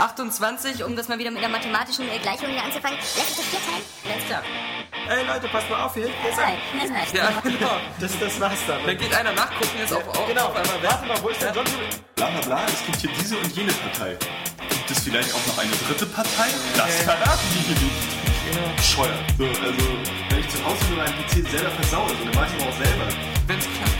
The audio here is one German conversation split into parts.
28, um das mal wieder mit einer mathematischen äh, Gleichung hier anzufangen, lässt sich das vier teilen. Alles klar. Ey Leute, passt mal auf hier. Hier ist ein. Ja, genau. Das, das war's dann. Dann geht einer nachgucken, ist auf, auf, Genau, auf einmal warte mal, wo ist der John? Bla bla bla, es gibt hier diese und jene Partei. Gibt es vielleicht auch noch eine dritte Partei? Das verraten die hier nicht. Bescheuert. So, also, wenn ich zu Hause nur meinen PC selber versaue, so, dann mache ich aber auch selber. Wenn's klappt.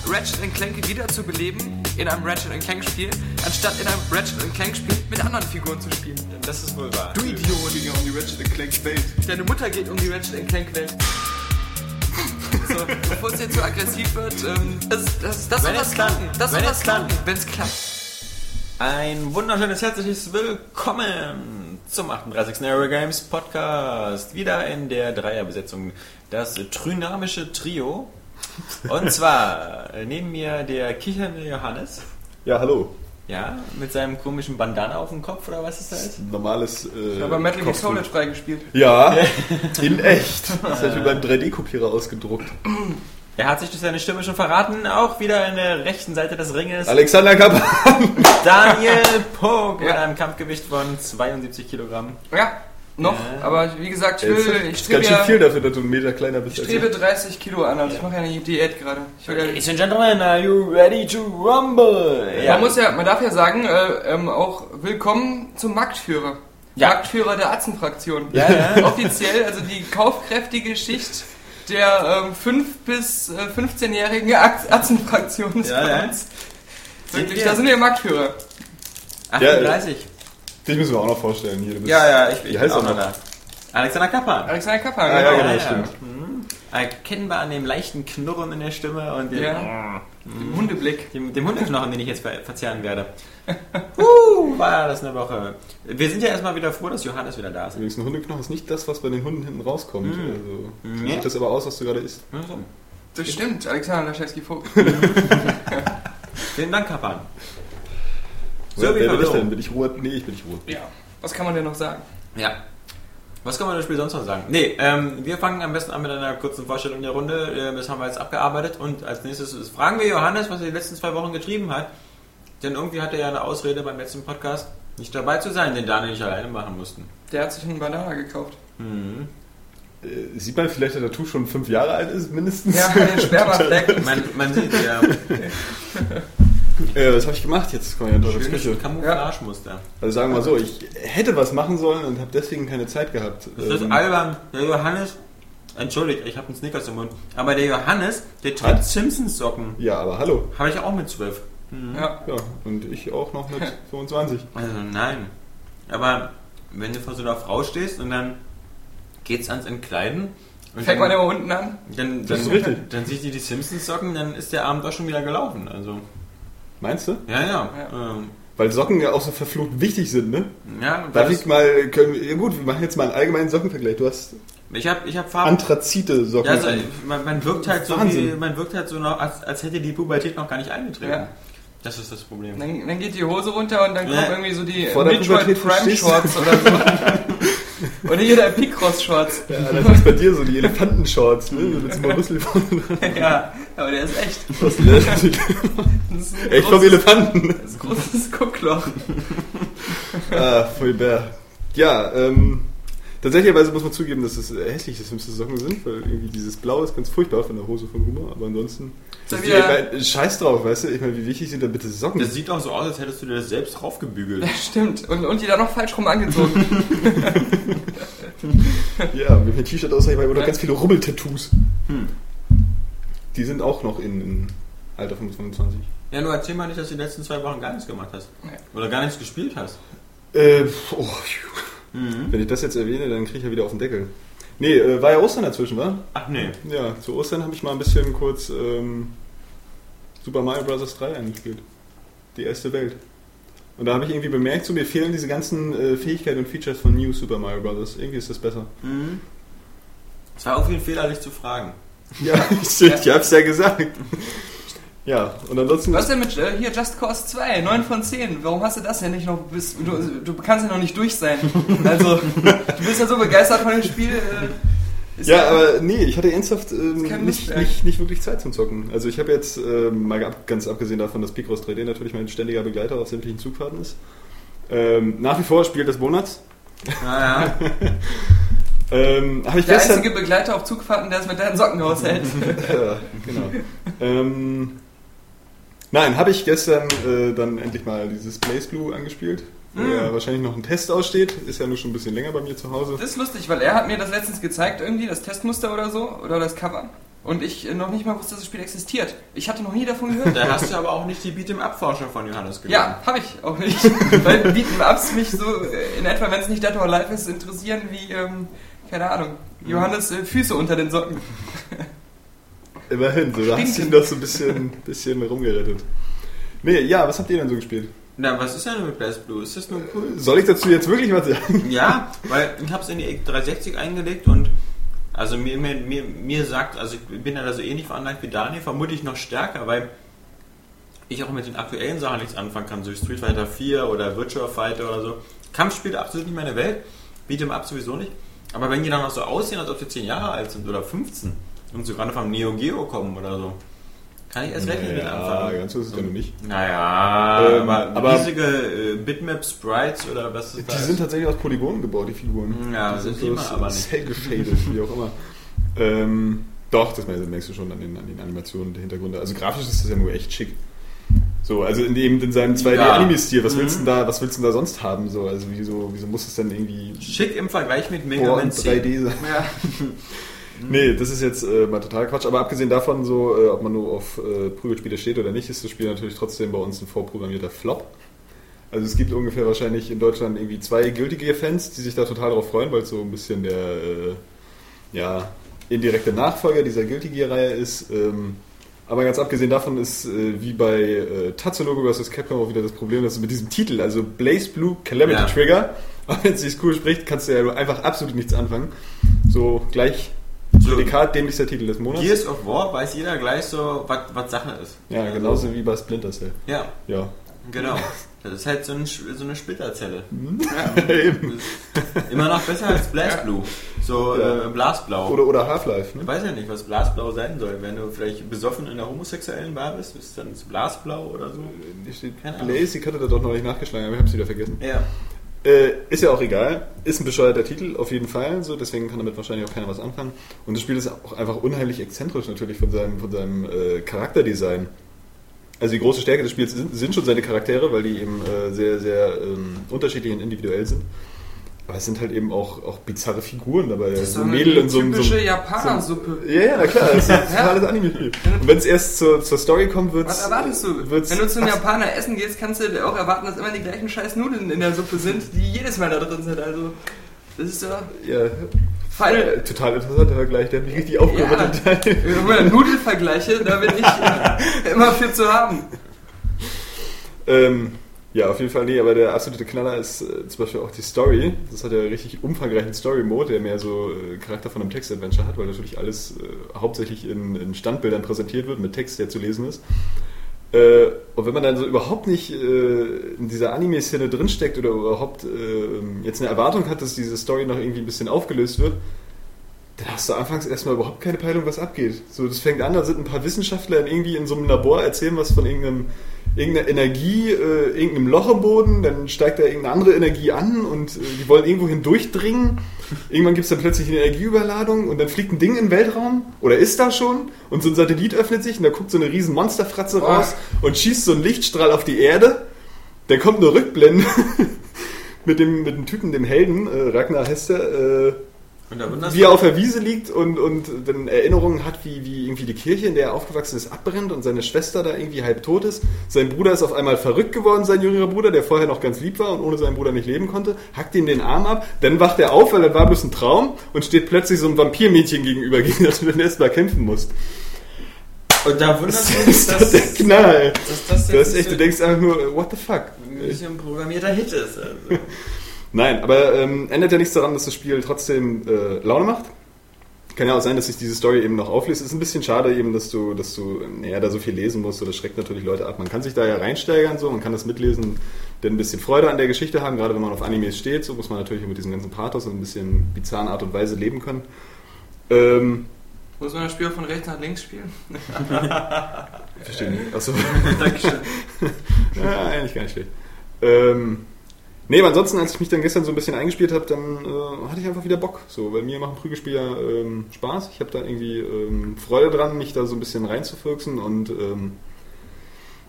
Ratchet Clank wiederzubeleben in einem Ratchet Clank Spiel, anstatt in einem Ratchet Clank Spiel mit anderen Figuren zu spielen. Das ist wohl wahr. Du Idiot! ging ja um die Ratchet Clank Welt. Deine Mutter geht um die Ratchet Clank Welt. So, bevor es jetzt zu aggressiv wird, ähm, das, das, das Wenn soll klappt. klappen. Das soll Wenn was es klappt. klappen, wenn es klappt. Ein wunderschönes herzliches Willkommen zum 38. Aero Games Podcast. Wieder in der Dreierbesetzung. Das trynamische Trio. Und zwar neben mir der kichernde Johannes. Ja, hallo. Ja, mit seinem komischen Bandana auf dem Kopf oder was ist das? Normales. Äh, Aber Metal Gear. Solid freigespielt. Ja, in echt. Das habe ich meinem 3D-Kopierer ausgedruckt. Er hat sich durch seine Stimme schon verraten. Auch wieder an der rechten Seite des Ringes. Alexander Kappan. Daniel Pog mit Ja. einem Kampfgewicht von 72 Kilogramm. Ja, noch. Ja. Aber wie gesagt, ich will, ich strebe ganz schön ja, viel dafür, dass du einen Meter kleiner bist. ich strebe 30 Kilo an. Also ich mache ja eine Diät gerade. Ja, Ladies and Gentlemen, are you ready to rumble? Man muss ja, man darf ja sagen, äh, ähm, auch willkommen zum Marktführer. Ja. Marktführer der Atzenfraktion. Ja, ja. Offiziell, also die kaufkräftige Schicht der ähm, 5- bis äh, 15-jährigen Atzenfraktion ist Ja, bei ja. uns. Sind Wirklich, wir? da sind wir Marktführer. 38. Dich müssen wir auch noch vorstellen hier. Du bist Ja, ja, ich, ich bin heißt auch noch da. Alexander Kappan. Alexander Kappan, Ah, ja, genau. genau, ja. stimmt. Mhm. Erkennbar an dem leichten Knurren in der Stimme und dem, Ja. Dem Hundeblick. dem, dem Hundeknochen, den ich jetzt ver verzehren werde. uh, war das eine Woche. Wir sind ja erstmal wieder froh, dass Johannes wieder da ist. Übrigens, ein Hundeknochen ist nicht das, was bei den Hunden hinten rauskommt. Mhm. Also, so Ja. sieht das aber aus, was du gerade isst. Also, Das stimmt, Alexander Laschewski-Vogt. Vielen Dank, Kappan. So, wer wie bin ich denn? Bin ich rot? Nee, ich bin nicht rot. Ja. Was kann man denn noch sagen? Ja. Was kann man das Spiel sonst noch sagen? Nee, ähm, wir fangen am besten an mit einer kurzen Vorstellung der Runde. Ähm, das haben wir jetzt abgearbeitet und als nächstes fragen wir Johannes, was er die letzten zwei Wochen getrieben hat. Denn irgendwie hatte er ja eine Ausrede beim letzten Podcast, nicht dabei zu sein, den Daniel nicht alleine machen mussten. Der hat sich einen Banana gekauft. Mhm. Äh, sieht man vielleicht, dass der Tattoo schon fünf Jahre alt ist, mindestens? Ja, den Spermafleck. Man, man sieht ja äh, was habe ich gemacht jetzt? Komm, ja, in Teufels Küche. schönes Camouflage-Muster. Also sagen wir mal so, ich hätte was machen sollen und habe deswegen keine Zeit gehabt. Das ist Ähm, albern. Der Johannes, entschuldigt, ich habe einen Snickers im Mund, aber der Johannes, der trägt? Simpsons-Socken. ja, aber hallo. Habe ich auch mit zwölf. Ja. Ja, und ich auch noch mit 25. Also nein. Aber wenn du vor so einer Frau stehst und dann geht's ans Entkleiden und Fängt man dann, immer unten an? dann, Das dann, ist richtig. dann sieht die die Simpsons Socken, dann ist der Abend doch schon wieder gelaufen. Also Meinst du? ja, ja. Ja. Ähm, Weil Socken ja auch so verflucht wichtig sind, ne? ja Darf ich mal, können, wir- ja gut, wir machen jetzt mal einen allgemeinen Sockenvergleich. Du hast ich habe ich hab Farben. Anthrazite Socken. Ja, also, an. man, man wirkt halt so wie, man wirkt halt so noch, als, als hätte die Pubertät noch gar nicht eingetreten. Ja. Das ist das Problem. Dann, dann geht die Hose runter und dann Ja. kommen irgendwie so die Vor der Metroid Prime. Shorts oder so. oder hier der Picross Shorts. ja, das ist bei dir so, die Elefantenshorts, ne? Mit so einem Rüssel vorne dran. Ja, aber der ist echt. Was denn das? Das ist Echt vom Elefanten. das ist ein großes Guckloch. Ah, voll bär. Ja, ähm, tatsächlicherweise muss man zugeben, dass es hässliche Simpsons Socken sind, weil irgendwie dieses Blau ist ganz furchtbar von der Hose von Humor, aber ansonsten. Ist ich mein, Scheiß drauf, weißt du? Ich meine, wie wichtig sind da bitte Socken? Das sieht auch so aus, als hättest du dir das selbst draufgebügelt. Ja, stimmt. Und, und die da noch falsch rum angezogen. ja, mit dem T-Shirt aus, ich meine, oder Ja. ganz viele Rubbel-Tattoos. Hm. Die sind auch noch in, in Alter von 25. Ja, nur erzähl mal nicht, dass du die letzten zwei Wochen gar nichts gemacht hast. Nee. Oder gar nichts gespielt hast. Äh, oh. Mhm. wenn ich das jetzt erwähne, dann kriege ich ja wieder auf den Deckel. Nee, äh, war ja Ostern dazwischen, wa? Ach nee. Ja, zu Ostern habe ich mal ein bisschen kurz ähm, Super Mario Bros. 3 eingespielt. Die erste Welt. Und da habe ich irgendwie bemerkt, so mir fehlen diese ganzen äh, Fähigkeiten und Features von New Super Mario Bros. Irgendwie ist das besser. Mhm. Es war irgendwie ein Fehler, dich zu fragen. Ja, ich, ich hab's ja gesagt. Ja, und ansonsten. Was denn mit äh, hier Just Cause 2, 9 von 10? Warum hast du das ja nicht noch bis du, du kannst ja noch nicht durch sein. Also, du bist ja so begeistert von dem Spiel. Äh, ist Ja, aber nee, ich hatte ernsthaft ähm, nicht, nicht, nicht wirklich Zeit zum Zocken. Also ich habe jetzt, ähm, mal ab, ganz abgesehen davon, dass Picross 3D natürlich mein ständiger Begleiter auf sämtlichen Zugfahrten ist, ähm, nach wie vor Spiel des Monats. Naja, Ähm, habe ich der gestern... einzige Begleiter auf Zugfahrten, der es mit deinen Socken aushält. ja, genau. ähm, nein, habe ich gestern äh, dann endlich mal dieses Blaze Blue angespielt. Wo Mm. ja wahrscheinlich noch ein Test aussteht. Ist ja nur schon ein bisschen länger bei mir zu Hause. Das ist lustig, weil er hat mir das letztens gezeigt, irgendwie, das Testmuster oder so, oder das Cover. Und ich äh, noch nicht mal wusste, dass das Spiel existiert. Ich hatte noch nie davon gehört. da hast du aber auch nicht die Beat'em-Up-Forschung von Johannes gelesen. Ja, habe ich auch nicht. Weil Beat'em Ups mich so äh, in etwa, wenn es nicht Dead or Alive ist, interessieren wie, ähm, keine Ahnung, Johannes äh, Füße unter den Socken. Immerhin, so, da hast du ihn doch so ein bisschen, bisschen rumgerettet. Nee, ja, was habt ihr denn so gespielt? Na, was ist denn mit Blaze Blue? Ist das nur cool? Soll ich dazu jetzt wirklich was sagen? Ja, weil ich habe es in die 360 eingelegt und also mir, mir, mir, mir sagt, also ich bin ja da so ähnlich veranlagt wie Daniel, vermutlich noch stärker, weil ich auch mit den aktuellen Sachen nichts anfangen kann, so wie Street Fighter 4 oder Virtua Fighter oder so. Kampfspiele absolut nicht meine Welt, Beat'em Up sowieso nicht. Aber wenn die dann noch so aussehen, als ob sie 10 Jahre alt sind oder 15 und so gerade vom Neo Geo kommen oder so, kann ich erst recht nicht mit Ja, anfangen. ganz so ist es ja noch nicht. Naja, Ähm, aber, aber- riesige äh, Bitmap-Sprites oder was ist Die sind tatsächlich aus Polygonen gebaut, die Figuren. Ja, die sind sind die immer, aber nicht. cell wie auch immer. Ähm, doch, das merkst du schon an den, an den Animationen der Hintergründe. Also grafisch ist das ja nur echt schick. So, also in, eben in seinem 2D-Anime-Stil, was willst du Mhm. denn da, was willst du da sonst haben? So, also wieso, wieso muss es denn irgendwie Schick im Vergleich mit Mega Man und 10. 3D sein? Ja. Nee, das ist jetzt äh, mal total Quatsch. Aber abgesehen davon, so, äh, ob man nur auf äh, Prügelspiele steht oder nicht, ist das Spiel natürlich trotzdem bei uns ein vorprogrammierter Flop. Also es gibt ungefähr wahrscheinlich in Deutschland irgendwie zwei Guilty Gear Fans, die sich da total drauf freuen, weil es so ein bisschen der äh, ja, indirekte Nachfolger dieser Guilty Gear Reihe ist. Ähm, aber ganz abgesehen davon ist äh, wie bei äh, Tatsunoko vs. Capcom auch wieder das Problem, dass du mit diesem Titel, also Blaze Blue Calamity Ja. Trigger, auch wenn es sich cool spricht, kannst du ja einfach absolut nichts anfangen. So gleich So, Prädikat, dämlichster Titel des Monats. Gears of War weiß jeder gleich so, was was Sache ist. Ja, genauso wie bei Splinter Cell. Ja, Ja. genau. Das ist halt so, ein, so eine Splitterzelle. Eben. Immer noch besser als Blast Blue. So Ja. äh, Blasblau. Oder, oder Half-Life. ich Ne? weiß ja nicht, was Blasblau sein soll. Wenn du vielleicht besoffen in der homosexuellen Bar bist, ist dann das Blasblau oder so. Hier steht Keine Ahnung. Blaze, ich hatte da doch noch nicht nachgeschlagen, aber ich hab's wieder vergessen. Ja. Äh, ist ja auch egal. Ist ein bescheuerter Titel, auf jeden Fall. So, deswegen kann damit wahrscheinlich auch keiner was anfangen. Und das Spiel ist auch einfach unheimlich exzentrisch natürlich von seinem, von seinem äh, Charakterdesign. Also die große Stärke des Spiels sind, sind schon seine Charaktere, weil die eben äh, sehr, sehr ähm, unterschiedlich und individuell sind. Aber es sind halt eben auch, auch bizarre Figuren dabei. Das ist so so eine Mädel in so einem. So typische einem- Japaner-Suppe. ja, ja, na klar, das ist ein totales Anime-Spiel. Und wenn es erst zur, zur Story kommt, wird's. Was erwartest du? Wenn du zum Japaner essen gehst, kannst du auch erwarten, dass immer die gleichen scheiß Nudeln in der Suppe sind, die jedes Mal da drin sind. Also, das ist ja Ja, Final. äh, total interessanter Vergleich, der hat mich richtig aufgerüttelt. Wenn man Nudelvergleiche, da bin ich äh, immer für zu haben. ähm, ja, auf jeden Fall nee, aber der absolute Knaller ist äh, zum Beispiel auch die Story. Das hat ja richtig umfangreichen Story-Mode, der mehr so äh, Charakter von einem Text-Adventure hat, weil natürlich alles äh, hauptsächlich in, in Standbildern präsentiert wird, mit Text, der zu lesen ist. Äh, und wenn man dann so überhaupt nicht in dieser Anime-Szene drinsteckt oder überhaupt jetzt eine Erwartung hat, dass diese Story noch irgendwie ein bisschen aufgelöst wird, dann hast du anfangs erstmal überhaupt keine Peilung, was abgeht. So, das fängt an, da sind ein paar Wissenschaftler irgendwie in so einem Labor, erzählen was von irgendeinem, irgendeiner Energie, äh, irgendeinem Loch im Boden, dann steigt da irgendeine andere Energie an und äh, die wollen irgendwo hindurchdringen. Irgendwann gibt es dann plötzlich eine Energieüberladung und dann fliegt ein Ding in den Weltraum oder ist da schon und so ein Satellit öffnet sich und da guckt so eine riesen Monsterfratze Boah. raus und schießt so einen Lichtstrahl auf die Erde. Dann kommt eine Rückblende mit dem, mit dem Typen, dem Helden, äh, Ragnar heißt wie er auf der Wiese liegt und, und dann Erinnerungen hat, wie, wie irgendwie die Kirche, in der er aufgewachsen ist, abbrennt und seine Schwester da irgendwie halb tot ist. Sein Bruder ist auf einmal verrückt geworden, sein jüngerer Bruder, der vorher noch ganz lieb war und ohne seinen Bruder nicht leben konnte, hackt ihm den Arm ab, dann wacht er auf, weil er war bloß ein Traum und steht plötzlich so einem Vampirmädchen gegenüber, gegen das du dann erstmal kämpfen musst. Und da Das ist doch dass, der Knall. dass das Du, hast jetzt echt, du denkst einfach nur, what the fuck? ein bisschen programmierter Hit ist. Also. Nein, aber ähm, ändert ja nichts daran, dass das Spiel trotzdem äh, Laune macht. kann ja auch sein, dass sich diese Story eben noch aufliest. Es ist ein bisschen schade eben, dass du, dass du näher da so viel lesen musst. So, Das schreckt natürlich Leute ab. Man kann sich da ja reinsteigern, so, man kann das mitlesen, denn ein bisschen Freude an der Geschichte haben. Gerade wenn man auf Animes steht, so muss man natürlich mit diesem ganzen Pathos und ein bisschen bizarren Art und Weise leben können. Ähm, Muss man das Spiel von rechts nach links spielen? verstehe nicht. Achso. Dankeschön. Ja, eigentlich gar nicht schlecht. Ähm, nee, aber ansonsten, als ich mich dann gestern so ein bisschen eingespielt habe, dann äh, hatte ich einfach wieder Bock. So, weil mir machen Prügelspiele ähm, Spaß. Ich habe da irgendwie ähm, Freude dran, mich da so ein bisschen reinzufüchsen und ähm,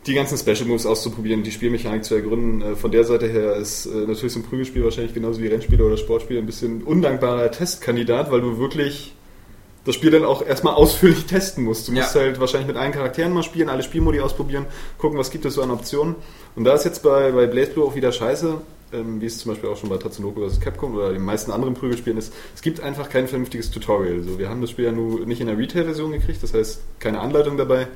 die ganzen Special Moves auszuprobieren, die Spielmechanik zu ergründen. Äh, von der Seite her ist äh, natürlich so ein Prügelspiel wahrscheinlich genauso wie Rennspiele oder Sportspiele ein bisschen undankbarer Testkandidat, weil du wirklich das Spiel dann auch erstmal ausführlich testen musst. Du Ja. musst halt wahrscheinlich mit allen Charakteren mal spielen, alle Spielmodi ausprobieren, gucken, was gibt es so an Optionen. Und da ist jetzt bei, bei BlazBlue auch wieder scheiße, ähm, wie es zum Beispiel auch schon bei Tatsunoko vs. Capcom oder den meisten anderen Prügelspielen ist, es gibt einfach kein vernünftiges Tutorial. So, wir haben das Spiel ja nur nicht in der Retail-Version gekriegt, das heißt keine Anleitung dabei.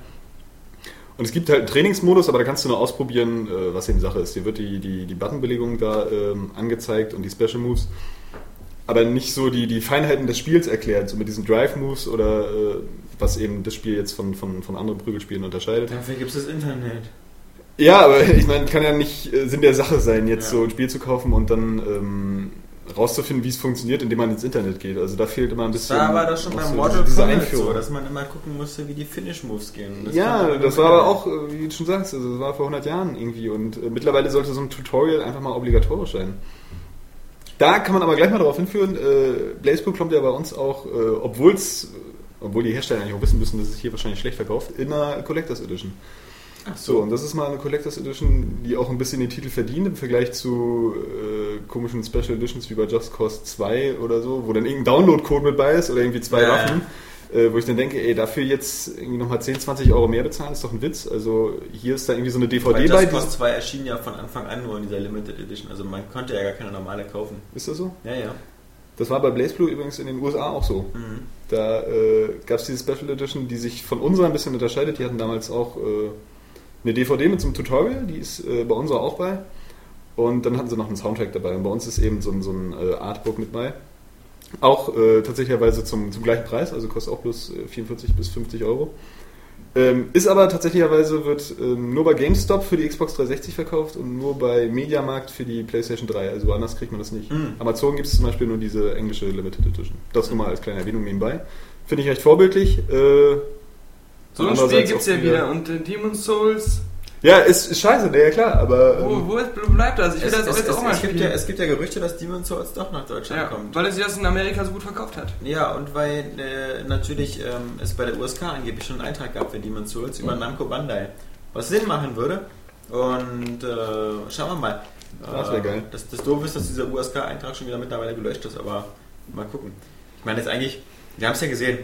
Und es gibt halt einen Trainingsmodus, aber da kannst du nur ausprobieren, äh, was eben Sache ist. Dir wird die, die, die Buttonbelegung da ähm, angezeigt und die Special Moves, aber nicht so die, die Feinheiten des Spiels erklärt, so mit diesen Drive-Moves oder äh, was eben das Spiel jetzt von, von, von anderen Prügelspielen unterscheidet. Dafür gibt es das Internet. Ja, aber ich meine, kann ja nicht äh, Sinn der Sache sein, jetzt Ja. so ein Spiel zu kaufen und dann ähm, rauszufinden, wie es funktioniert, indem man ins Internet geht. Also da fehlt immer ein bisschen. Da war das schon beim so Mortal Kombat so, dass man immer gucken musste, wie die Finish-Moves gehen. Das ja, das war aber auch, äh, wie du schon sagst, also das war vor 100 Jahren irgendwie und äh, mittlerweile sollte so ein Tutorial einfach mal obligatorisch sein. Da kann man aber gleich mal darauf hinführen, äh, Blazblue kommt ja bei uns auch, äh, obwohl es, obwohl die Hersteller eigentlich auch wissen müssen, dass es hier wahrscheinlich schlecht verkauft, in einer Collectors Edition. Ach So, und das ist mal eine Collectors Edition, die auch ein bisschen den Titel verdient im Vergleich zu äh, komischen Special Editions wie bei Just Cause 2 oder so, wo dann irgendein Download-Code mit bei ist oder irgendwie zwei Ja, Waffen. Äh, wo ich dann denke, ey, dafür jetzt irgendwie nochmal 10, 20 Euro mehr bezahlen, ist doch ein Witz. Also hier ist da irgendwie so eine DVD bei. Just Cause 2 erschien ja von Anfang an nur in dieser Limited Edition. Also man konnte ja gar keine normale kaufen. Ist das so? Ja, ja. Das war bei BlazBlue übrigens in den USA auch so. Mhm. Da äh, gab es diese Special Edition, die sich von unserer ein bisschen unterscheidet. Die hatten damals auch äh, eine DVD mit so einem Tutorial, die ist äh, bei unserer auch bei. Und dann hatten sie noch einen Soundtrack dabei. Und bei uns ist eben so ein, so ein äh, Artbook mit bei. Auch äh, tatsächlicherweise zum, zum gleichen Preis, also kostet auch bloß äh, 44 bis 50 Euro. Ähm, ist aber tatsächlicherweise, wird ähm, nur bei GameStop für die Xbox 360 verkauft und nur bei Mediamarkt für die PlayStation 3. Also woanders kriegt man das nicht. Mhm. Amazon gibt es zum Beispiel nur diese englische Limited Edition. Das nur mal als kleine Erwähnung nebenbei. Finde ich recht vorbildlich. Äh, So ein Spiel gibt's auch ja wieder. Und äh, Demon's Souls, Ja, ist, ist scheiße, ne, ja klar, aber. wo, Ähm, wo ist, wo bleibt das? Ich will Es, das es, jetzt es, auch mal es, gibt ja, es gibt ja Gerüchte, dass Demon's Souls doch nach Deutschland Ja, kommt. weil es sich das in Amerika so gut verkauft hat. Ja, und weil äh, natürlich ähm, es bei der USK angeblich schon einen Eintrag gab für Demon's Souls über Namco Bandai. Was Sinn machen würde. Und äh, schauen wir mal. Das wär Äh, geil. Das, das Doofe ist, dass dieser USK-Eintrag schon wieder mittlerweile gelöscht ist, aber mal gucken. Ich meine jetzt eigentlich, wir haben es ja gesehen,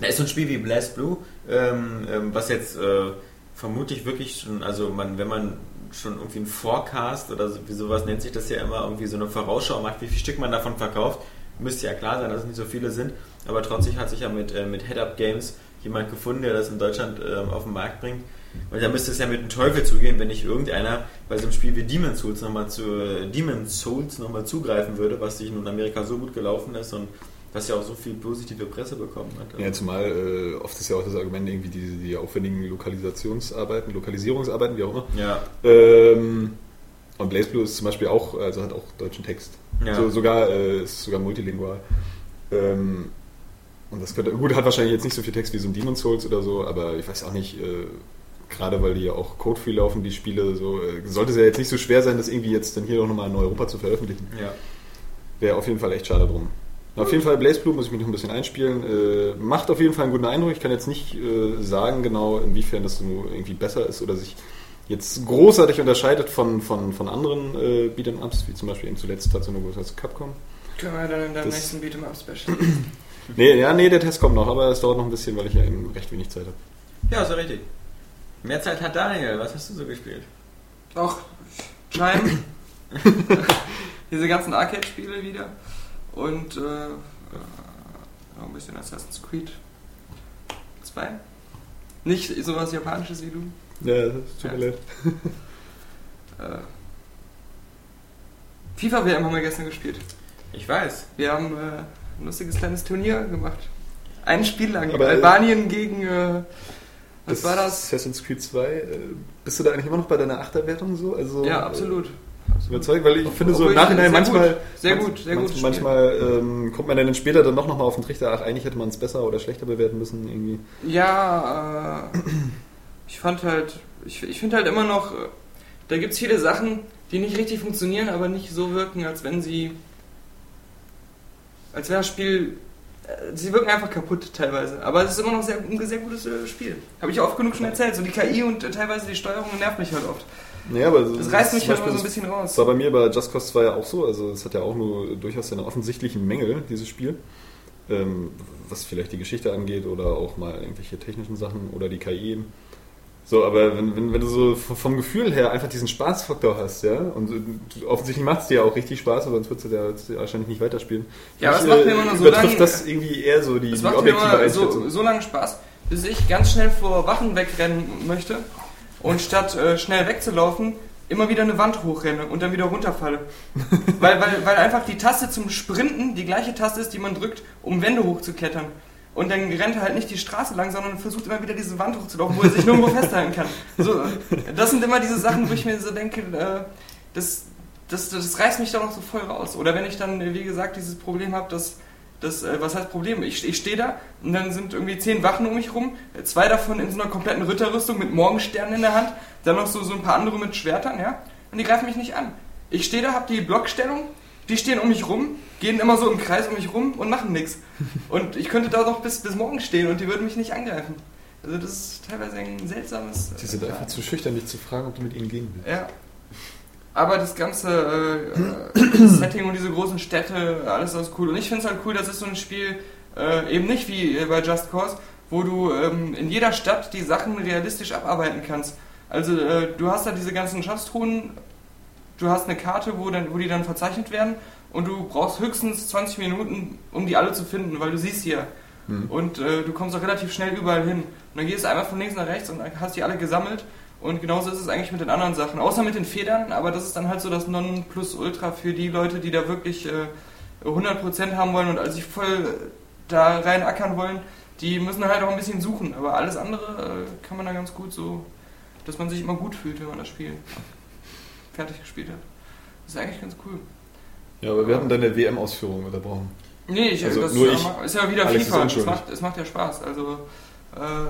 da ist so ein Spiel wie Blast Blue, ähm, ähm, was jetzt äh, vermutlich wirklich schon, also man, wenn man schon irgendwie einen Forecast oder so, wie sowas nennt sich das ja immer, irgendwie so eine Vorausschau macht, wie viel Stück man davon verkauft, müsste ja klar sein, dass es nicht so viele sind, aber trotzdem hat sich ja mit, äh, mit Head-Up Games jemand gefunden, der das in Deutschland ähm, auf den Markt bringt. Und da müsste es ja mit dem Teufel zugehen, wenn nicht irgendeiner bei so einem Spiel wie Demon's Souls nochmal zu äh, Demon's Souls nochmal zugreifen würde, was sich in Amerika so gut gelaufen ist und was ja auch so viel positive Presse bekommen hat. ja, zumal äh, oft ist ja auch das Argument irgendwie die, die aufwendigen Lokalisationsarbeiten, Lokalisierungsarbeiten, wie auch immer. ja. Ähm, und BlazBlue ist zum Beispiel auch, also hat auch deutschen Text. Ja. So, sogar, äh, ist sogar multilingual. Ähm, und das könnte, gut, hat wahrscheinlich jetzt nicht so viel Text wie so ein Demon's Souls oder so, aber ich weiß auch nicht, äh, gerade weil die ja auch code-free laufen, die Spiele, so, äh, sollte es ja jetzt nicht so schwer sein, das irgendwie jetzt dann hier auch nochmal in Europa zu veröffentlichen. ja. Wäre auf jeden Fall echt schade drum. Auf jeden Fall BlazBlue muss ich mich noch ein bisschen einspielen. Äh, macht auf jeden Fall einen guten Eindruck. Ich kann jetzt nicht äh, sagen genau, inwiefern das nur irgendwie besser ist oder sich jetzt großartig unterscheidet von, von, von anderen äh, Beat'em-Ups, wie zum Beispiel eben zuletzt Tatsunoko vs. Capcom. Können wir dann in deinem Das- nächsten Beat'em Up Special. Nee, ja, nee, der Test kommt noch, aber es dauert noch ein bisschen, weil ich ja eben recht wenig Zeit habe. Ja, ist ja richtig. Mehr Zeit hat Daniel. Was hast du so gespielt? Auch nein. Diese ganzen Arcade-Spiele wieder. Und äh, äh, noch ein bisschen Assassin's Creed 2. Nicht sowas Japanisches wie du. Ja, das tut Ja. mir leid. Äh, FIFA WM haben wir gestern gespielt. Ich weiß. Wir haben äh, ein lustiges kleines Turnier gemacht. Ein Spiel lang. Aber, äh, Albanien gegen, äh, was war das? Assassin's Creed 2. Äh, bist du da eigentlich immer noch bei deiner Achterwertung so? Also, Ja, absolut. Überzeugt, weil ich finde so im Nachhinein sehr manchmal. gut, sehr gut, sehr gutes Manchmal ähm, kommt man dann später dann noch mal auf den Trichter, ach, eigentlich hätte man es besser oder schlechter bewerten müssen. Irgendwie. Ja, äh, ich fand halt, ich, ich finde halt immer noch, äh, da gibt es viele Sachen, die nicht richtig funktionieren, aber nicht so wirken, als wenn sie, als wäre das Spiel, äh, sie wirken einfach kaputt teilweise. Aber es ist immer noch sehr, ein sehr gutes äh, Spiel. Habe ich oft genug schon erzählt. So die KI und teilweise die Steuerung nervt mich halt oft. Naja, aber Das reißt mich Beispiel immer so ein bisschen raus. Das war bei mir bei Just Cause 2 ja auch so. Also es hat ja auch nur durchaus seine offensichtlichen Mängel, dieses Spiel. Ähm, was vielleicht die Geschichte angeht oder auch mal irgendwelche technischen Sachen oder die KI. So, aber wenn, wenn, wenn du so vom Gefühl her einfach diesen Spaßfaktor hast, ja, und äh, offensichtlich macht es dir ja auch richtig Spaß, aber sonst würdest du ja du ja wahrscheinlich nicht weiterspielen. Ja, aber es macht mir äh, immer nur so übertrifft lang- das irgendwie eher so die, die macht mir objektive immer so, so lange Spaß, bis ich ganz schnell vor Wachen wegrennen möchte und statt äh, schnell wegzulaufen, immer wieder eine Wand hochrenne und dann wieder runterfalle. weil, weil, weil einfach die Taste zum Sprinten die gleiche Taste ist, die man drückt, um Wände hochzuklettern. Und dann rennt er halt nicht die Straße lang, sondern versucht immer wieder diese Wand hochzulaufen, wo er sich nirgendwo festhalten kann. So, das sind immer diese Sachen, wo ich mir so denke, äh, das, das, das reißt mich da noch so voll raus. Oder wenn ich dann, wie gesagt, dieses Problem habe, dass das, äh, was heißt Problem? Ich, ich stehe da und dann sind irgendwie zehn Wachen um mich rum, zwei davon in so einer kompletten Ritterrüstung mit Morgensternen in der Hand, dann noch so, so ein paar andere mit Schwertern, ja, und die greifen mich nicht an. Ich stehe da, habe die Blockstellung, die stehen um mich rum, gehen immer so im Kreis um mich rum und machen nichts. Und ich könnte da noch bis, bis morgen stehen und die würden mich nicht angreifen. Also das ist teilweise ein seltsames... Die sind äh, einfach zu schüchtern, dich zu fragen, ob du mit ihnen gehen willst. ja. Aber das ganze äh, äh, Setting und diese großen Städte, alles ist cool. Und ich finde es halt cool, das ist so ein Spiel, äh, eben nicht wie bei Just Cause, wo du ähm, in jeder Stadt die Sachen realistisch abarbeiten kannst. Also äh, du hast da diese ganzen Schatztruhen, du hast eine Karte, wo, dann, wo die dann verzeichnet werden und du brauchst höchstens 20 Minuten, um die alle zu finden, weil du siehst hier. Hm. Und äh, du kommst auch relativ schnell überall hin. Und dann gehst du einmal von links nach rechts und hast die alle gesammelt. Und genauso ist es eigentlich mit den anderen Sachen. Außer mit den Federn, aber das ist dann halt so das Nonplusultra für die Leute, die da wirklich äh, 100% haben wollen und also sich voll da rein ackern wollen. Die müssen halt auch ein bisschen suchen. Aber alles andere äh, kann man da ganz gut so, dass man sich immer gut fühlt, wenn man das Spiel fertig gespielt hat. Das ist eigentlich ganz cool. Ja, aber wir hatten deine WM-Ausführung unterbrochen. Nee, ich, Also das nur ist, ich. ist ja wieder Alex FIFA. Es macht, es macht ja Spaß. Also, äh,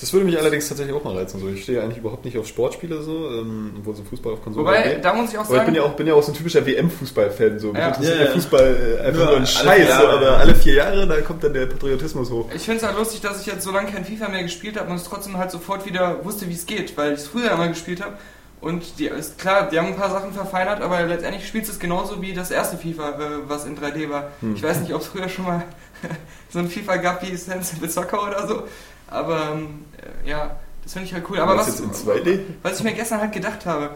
Das würde mich allerdings tatsächlich auch mal reizen. So, ich stehe eigentlich überhaupt nicht auf Sportspiele so, ähm, obwohl so Fußball auf Konsole wobei, geht. da muss ich auch Aber ich sagen, bin ja auch, bin ja auch so ein typischer WM-Fußball-Fan. So. Ja. interessiert Ja, der ja. Fußball äh, einfach Nur ein alle Scheiß, Jahre. aber alle vier Jahre, da kommt dann der Patriotismus hoch. ich finde es halt lustig, dass ich jetzt so lange kein FIFA mehr gespielt habe und es trotzdem halt sofort wieder wusste, wie es geht, weil ich es früher einmal gespielt habe. Und die ist klar, die haben ein paar Sachen verfeinert, aber letztendlich spielst du es genauso wie das erste FIFA, äh, was in 3D war. Hm. Ich weiß nicht, ob es früher schon mal so ein FIFA gab wie Sensible Soccer oder so, aber ähm, äh, ja, das finde ich halt cool. Aber Was was, jetzt in 2D? was ich mir gestern halt gedacht habe,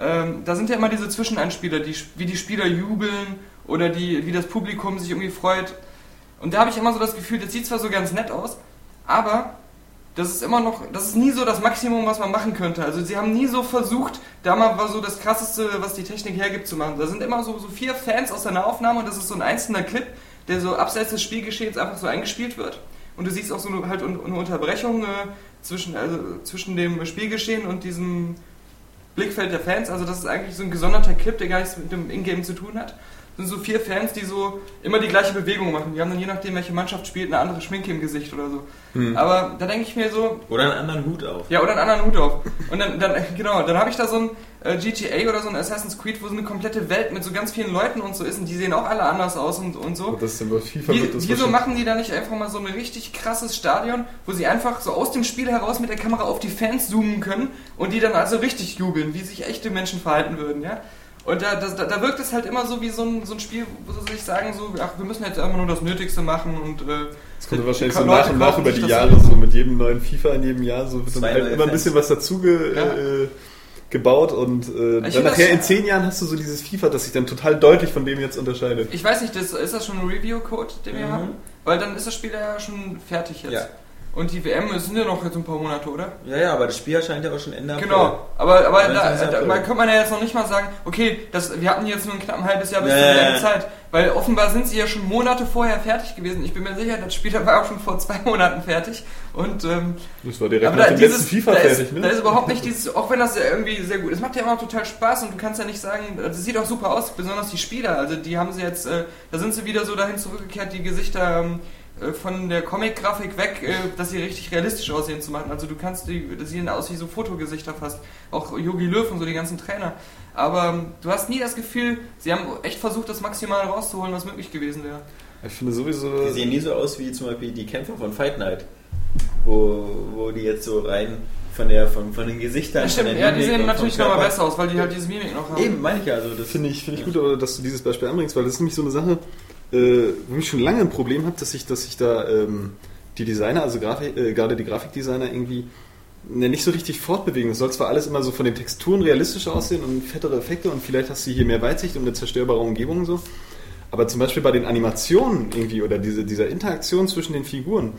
ähm, da sind ja immer diese Zwischeneinspieler, die, wie die Spieler jubeln oder die, wie das Publikum sich irgendwie freut. Und da habe ich immer so das Gefühl, das sieht zwar so ganz nett aus, aber das ist immer noch, das ist nie so das Maximum, was man machen könnte. Also sie haben nie so versucht, da mal war so das krasseste, was die Technik hergibt, zu machen. Da sind immer so, so vier Fans aus einer Aufnahme und das ist so ein einzelner Clip, der so abseits des Spielgeschehens einfach so eingespielt wird. Und du siehst auch so eine, halt eine Unterbrechung äh, zwischen, also zwischen dem Spielgeschehen und diesem Blickfeld der Fans. Also das ist eigentlich so ein gesonderter Clip, der gar nichts mit dem Ingame zu tun hat. Das sind so vier Fans, die so immer die gleiche Bewegung machen. Die haben dann je nachdem, welche Mannschaft spielt, eine andere Schminke im Gesicht oder so. Hm. Aber da denke ich mir so, Oder einen anderen Hut auf. ja, oder einen anderen Hut auf. Und dann, dann genau, dann habe ich da so ein äh, GTA oder so ein Assassin's Creed, wo so eine komplette Welt mit so ganz vielen Leuten und so ist und die sehen auch alle anders aus und, und so. Und das ist dann bei FIFA Wie, das wieso machen die da nicht einfach mal so ein richtig krasses Stadion, wo sie einfach so aus dem Spiel heraus mit der Kamera auf die Fans zoomen können und die dann also richtig jubeln, wie sich echte Menschen verhalten würden, ja? Und da, da, da wirkt es halt immer so wie so ein, so ein Spiel, wo sie sich sagen, so, ach, wir müssen jetzt einfach nur das Nötigste machen und äh, Das kommt wahrscheinlich die so nach und nach über die Jahre, so mit jedem neuen FIFA in jedem Jahr, so wird dann halt immer ein bisschen was dazu ge, Ja. äh, gebaut und äh, dann nachher das- in zehn Jahren hast du so dieses FIFA, das sich dann total deutlich von dem jetzt unterscheidet. Ich weiß nicht, das, ist das schon ein Review-Code, den wir Mhm. haben? Weil dann ist das Spiel ja schon fertig jetzt. Ja. Und die WM es sind ja noch jetzt ein paar Monate, oder? Ja, ja, aber das Spiel erscheint ja auch schon Ende April. Genau, aber, aber Ja, da, ist da, April. man kann man ja jetzt noch nicht mal sagen, okay, das, wir hatten jetzt nur ein knapp ein halbes Jahr bis Ja, zur ja, WM ja. Zeit, weil offenbar sind sie ja schon Monate vorher fertig gewesen. Ich bin mir sicher, das Spiel war auch schon vor zwei Monaten fertig und ähm, Das war direkt aber nach da, dem dieses, letzten FIFA da, fertig, ist, ne? da ist überhaupt nicht dieses, auch wenn das ja irgendwie sehr gut ist, macht ja immer total Spaß und du kannst ja nicht sagen, das sieht auch super aus, besonders die Spieler, also die haben sie jetzt, äh, da sind sie wieder so dahin zurückgekehrt, die Gesichter ähm, äh, von der Comic-Grafik weg, äh, dass sie richtig realistisch aussehen zu machen. Also du kannst die, das sehen aus wie so Fotogesichter fast, auch Yogi Löw und so die ganzen Trainer. Aber ähm, du hast nie das Gefühl, sie haben echt versucht, das maximal rauszuholen, was möglich gewesen wäre. Ich finde sowieso. Die sehen nie so aus wie zum Beispiel die Kämpfer von Fight Night. Wo, wo die jetzt so rein von der von, von den Gesichtern. Ja, stimmt, von der ja, die sehen natürlich nochmal besser aus, weil die halt diese Mimik noch haben. Eben, meine ich ja. Also das Finde ich, finde ich gut, dass du dieses Beispiel anbringst, weil das ist nämlich so eine Sache, äh, wo ich schon lange ein Problem habe, dass ich, dass ich da ähm, die Designer, also Grafik, äh, gerade die Grafikdesigner irgendwie ne, nicht so richtig fortbewegen. Es soll zwar alles immer so von den Texturen realistisch aussehen und fettere Effekte und vielleicht hast du hier mehr Weitsicht und eine zerstörbare Umgebung und so. Aber zum Beispiel bei den Animationen irgendwie oder diese, dieser Interaktion zwischen den Figuren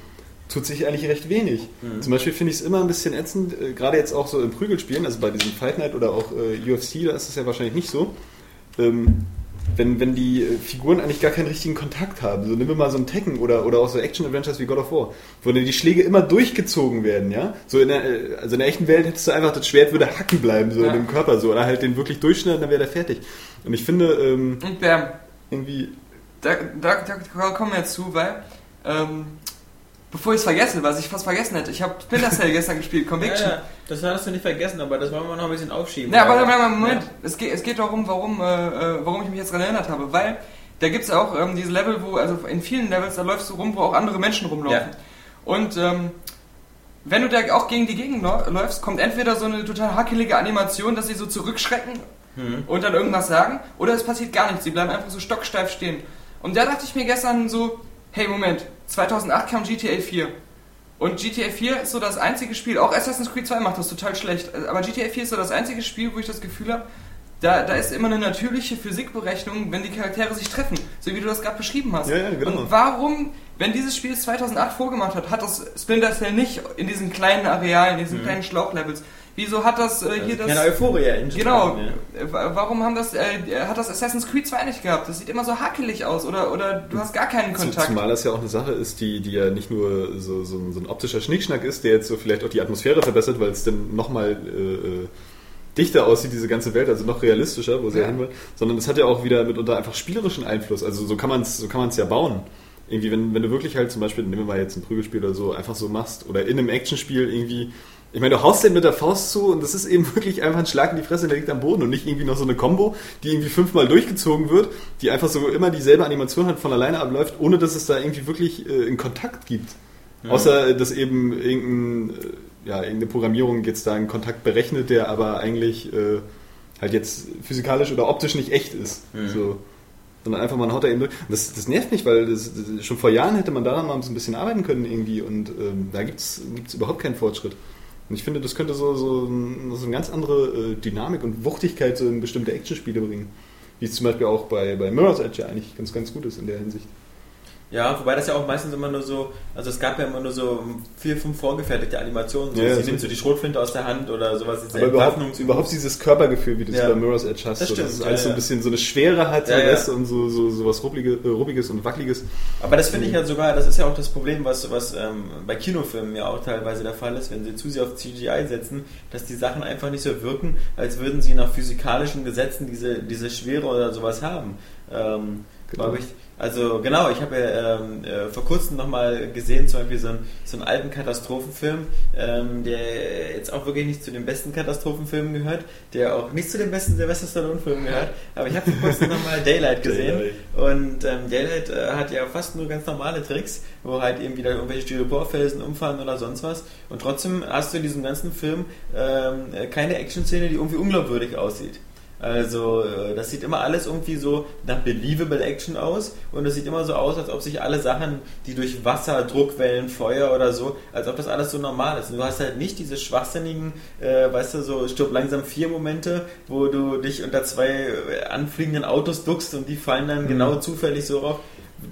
tut sich eigentlich recht wenig. Zum Beispiel finde ich es immer ein bisschen ätzend, äh, gerade jetzt auch so in Prügelspielen, also bei diesem Fight Night oder auch äh, UFC, da ist es ja wahrscheinlich nicht so. Ähm, wenn, wenn die äh, Figuren eigentlich gar keinen richtigen Kontakt haben. So nehmen wir mal so ein Tekken oder, oder auch so Action-Adventures wie God of War, wo dann die Schläge immer durchgezogen werden, ja. So in der, äh, also in der echten Welt hättest du einfach, das Schwert würde hacken bleiben, so Ja. in dem Körper so, oder halt den wirklich durchschneiden, dann wäre der fertig. Und ich finde, ähm, Und bam, irgendwie, Da, da, da kommen wir jetzt zu, weil, ähm, bevor ich es vergesse, was ich fast vergessen hätte, ich habe Splinter Cell gestern gespielt, ja, Conviction. ja, das hast du nicht vergessen, aber das wollen wir noch ein bisschen aufschieben. Ne, aber Weil- Moment, Moment, es geht, es geht darum, warum, äh, äh, warum ich mich jetzt daran erinnert habe, weil da gibt es ja auch ähm, diese Level, wo, also in vielen Levels, da läufst du rum, wo auch andere Menschen rumlaufen. Ja. Und ähm, wenn du da auch gegen die Gegend läufst, kommt entweder so eine total hackelige Animation, dass sie so zurückschrecken und dann irgendwas sagen, oder es passiert gar nichts, sie bleiben einfach so stocksteif stehen. Und da dachte ich mir gestern so, hey Moment, 2008 kam GTA 4. Und GTA 4 ist so das einzige Spiel, auch Assassin's Creed 2 macht das total schlecht, aber GTA 4 ist so das einzige Spiel, wo ich das Gefühl habe, da, da ist immer eine natürliche Physikberechnung, wenn die Charaktere sich treffen, so wie du das gerade beschrieben hast. Ja, ja, genau. Und warum, wenn dieses Spiel es 2008 vorgemacht hat, hat das Splinter Cell nicht in diesen kleinen Arealen, in diesen kleinen Schlauchlevels? Wieso hat das äh, hier das... Keine Euphorie Engine. Genau. Äh, wa- Warum haben das, äh, hat das Assassin's Creed 2 nicht gehabt? Das sieht immer so hakelig aus oder, oder du hast gar keinen Kontakt. Zumal das ja auch eine Sache ist, die, die ja nicht nur so, so, ein- so ein optischer Schnickschnack ist, der jetzt so vielleicht auch die Atmosphäre verbessert, weil es dann nochmal äh, äh, dichter aussieht, diese ganze Welt, also noch realistischer, wo sie Ja. ja. hin will, sondern es hat ja auch wieder mitunter einfach spielerischen Einfluss. Also so kann man es so kann man's ja bauen. Irgendwie, wenn, wenn du wirklich halt zum Beispiel, nehmen wir mal jetzt ein Prügelspiel oder so, einfach so machst oder in einem Actionspiel irgendwie, ich meine, du haust den mit der Faust zu und das ist eben wirklich einfach ein Schlag in die Fresse, der liegt am Boden und nicht irgendwie noch so eine Combo, die irgendwie fünfmal durchgezogen wird, die einfach so immer dieselbe Animation hat, von alleine abläuft, ohne dass es da irgendwie wirklich äh, einen Kontakt gibt. Außer, äh, dass eben irgendein, äh, ja, irgendeine Programmierung jetzt da einen Kontakt berechnet, der aber eigentlich äh, halt jetzt physikalisch oder optisch nicht echt ist. So. Sondern einfach man haut da eben durch. Das, das nervt mich, weil das, das, schon vor Jahren hätte man daran mal ein bisschen arbeiten können irgendwie und ähm, da gibt es überhaupt keinen Fortschritt. Und ich finde, das könnte so, so, so eine ganz andere äh, Dynamik und Wuchtigkeit so in bestimmte Actionspiele bringen. Wie es zum Beispiel auch bei, bei Mirror's Edge ja eigentlich ganz, ganz gut ist in der Hinsicht. Ja, wobei das ja auch meistens immer nur so, also es gab ja immer nur so vier, fünf vorgefertigte Animationen. So, Ja, sie so- nimmt so die Schrotflinte aus der Hand oder sowas. diese Aber überhaupt, überhaupt dieses Körpergefühl, wie du es Ja. bei Mirror's Edge hast, Das so, dass stimmt, es alles ja, so ein bisschen so eine Schwere hat Ja, ja. und so, so, so was Ruppiges, äh, Ruppiges und Wackeliges. Aber das finde ich ja sogar, das ist ja auch das Problem, was, was ähm, bei Kinofilmen ja auch teilweise der Fall ist, wenn sie zu sehr auf CGI setzen, dass die Sachen einfach nicht so wirken, als würden sie nach physikalischen Gesetzen diese, diese Schwere oder sowas haben. Ähm, Genau. Glaube ich. Also genau, ich habe ja ähm, äh, vor kurzem nochmal gesehen, zum Beispiel so einen, so einen alten Katastrophenfilm, ähm, der jetzt auch wirklich nicht zu den besten Katastrophenfilmen gehört, der auch nicht zu den besten Sylvester Stallone-Filmen gehört, aber ich habe vor kurzem nochmal Daylight gesehen. Und ähm, Daylight äh, hat ja fast nur ganz normale Tricks, wo halt eben wieder irgendwelche Styroporfelsen umfahren oder sonst was. Und trotzdem hast du in diesem ganzen Film ähm, äh, keine Action-Szene, die irgendwie unglaubwürdig aussieht. Also, äh, das sieht immer alles irgendwie so nach believable Action aus und es sieht immer so aus, als ob sich alle Sachen, die durch Wasser, Druckwellen, Feuer oder so, als ob das alles so normal ist. Und du hast halt nicht diese schwachsinnigen, äh, weißt du, so stirb langsam vier Momente, wo du dich unter zwei äh, anfliegenden Autos duckst und die fallen dann genau zufällig so rauf.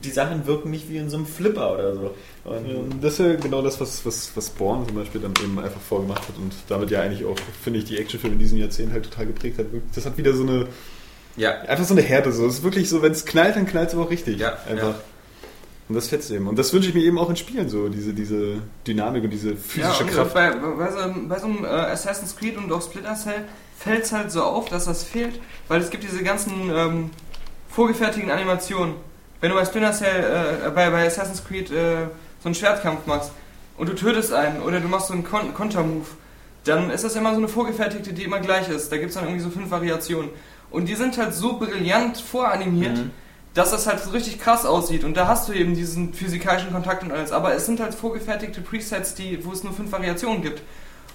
Die Sachen wirken nicht wie in so einem Flipper oder so. Und Das ist ja genau das, was, was, was Born zum Beispiel dann eben einfach vorgemacht hat und damit ja eigentlich auch, finde ich, die Actionfilme in diesem Jahrzehnt halt total geprägt hat. Das hat wieder so eine, ja, einfach so eine Härte. So. Es ist wirklich so, wenn es knallt, dann knallt es aber auch richtig. Ja, einfach. ja. Und das fetzt eben. Und das wünsche ich mir eben auch in Spielen so, diese, diese Dynamik und diese Ja, physische und Kraft. bei, bei, so, einem- bei so einem äh, Assassin's Creed und auch Splinter Cell fällt es halt so auf, dass das fehlt, weil es gibt diese ganzen ähm, vorgefertigten Animationen. Wenn du bei Splinter Cell, äh, bei, bei Assassin's Creed äh, so einen Schwertkampf machst und du tötest einen oder du machst so einen Kon Kontermove, dann ist das immer so eine vorgefertigte, die immer gleich ist. Da gibt es dann irgendwie so fünf Variationen. Und die sind halt so brillant voranimiert, Mhm. dass das halt so richtig krass aussieht. Und da hast du eben diesen physikalischen Kontakt und alles. Aber es sind halt vorgefertigte Presets, die, wo es nur fünf Variationen gibt.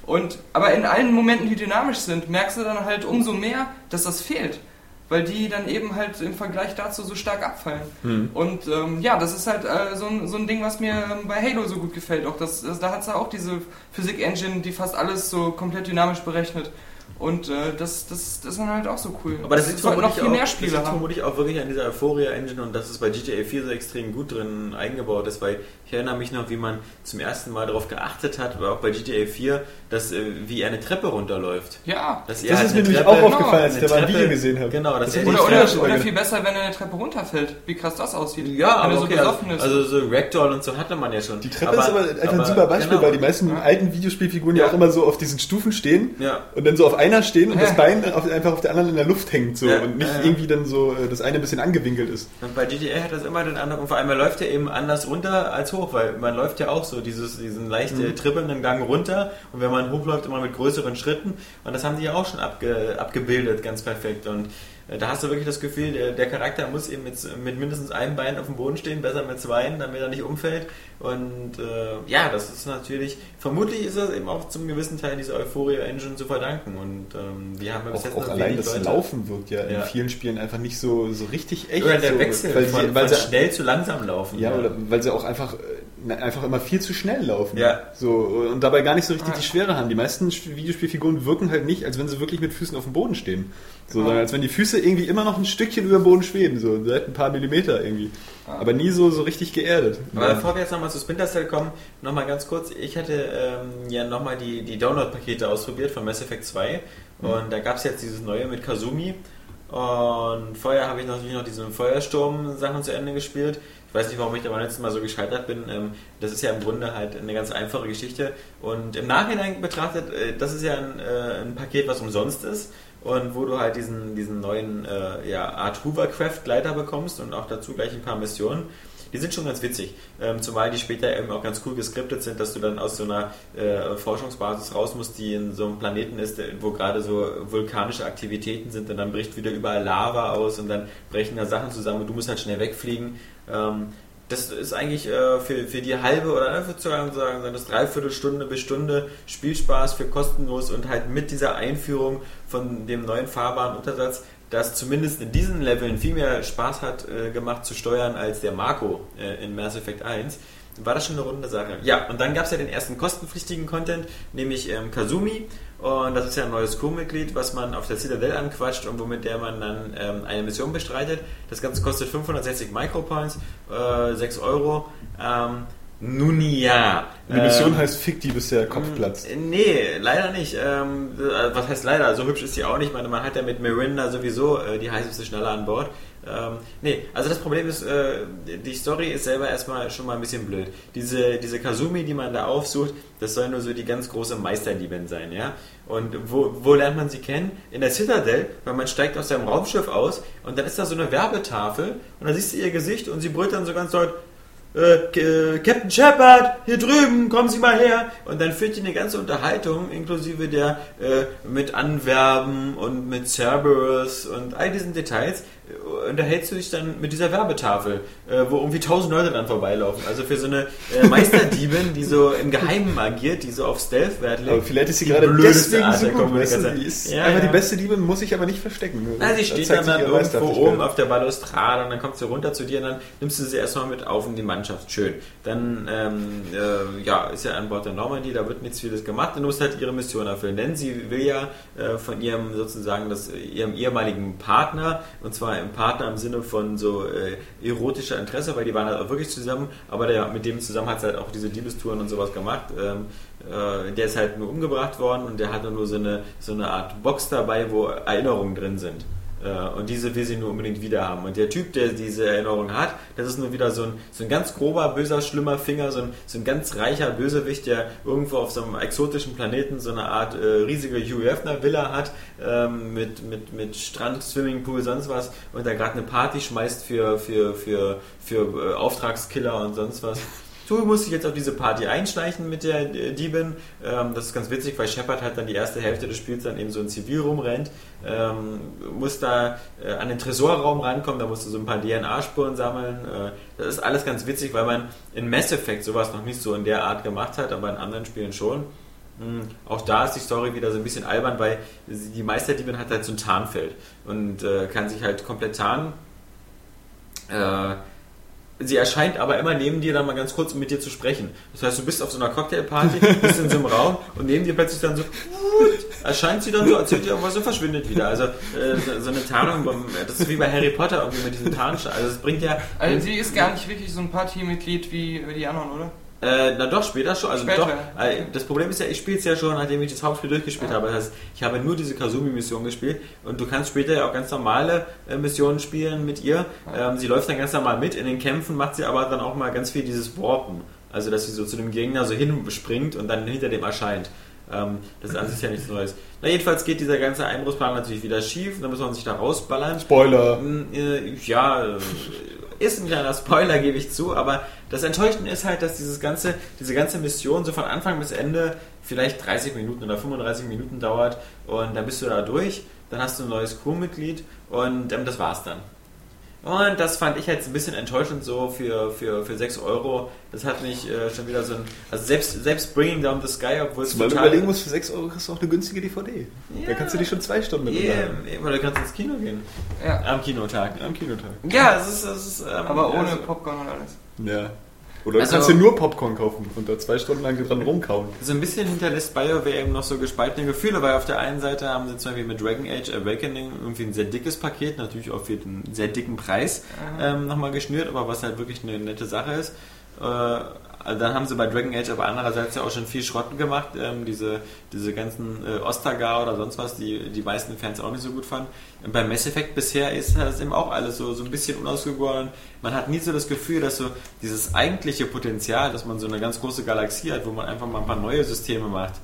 Und, aber in allen Momenten, die dynamisch sind, merkst du dann halt umso mehr, dass das fehlt. Weil die dann eben halt im Vergleich dazu so stark abfallen. Mhm. Und ähm, ja, das ist halt äh, so, ein, so ein Ding, was mir ähm, bei Halo so gut gefällt. Auch das, das, da hat es ja auch diese Physik-Engine, die fast alles so komplett dynamisch berechnet. Und äh, das, das, das ist dann halt auch so cool. Aber das liegt sollten noch vermutlich viel auch, mehr das Spiele liegt haben. vermutlich auch wirklich an dieser Euphoria Engine und dass es bei GTA 4 so extrem gut drin eingebaut ist, weil ich erinnere mich noch, wie man zum ersten Mal darauf geachtet hat, aber auch bei GTA 4, dass äh, wie er eine Treppe runterläuft. Ja. Dass Das er halt ist mir eine nämlich auch aufgefallen, als ich da mal ein Video gesehen habe. Genau, das Das er Oder, nicht oder, Treppe- oder viel besser, wenn eine Treppe runterfällt. Wie krass das aussieht. Ja, wenn aber er so okay, besoffen ist. also so Ragdoll und so hatte man ja schon. Die Treppe ist aber einfach ein super Beispiel, genau. weil die meisten Ja. alten Videospielfiguren ja. Ja. auch immer so auf diesen Stufen stehen Ja. und dann so auf einer stehen und Ja. das Bein auf, einfach auf der anderen in der Luft hängt so Ja. und nicht irgendwie dann so äh, das eine ein bisschen angewinkelt ist. Und bei GTA hat das immer den Eindruck, und vor allem er läuft ja eben anders runter als hoch, weil man läuft ja auch so dieses, diesen leicht Mhm. äh, trippelnden Gang runter und wenn man hochläuft, immer mit größeren Schritten und das haben die ja auch schon abge, abgebildet, ganz perfekt und da hast du wirklich das Gefühl, der, der Charakter muss eben mit, mit mindestens einem Bein auf dem Boden stehen, besser mit zweien, damit er nicht umfällt und äh, ja, das ist natürlich, vermutlich ist das eben auch zum gewissen Teil dieser Euphoria Engine zu verdanken und ähm, wir haben ja bis Auch, jetzt auch allein das Leute- Laufen wirkt ja, in Ja. vielen Spielen einfach nicht so, so richtig echt. Oder der so, Wechsel weil sie, weil von sie, schnell zu langsam laufen. ja, oder weil sie auch einfach, äh, einfach immer viel zu schnell laufen. Ja. So, und dabei gar nicht so richtig Ah. die Schwere haben. Die meisten Sp- Videospielfiguren wirken halt nicht, als wenn sie wirklich mit Füßen auf dem Boden stehen. So, sondern als wenn die Füße irgendwie immer noch ein Stückchen über dem Boden schweben, so seit ein paar Millimeter irgendwie. Aber nie so, so richtig geerdet. Aber bevor wir jetzt nochmal zu Splinter Cell kommen, nochmal ganz kurz. Ich hatte ähm, ja nochmal die, die Download-Pakete ausprobiert von Mass Effect 2 und da gab es jetzt dieses neue mit Kazumi und vorher habe ich natürlich noch diese Feuersturm-Sachen zu Ende gespielt. Ich weiß nicht, warum ich da beim letzten Mal so gescheitert bin. Ähm, das ist ja im Grunde halt eine ganz einfache Geschichte. Und im Nachhinein betrachtet, äh, das ist ja ein, äh, ein Paket, was umsonst ist und wo du halt diesen, diesen neuen äh, ja, Art Hovercraft-Gleiter bekommst und auch dazu gleich ein paar Missionen. Die sind schon ganz witzig, ähm, zumal die später eben auch ganz cool geskriptet sind, dass du dann aus so einer äh, Forschungsbasis raus musst, die in so einem Planeten ist, der- wo gerade so vulkanische Aktivitäten sind und dann bricht wieder überall Lava aus und dann brechen da Sachen zusammen und du musst halt schnell wegfliegen. Ähm, das ist eigentlich äh, für, für die halbe oder ich würde sagen, das Dreiviertelstunde bis Stunde Spielspaß für kostenlos und halt mit dieser Einführung von dem neuen fahrbaren Untersatz, das zumindest in diesen Leveln viel mehr Spaß hat äh, gemacht zu steuern als der Marco äh, in Mass Effect 1. War das schon eine runde Sache. Ja, und dann gab es ja den ersten kostenpflichtigen Content, nämlich ähm, Kazumi. Und das ist ja ein neues Crewmitglied, was man auf der Citadel anquatscht und womit der man dann ähm, eine Mission bestreitet. Das Ganze kostet 560 Micropoints, äh, 6 Euro. Ähm, nun ja. Die Mission ähm, heißt Fick die, bis der Kopf platzt. äh, Nee, leider nicht. Ähm, äh, was heißt leider? So hübsch ist sie auch nicht. Ich meine, man hat ja mit Mirinda sowieso äh, die heißeste Schnalle an Bord. Ähm, nee, also das Problem ist, äh, die Story ist selber erstmal schon mal ein bisschen blöd. Diese, diese Kazumi, die man da aufsucht, das soll nur so die ganz große Meisterliebin sein, ja? Und wo, wo lernt man sie kennen? In der Citadel, weil man steigt aus seinem Raumschiff aus und dann ist da so eine Werbetafel und dann siehst du ihr Gesicht und sie brüllt dann so ganz laut, äh, K- Captain Shepard, hier drüben, kommen Sie mal her. Und dann führt die eine ganze Unterhaltung, inklusive der äh, mit Anwerben und mit Cerberus und all diesen Details. Unterhältst du dich dann mit dieser Werbetafel, äh, wo irgendwie tausend Leute dran vorbeilaufen. Also für so eine äh, Meisterdiebin, die so im Geheimen agiert, die so auf Stealth-Wert legt. Aber vielleicht ist sie gerade deswegen Art so der gut, weißt du? Kommunikation. Die ist Ja, einfach ja. die beste Liebe, muss ich aber nicht verstecken. Na, sie steht dann, dann irgendwo oben auf der Balustrade und dann kommt sie runter zu dir und dann nimmst du sie erstmal mit auf in die Mannschaft. Schön. Dann ähm, äh, ja, ist ja an Bord der Normandy, da wird nichts vieles gemacht und du musst halt ihre Mission erfüllen. Denn sie will ja äh, von ihrem sozusagen das, ihrem ehemaligen Partner, und zwar im Partner im Sinne von so äh, erotischer Interesse, weil die waren halt auch wirklich zusammen, aber der, mit dem zusammen hat es halt auch diese Liebestouren und sowas gemacht. Ähm, äh, der ist halt nur umgebracht worden und der hatte nur so eine, so eine Art Box dabei, wo Erinnerungen drin sind. Äh, Und diese will sie nur unbedingt wieder haben. Und der Typ, der diese Erinnerung hat, das ist nur wieder so ein, so ein ganz grober, böser, schlimmer Finger, so ein, so ein ganz reicher Bösewicht, der irgendwo auf so einem exotischen Planeten so eine Art äh, riesige Hugh Hefner Villa hat, ähm, mit, mit, mit Strand, Swimmingpool, sonst was, und da gerade eine Party schmeißt für, für, für, für äh, Auftragskiller und sonst was. Du musst dich jetzt auf diese Party einschleichen mit der äh, Diebin. Ähm, das ist ganz witzig, weil Shepard halt dann die erste Hälfte des Spiels dann eben so in Zivil rumrennt. Ähm, muss da äh, an den Tresorraum rankommen, da musst du so ein paar DNA-Spuren sammeln. Äh, das ist alles ganz witzig, weil man in Mass Effect sowas noch nicht so in der Art gemacht hat, aber in anderen Spielen schon. Hm, Auch da ist die Story wieder so ein bisschen albern, weil die Meisterdiebin hat halt so ein Tarnfeld und äh, kann sich halt komplett tarnen. Äh, sie erscheint aber immer neben dir dann mal ganz kurz, um mit dir zu sprechen. Das heißt, du bist auf so einer Cocktailparty, bist in so einem Raum und neben dir plötzlich dann so erscheint sie dann so, erzählt dir irgendwas und verschwindet wieder. Also äh, so- so eine Tarnung, das ist wie bei Harry Potter irgendwie mit diesem Tarnstein. Also es bringt ja... Also sie ist gar nicht wirklich so ein Partymitglied wie wie die anderen, oder? Äh, na doch, später schon. Also Später. doch. Äh, das Problem ist ja, ich spiele es ja schon, nachdem ich das Hauptspiel durchgespielt habe. Das heißt, ich habe nur diese Kasumi-Mission gespielt und du kannst später ja auch ganz normale äh, Missionen spielen mit ihr. Ähm, sie läuft dann ganz normal mit. In den Kämpfen macht sie aber dann auch mal ganz viel dieses Warpen. Also, dass sie so zu dem Gegner so hinspringt und dann hinter dem erscheint. Ähm, das ist an sich ja nichts Neues. Na, jedenfalls geht dieser ganze Einbruchsplan natürlich wieder schief. Dann muss man sich da rausballern. Spoiler. Mm, äh, Ja, äh, ist ein kleiner Spoiler, gebe ich zu, aber das Enttäuschende ist halt, dass dieses ganze, diese ganze Mission so von Anfang bis Ende vielleicht 30 Minuten oder 35 Minuten dauert und dann bist du da durch, dann hast du ein neues Crewmitglied und ähm, das war's dann. Und das fand ich jetzt ein bisschen enttäuschend so für, für, für 6 Euro. Das hat mich äh, schon wieder so ein. Also selbst, selbst Bringing Down the Sky, obwohl es Zumal du überlegen musst, für 6 Euro kriegst du auch eine günstige DVD. Da Ja. kannst du dich schon zwei Stunden mit Yeah, unterhalten. oder du kannst ins Kino gehen. Ja. Am Kinotag. Am Kinotag. Ja, es ist. Es ist ähm, Aber ohne also- Popcorn und alles. Ja. Oder du Also- kannst dir nur Popcorn kaufen und da zwei Stunden lang dran rumkauen. So ein bisschen hinterlässt BioWare eben noch so gespaltene Gefühle, weil auf der einen Seite haben sie zum Beispiel mit Dragon Age Awakening irgendwie ein sehr dickes Paket, natürlich auch für den sehr dicken Preis ähm, nochmal geschnürt, aber was halt wirklich eine nette Sache ist. Äh, also dann haben sie bei Dragon Age aber andererseits ja auch schon viel Schrotten gemacht, ähm, diese, diese ganzen äh, Ostagar oder sonst was, die die meisten Fans auch nicht so gut fanden. Und bei Mass Effect bisher ist das eben auch alles so, so ein bisschen unausgegoren. Man hat nie so das Gefühl, dass so dieses eigentliche Potenzial, dass man so eine ganz große Galaxie hat, wo man einfach mal ein paar neue Systeme macht,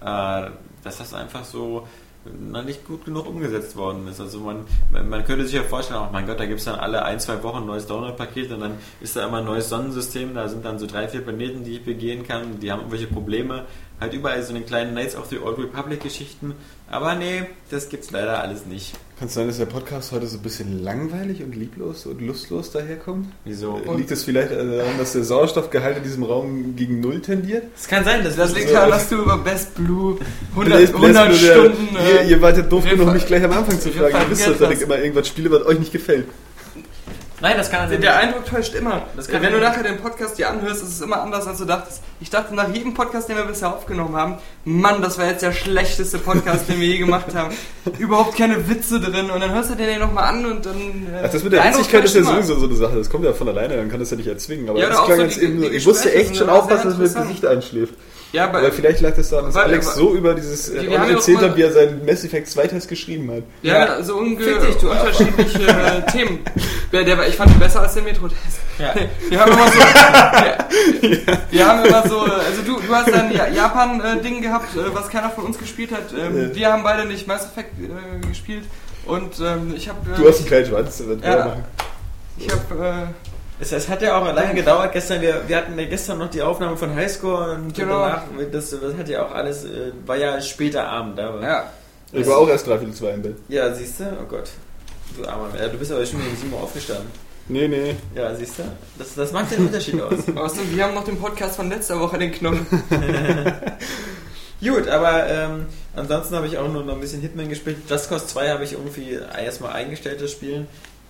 äh, dass das einfach so noch nicht gut genug umgesetzt worden ist. Also man, man könnte sich ja vorstellen, oh mein Gott, da gibt es dann alle ein, zwei Wochen ein neues Download-Paket und dann ist da immer ein neues Sonnensystem, da sind dann so drei, vier Planeten, die ich begehen kann, die haben irgendwelche Probleme. Halt überall so eine kleinen Knights of the Old Republic-Geschichten. Aber nee, das gibt's leider alles nicht. Kann es sein, dass der Podcast heute so ein bisschen langweilig und lieblos und lustlos daherkommt? Wieso? Äh, Liegt es vielleicht daran, dass der Sauerstoffgehalt in diesem Raum gegen Null tendiert? Es kann sein, dass Das liegt So. daran, dass du über Best Blue 100, Bläst- bläst 100 nur der- Stunden. Ihr, äh, ihr wartet doof genug, refer- mich gleich am Anfang zu fragen. Ihr wisst doch, dass ich immer irgendwas spiele, was euch nicht gefällt. Nein, das kann Der Eindruck täuscht immer. Das kann Wenn du nachher den Podcast dir anhörst, ist es immer anders, als du dachtest. Ich dachte nach jedem Podcast, den wir bisher aufgenommen haben, Mann, das war jetzt der schlechteste Podcast, den wir je gemacht haben. Überhaupt keine Witze drin. Und dann hörst du dir den nochmal an und dann. äh, Ach, das mit der Eindruck Witzigkeit ist ja sowieso so eine Sache. Das kommt ja von alleine, dann kann das ja nicht erzwingen. Aber Ja, das klang so jetzt die- eben so. Ich musste Gespräche echt schon aufpassen, dass mir das interessant. Gesicht einschläft. Ja, aber, Aber vielleicht lag das daran, dass Weil- Alex aber- so über dieses äh, Wir Ron haben ja erzählt auch mal- hat, wie er seinen Mass Effect 2 Test geschrieben hat. Ja, Ja. so unge Fick dich, du unterschiedliche äh, Themen. Der, der, war- ich fand ihn besser als der Metro-Test. Ja. Wir haben immer so, wir, wir haben immer so, also du, du hast ein Ja- Japan-Ding gehabt, äh, was keiner von uns gespielt hat. Ähm, Ja. Wir haben beide nicht Mass Effect äh, gespielt und ähm, ich habe, Du hast einen kleinen Schwanz. das wird Ja. wir machen. ich habe, Es, es hat ja auch lange gedauert. Gestern, wir, wir hatten ja gestern noch die Aufnahme von Highscore und Genau. danach, das, das hat ja auch alles, äh, war ja später Abend. Aber, ja, Ich war auch erst dreiviertel zwei im Bett. ja siehst du? Oh Gott. Du armer ja, Du bist aber schon gegen 7 Uhr aufgestanden. Nee, nee. Ja, siehst du? Das, das macht den Unterschied aus. außerdem, wir haben noch den Podcast von letzter Woche, den Knochen. Gut, aber ähm, ansonsten habe ich auch nur noch ein bisschen Hitman gespielt. Just Cause 2 habe ich irgendwie erstmal eingestellt, das Spielen,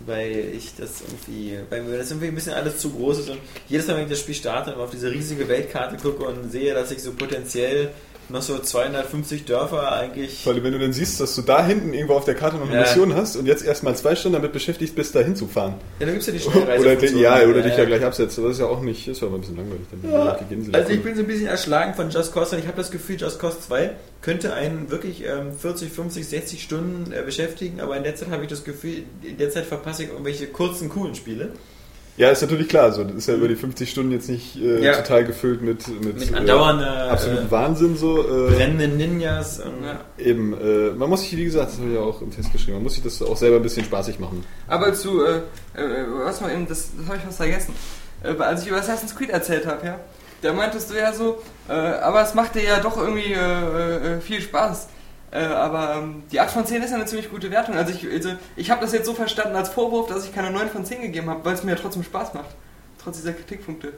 weil ich das irgendwie, weil mir das irgendwie ein bisschen alles zu groß ist und jedes Mal, wenn ich das Spiel starte und auf diese riesige Weltkarte gucke und sehe, dass ich so potenziell noch so 250 Dörfer eigentlich. Allem, wenn du dann siehst, dass du da hinten irgendwo auf der Karte noch eine Ja. Mission hast und jetzt erstmal zwei Stunden damit beschäftigt bist, da hinzufahren. Ja, da gibt's ja die Oder, Schnellreisefunktion. ja, oder dich ja gleich absetzt. Das ist ja auch nicht, ist ja immer ein bisschen langweilig. Dann Ja, also ich bin so ein bisschen erschlagen von Just Cause und ich habe das Gefühl, Just Cause 2 könnte einen wirklich ähm, 40, 50, 60 Stunden äh, beschäftigen, aber in der Zeit habe ich das Gefühl, in der Zeit verpasse ich irgendwelche kurzen, coolen Spiele. Ja, ist natürlich klar. So, das ist ja über die 50 Stunden jetzt nicht äh, Ja. total gefüllt mit, mit, Mit äh, andauernder, absolutem äh, Wahnsinn so. Äh, Brennenden Ninjas. Und, Ja. Eben, äh, man muss sich, wie gesagt, das habe ich ja auch im Test geschrieben, man muss sich das auch selber ein bisschen spaßig machen. Aber zu, äh, äh, was mal eben, das, das habe ich fast vergessen. Äh, als ich über Assassin's Creed erzählt habe, ja, da meintest du ja so, äh, aber es macht dir ja doch irgendwie äh, äh, viel Spaß. Äh, aber ähm, die 8 von 10 ist ja eine ziemlich gute Wertung. Also ich, also ich habe das jetzt so verstanden als Vorwurf, dass ich keine 9 von 10 gegeben habe, weil es mir ja trotzdem Spaß macht. Trotz dieser Kritikpunkte.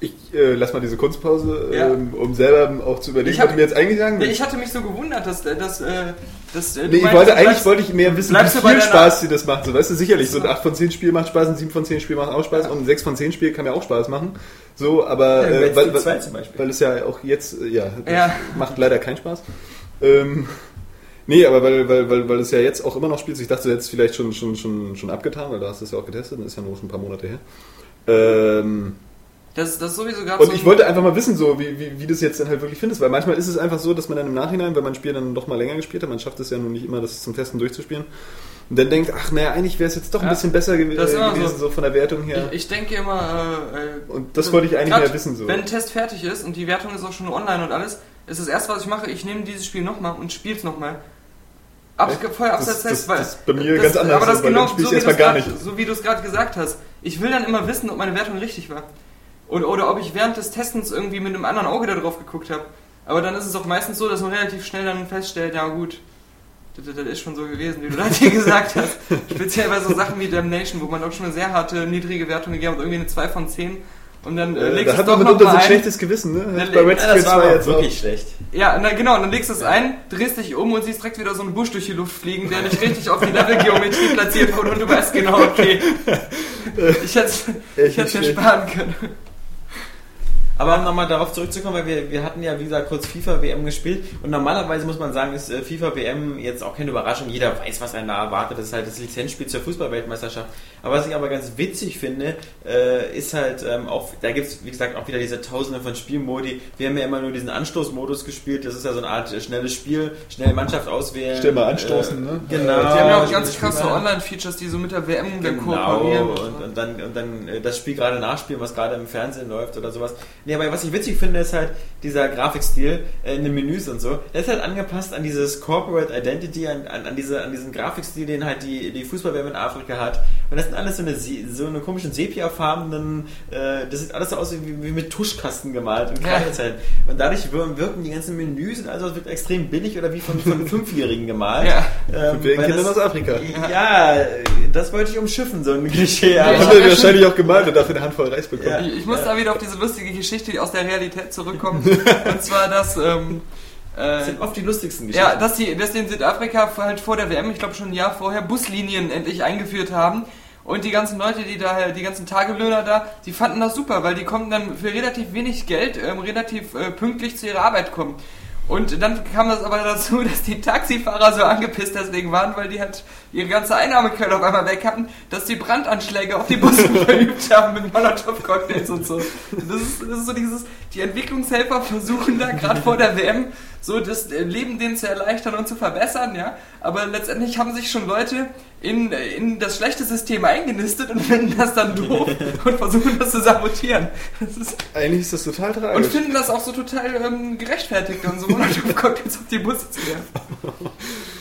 Ich äh, lass mal diese Kunstpause, Ja. ähm, um selber auch zu überlegen, Ich hab- was du mir jetzt eigentlich sagen willst. ich hatte mich so gewundert, dass, äh, dass, äh, dass äh, Nee, ich meintest, wollte, eigentlich bleibst- wollte ich mehr wissen, wie viel Spaß dir das macht. So, weißt du, sicherlich, so ein 8 von 10 Spiel macht Spaß, ein 7 von 10 Spiel macht auch Spaß und ein 6 von 10 Spiel kann mir auch Spaß machen. So, aber Ja, äh, weil, 2 weil, weil es ja auch jetzt, äh, ja, Ja. macht leider keinen Spaß. Ähm, nee, aber weil, weil, weil, weil es ja jetzt auch immer noch spielt, ich dachte, du hättest es vielleicht schon, schon, schon, schon abgetan, weil du hast es ja auch getestet, das ist ja nur schon ein paar Monate her. Ähm, Das, das ist sowieso gerade und so ich wollte einfach mal wissen, so wie, wie, wie du es jetzt dann halt wirklich findest, weil manchmal ist es einfach so, dass man dann im Nachhinein, wenn man ein Spiel dann doch mal länger gespielt hat, man schafft es ja nun nicht immer, das zum Testen durchzuspielen, und dann denkt, ach naja, eigentlich wäre es jetzt doch ein bisschen besser gew das gewesen, so. so. von der Wertung her. Ich, ich denke immer, äh, äh, und das wollte ich eigentlich grad mehr wissen. So. Wenn ein Test fertig ist und die Wertung ist auch schon online und alles, ist das erste, was ich mache, ich nehme dieses Spiel nochmal und spiele es nochmal. Ab, Das- abseits das- Test, weil das bei mir ganz anders, Aber das genau, so wie, gar grad- nicht. so wie du es gerade gesagt hast. Ich will dann immer wissen, ob meine Wertung richtig war. Oder, oder ob ich während des Testens irgendwie mit einem anderen Auge da drauf geguckt habe. Aber dann ist es auch meistens so, dass man relativ schnell dann feststellt, ja gut, das, das ist schon so gewesen, wie du das hier gesagt hast. Speziell bei so Sachen wie Damnation, wo man auch schon eine sehr harte, niedrige Wertung gegeben hat, irgendwie eine 2 von 10. Und dann äh, äh, legst da du es hat doch man noch mitunter so ein schlechtes Gewissen, ne? Dann- Bei Red war 2 aber jetzt auch. wirklich schlecht. Ja, na genau, und dann legst du es ein, drehst dich um und siehst direkt wieder so einen Busch durch die Luft fliegen, der nicht richtig auf die Levelgeometrie platziert wurde und du weißt genau, okay. Ich hätte hätte mir sparen können. Aber um nochmal darauf zurückzukommen, weil wir, wir hatten ja, wie gesagt, kurz FIFA WM gespielt und normalerweise muss man sagen, ist äh, FIFA WM jetzt auch keine Überraschung. Jeder weiß, was einen da erwartet. Das ist halt das Lizenzspiel zur Fußballweltmeisterschaft. Aber was ich aber ganz witzig finde, äh, ist halt ähm, auch, da gibt's wie gesagt, auch wieder diese Tausende von Spielmodi. Wir haben ja immer nur diesen Anstoßmodus gespielt. Das ist ja so eine Art äh, schnelles Spiel, schnell Mannschaft auswählen. Schnell mal anstoßen, äh, ne? Genau. Die haben ja auch ganz krasse Spiel- Online-Features, die so mit der WM Genau, kooperieren. und, und dann, und dann äh, das Spiel gerade nachspielen, was gerade im Fernsehen läuft oder sowas. Nee, aber was ich witzig finde, ist halt dieser Grafikstil äh, in den Menüs und so. Der ist halt angepasst an dieses Corporate Identity, an, an, an, diese, an diesen Grafikstil, den halt die, die Fußballwelt in Afrika hat. Und das sind alles so eine, so eine komischen Sepia-farbenen, äh, das sieht alles so aus wie, wie mit Tuschkasten gemalt in Ja. kleiner Zeit. Und dadurch wir- wirken die ganzen Menüs und also es wird extrem billig oder wie von, von Fünfjährigen gemalt. Ja. Ähm, weil Kindern das- aus Afrika. ja, das wollte ich umschiffen, so ein Klischee. Ja, Haben hab wir ja wahrscheinlich auch gemalt und dafür eine Handvoll Reis bekommen. Ja. Ich, ich muss da wieder auf diese lustige Geschichte aus der Realität zurückkommen. und zwar, dass, ähm, Das äh, sind oft die lustigsten Geschichten. ja, dass die, dass die in Südafrika halt vor der WM, ich glaube schon ein Jahr vorher, Buslinien endlich eingeführt haben. Und die ganzen Leute, die da, die ganzen Tagelöhner da, die fanden das super, weil die konnten dann für relativ wenig Geld ähm, relativ äh, pünktlich zu ihrer Arbeit kommen. Und dann kam das aber dazu, dass die Taxifahrer so angepisst deswegen waren, weil die halt ihre ganze Einnahmequelle auf einmal weg hatten, dass die Brandanschläge auf die Busse verübt haben mit Molotow-Cocktails und so. Das ist, das ist so dieses, die Entwicklungshelfer versuchen da gerade vor der WM so das Leben denen zu erleichtern und zu verbessern, ja. Aber letztendlich haben sich schon Leute in, in das schlechte System eingenistet und finden das dann doof und versuchen das zu sabotieren. Das ist, Eigentlich ist das total und tragisch. finden das auch so total ähm, gerechtfertigt, dann so Molotow-Cocktails auf die Busse zu werfen.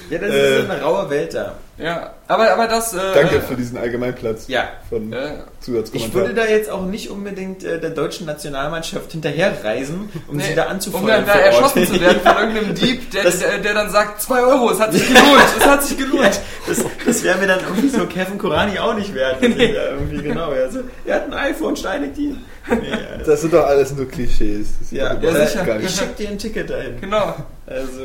ja, das Äh. ist eine raue Welt da. Ja, aber, aber das... Äh, Danke für diesen Allgemeinplatz Ja. von äh, Ich würde da jetzt auch nicht unbedingt äh, der deutschen Nationalmannschaft hinterherreisen, um Nee, sie da um anzufeuern. dann da erschossen zu werden von irgendeinem Dieb, der, Das- der, der dann sagt, 2 Euro, es hat sich gelohnt, es hat sich Ja, gelohnt. das, das wäre mir dann irgendwie so Kevin Kurani auch nicht wert. Ja irgendwie genau. Ja, so, er hat ein iPhone, steinigt ihn. Nee, ja, das- Das sind doch alles nur Klischees. Ja, ja, sicher. ich schick dir ein Ticket dahin. Genau. Also,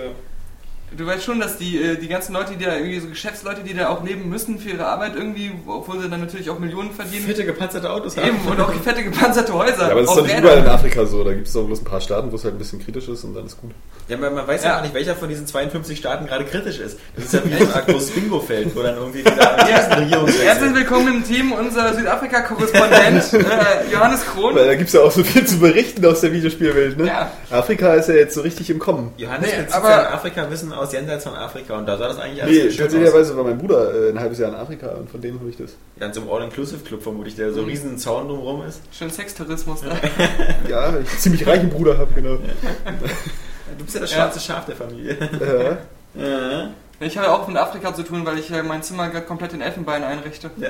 du weißt schon, dass die, äh, die ganzen Leute, die da irgendwie so Geschäftsleute, die da auch leben müssen für ihre Arbeit irgendwie, obwohl sie dann natürlich auch Millionen verdienen. Fette gepanzerte Autos Eben, und auch fette gepanzerte Häuser. Ja, aber das ist auch doch nicht Räder. überall in Afrika so. Da gibt es doch bloß ein paar Staaten, wo es halt ein bisschen kritisch ist und dann ist gut. Ja, man, man weiß ja. Ja. gar nicht, welcher von diesen 52 Staaten gerade kritisch ist. Das ist ja wie ein großes Bingo-Feld, wo dann irgendwie wieder Ja. Regierungswechsel. Herzlich willkommen im Team, unser Südafrika-Korrespondent äh, Johannes Krohn. Weil da gibt es ja auch so viel zu berichten aus der Videospielwelt, ne? Ja. Afrika ist ja jetzt so richtig im Kommen. Johannes Nee, aber- sein Afrika-Wissen aus jenseits von Afrika und da sah das eigentlich alles Nee, sehr schön aus. tatsächlicherweise war mein Bruder äh, ein halbes Jahr in Afrika und von dem habe ich das. Ja, in so einem All-Inclusive-Club vermutlich, der so Mhm. riesen Zaun drumherum ist. Schön Sextourismus. Ne? Ja, ich einen ziemlich reichen Bruder habe, genau. Du bist ja das Ja. schwarze Schaf der Familie. Ja. Ja. Ich habe auch mit Afrika zu tun, weil ich äh, mein Zimmer gerade komplett in Elfenbein einrichte.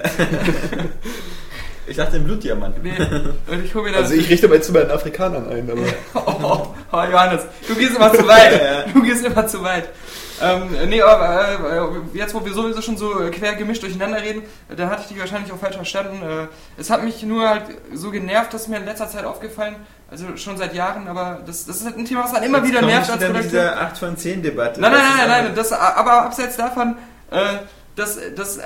Ich dachte im Blutdiamant. Nee, und ich hole mir da Also ich richte mein Zimmer in Afrikanern ein, aber Oh, oh, Johannes, du gehst immer zu weit. Du gehst immer zu weit. Ähm, nee, aber äh, jetzt, wo wir sowieso schon so quer gemischt durcheinander reden, äh, dann hatte ich dich wahrscheinlich auch falsch verstanden. Äh, es hat mich nur halt so genervt, das ist mir in letzter Zeit aufgefallen, also schon seit Jahren, aber das, das ist halt ein Thema, was dann immer wieder nervt als wieder dieser 8 von 10 Debatte. Nein, nein, nein, nein, nein, das, aber abseits davon, äh, dass, dass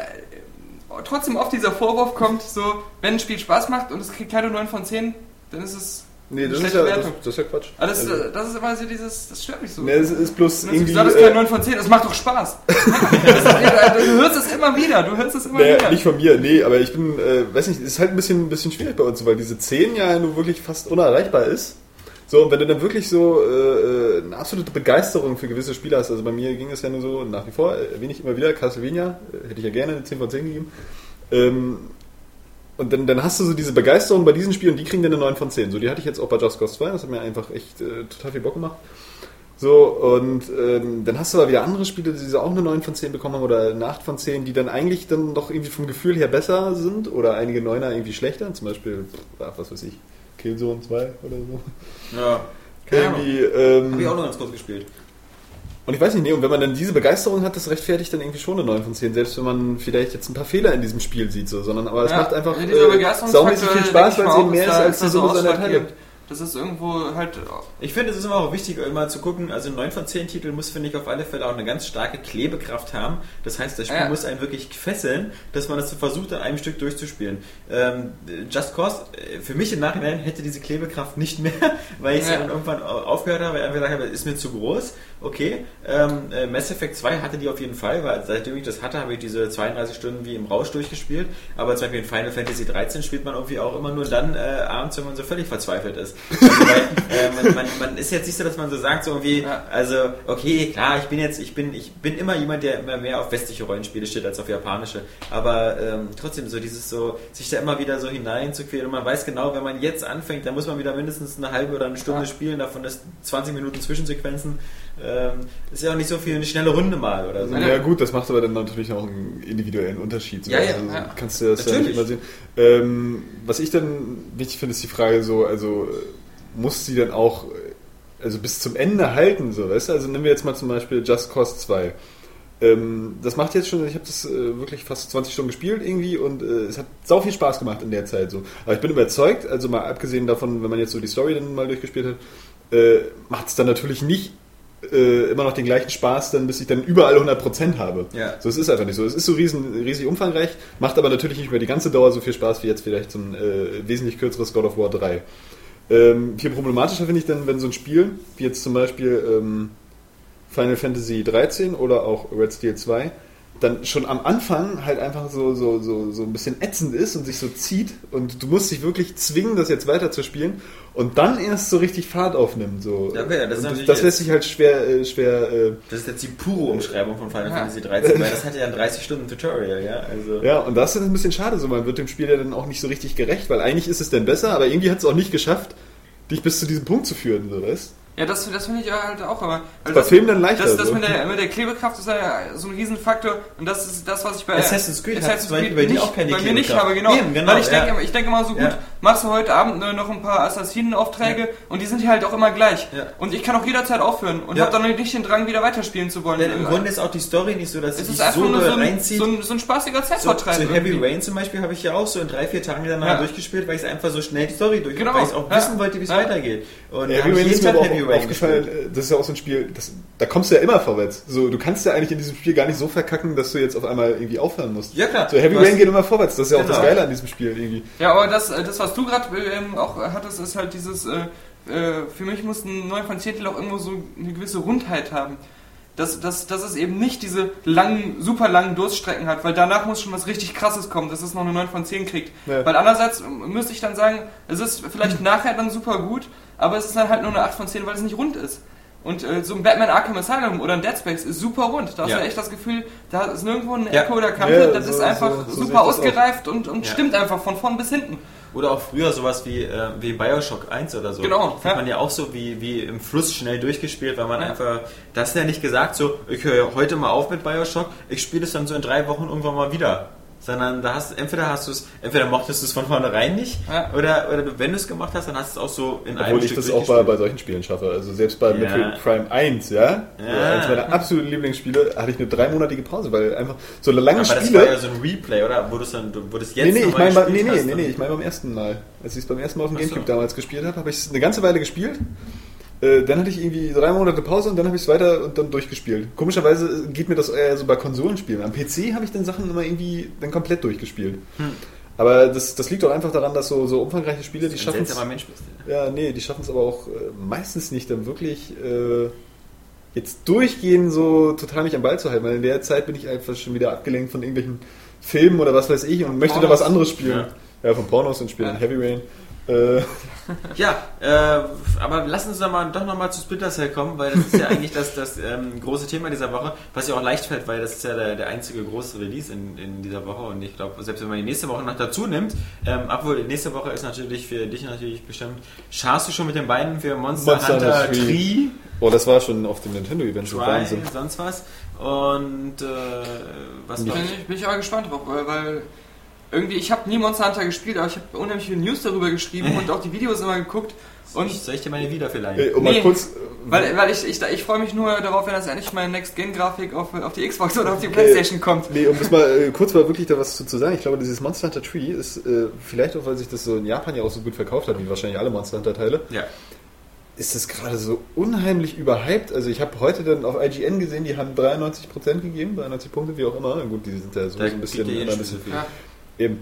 trotzdem oft dieser Vorwurf kommt, so, wenn ein Spiel Spaß macht und es kriegt keine 9 von 10, dann ist es nee, das ist schlechte ja, das, das ist ja Quatsch. Aber das, Also, äh, das ist immer so dieses, das stört mich so. nee, das ist bloß dann irgendwie... sagst du, das ist kein äh, 9 von 10, das macht doch Spaß. das ist, du hörst es immer wieder, du hörst es immer Naja, wieder. nicht von mir, nee, aber ich bin, äh, weiß nicht, es ist halt ein bisschen, ein bisschen schwierig bei uns, weil diese 10 ja nur wirklich fast unerreichbar ist. So, und wenn du dann wirklich so äh, äh, eine absolute Begeisterung für gewisse Spiele hast, also bei mir ging es ja nur so, nach wie vor, äh, erwähne ich immer wieder, Castlevania, äh, hätte ich ja gerne eine 10 von 10 gegeben. Ähm, und dann, dann hast du so diese Begeisterung bei diesen Spielen, die kriegen dann eine 9 von 10. So, die hatte ich jetzt auch bei Just Cause 2, das hat mir einfach echt äh, total viel Bock gemacht. So, und ähm, dann hast du aber wieder andere Spiele, die auch eine 9 von 10 bekommen haben oder eine 8 von 10, die dann eigentlich dann doch irgendwie vom Gefühl her besser sind oder einige Neuner irgendwie schlechter, zum Beispiel, was weiß ich, Killzone 2 oder so. Ja. Keine Ahnung. Irgendwie, ähm, Hab ich auch noch ganz kurz gespielt. und ich weiß nicht, nee, und wenn man dann diese Begeisterung hat, das rechtfertigt dann irgendwie schon eine 9 von 10, selbst wenn man vielleicht jetzt ein paar Fehler in diesem Spiel sieht, so, sondern aber es Ja, macht einfach ja, äh, saumäßig viel Spaß, weil es eben mehr ist als die Summe seiner Teile. ausschlaggebend. Das ist irgendwo halt. Ich finde, es ist immer auch wichtig, immer zu gucken, also ein 9 von 10 Titel muss, finde ich, auf alle Fälle auch eine ganz starke Klebekraft haben. Das heißt, das Spiel Ja. muss einen wirklich fesseln, dass man das versucht, an einem Stück durchzuspielen. Ähm, Just Cause, äh, für mich im Nachhinein hätte diese Klebekraft nicht mehr, weil ich es Ja. dann irgendwann au- aufgehört habe, weil ich einfach gesagt habe, ist mir zu groß. Okay, ähm, äh, Mass Effect 2 hatte die auf jeden Fall, weil seitdem ich das hatte, habe ich diese 32 Stunden wie im Rausch durchgespielt. Aber zum Beispiel in Final Fantasy 13 spielt man irgendwie auch immer nur dann äh, abends, wenn man so völlig verzweifelt ist. Also, weil, äh, man, man, man ist jetzt nicht so, dass man so sagt, so irgendwie, Ja. also, okay, klar, ich bin jetzt, ich bin, ich bin immer jemand, der immer mehr auf westliche Rollenspiele steht als auf japanische. Aber ähm, trotzdem so dieses so, sich da immer wieder so hineinzuquälen und man weiß genau, wenn man jetzt anfängt, dann muss man wieder mindestens eine halbe oder eine Stunde Ja. spielen, davon ist 20 Minuten Zwischensequenzen. Ähm, ist ja auch nicht so viel eine schnelle Runde mal oder so. Ja, gut, das macht aber dann natürlich auch einen individuellen Unterschied. So. Ja, ja, also, ja. Kannst du das ja nicht Natürlich. immer sehen. Ähm, was ich dann wichtig finde, ist die Frage so, also muss sie dann auch also bis zum Ende halten, so, weißt du? Also nehmen wir jetzt mal zum Beispiel Just Cause 2. Ähm, das macht jetzt schon, ich habe das äh, wirklich fast 20 Stunden gespielt irgendwie und äh, es hat sau viel Spaß gemacht in der Zeit so. Aber ich bin überzeugt, also mal abgesehen davon, wenn man jetzt so die Story dann mal durchgespielt hat, äh, macht es dann natürlich nicht äh, immer noch den gleichen Spaß, dann bis ich dann überall 100% habe. Ja. So, es ist einfach nicht so. Es ist so riesen, riesig umfangreich, macht aber natürlich nicht mehr die ganze Dauer so viel Spaß wie jetzt vielleicht so ein äh, wesentlich kürzeres God of War 3. Ähm, viel problematischer finde ich dann, wenn so ein Spiel, wie jetzt zum Beispiel ähm, Final Fantasy 13 oder auch Red Steel 2, dann schon am Anfang halt einfach so, so, so, so ein bisschen ätzend ist und sich so zieht und du musst dich wirklich zwingen, das jetzt weiter zu spielen und dann erst so richtig Fahrt aufnimmt. So. Ja, okay, das das jetzt- lässt sich halt schwer, äh, schwer äh, Das ist jetzt die pure Umschreibung von Final Ja. Fantasy 13, weil das hatte ja ein 30 Stunden Tutorial, ja. Also Ja, und das ist ein bisschen schade so. Man wird dem Spiel ja dann auch nicht so richtig gerecht, weil eigentlich ist es dann besser, aber irgendwie hat es auch nicht geschafft, dich bis zu diesem Punkt zu führen, so weißt Ja, das, das finde ich halt auch, aber. Also Bei das, Filmen dann leichter, Das, das so. mit, der, mit der Klebekraft ist ja so ein Riesenfaktor und das ist das, was ich bei Assassin's Creed Assassin's Creed bei dir nicht, auch keine bei mir nicht habe, genau. Eben, genau, Weil ich ja. denke, ich denke immer so gut, Ja. Machst du heute Abend äh, noch ein paar Assassinenaufträge und die sind hier halt auch immer gleich. Ja. Und ich kann auch jederzeit aufhören und Ja. hab dann nicht den Drang, wieder weiterspielen zu wollen. Denn im Grunde ist auch die Story nicht so, dass es ist einfach so nur so ein, reinzieht. so, ein, so ein spaßiger So, Zeitvertreib. so Heavy irgendwie. Rain zum Beispiel habe ich ja auch so in drei, vier Tagen danach Ja. durchgespielt, weil ich einfach so schnell die Story durch Genau. weil ich auch Ja. wissen wollte, wie es Ja. weitergeht. Und Ja, Heavy ich Rain ist mir aber Heavy auch Rain aufgefallen, gespielt. das ist ja auch so ein Spiel, das, da kommst du ja immer vorwärts. So, du kannst ja eigentlich in diesem Spiel gar nicht so verkacken, dass du jetzt auf einmal irgendwie aufhören musst. Ja, klar. So, Heavy Rain geht immer vorwärts, das ist ja auch das Genau. Geile an diesem Spiel irgendwie. Ja, aber das, äh, das was du gerade ähm, auch hattest, ist halt dieses, äh, äh, für mich muss ein 9 von 10 Titel auch irgendwo so eine gewisse Rundheit haben. Dass, dass, dass es eben nicht diese langen, super langen Durststrecken hat, weil danach muss schon was richtig krasses kommen, dass es noch eine 9 von 10 kriegt. Ja. Weil andererseits ähm, müsste ich dann sagen, es ist vielleicht nachher dann super gut, aber es ist dann halt nur eine 8 von 10, weil es nicht rund ist. Und äh, so ein Batman Arkham Asylum oder ein Dead Space ist super rund. Da hast Ja. du echt das Gefühl, da ist nirgendwo eine Ja. Ecke oder Kante, Ja, das so- ist einfach so- so super ausgereift und, und Ja. stimmt einfach von vorn bis hinten. Oder auch früher sowas wie, äh, wie Bioshock 1 oder so. Genau, Das hat man ja auch so wie, wie im Fluss schnell durchgespielt, weil man Ja. einfach, das ist ja nicht gesagt so, ich höre heute mal auf mit Bioshock, ich spiele es dann so in drei Wochen irgendwann mal wieder. Sondern da hast entweder hast du es, entweder mochtest du es von vornherein nicht, Ja. oder, oder wenn du es gemacht hast, dann hast du es auch so in einem Obwohl ich Stück das auch bei, bei solchen Spielen schaffe. Also selbst bei Ja. Metroid Prime 1, ja, Ja. eines meiner absoluten Lieblingsspiele, hatte ich eine dreimonatige Pause, weil einfach so lange Aber das Spiele... war ja so ein Replay, oder? Wo du es dann, wo jetzt Nee, nee, ich nee, gespielt nee, hast, nee, dann- nee, ich meine beim ersten Mal. Als ich es beim ersten Mal auf dem so. Gamecube damals gespielt habe, habe ich es eine ganze Weile gespielt. Äh, dann hatte ich irgendwie drei Monate Pause und dann habe ich es weiter und dann durchgespielt. Komischerweise geht mir das eher so bei Konsolenspielen. Am PC habe ich dann Sachen immer irgendwie dann komplett durchgespielt. Hm. Aber das, das liegt doch einfach daran, dass so, so umfangreiche Spiele, die schaffen es. seltsamer Mensch bist du. Ja, nee, die schaffen es aber auch äh, meistens nicht, dann wirklich äh, jetzt durchgehend so total mich am Ball zu halten, weil in der Zeit bin ich einfach schon wieder abgelenkt von irgendwelchen Filmen oder was weiß ich und möchte da Pornos. was anderes spielen. Ja. Ja, von Pornos und spielen Ja. Heavy Rain. Äh, Ja, äh, aber lass uns doch mal, doch nochmal zu Splinter Cell kommen, weil das ist ja eigentlich das, das ähm, große Thema dieser Woche, was ja auch leicht fällt, weil das ist ja der, der einzige große Release in, in dieser Woche und ich glaube, selbst wenn man die nächste Woche noch dazu nimmt, ähm, obwohl die nächste Woche ist natürlich für dich natürlich bestimmt, scharst du schon mit den Beinen für Monster, Monster Hunter Tree, oh, das war schon auf dem Nintendo-Event schon Wahnsinn. sonst was und äh, was Bin noch? ich, bin ich aber gespannt drauf, weil, weil irgendwie, ich habe nie Monster Hunter gespielt, aber ich habe unheimlich viele News darüber geschrieben und auch die Videos immer geguckt. Und soll ich dir meine wieder vielleicht? Äh, um Nee. mal kurz. weil, weil ich, ich, ich freue mich nur darauf, wenn das endlich mal Next-Gen-Grafik auf, auf die Xbox oder auf die Okay. Playstation kommt. Nee, um das mal äh, kurz mal wirklich da was zu, zu sagen. Ich glaube, dieses Monster Hunter Tree ist äh, vielleicht auch, weil sich das so in Japan ja auch so gut verkauft hat, wie wahrscheinlich alle Monster Hunter Teile. Ja. ist das gerade so unheimlich überhyped. Also ich habe heute dann auf IGN gesehen, die haben 93% gegeben, 93 Punkte, wie auch immer. Gut, die sind ja so, Da so ein bisschen, eh ein bisschen viel. Ja. Eben.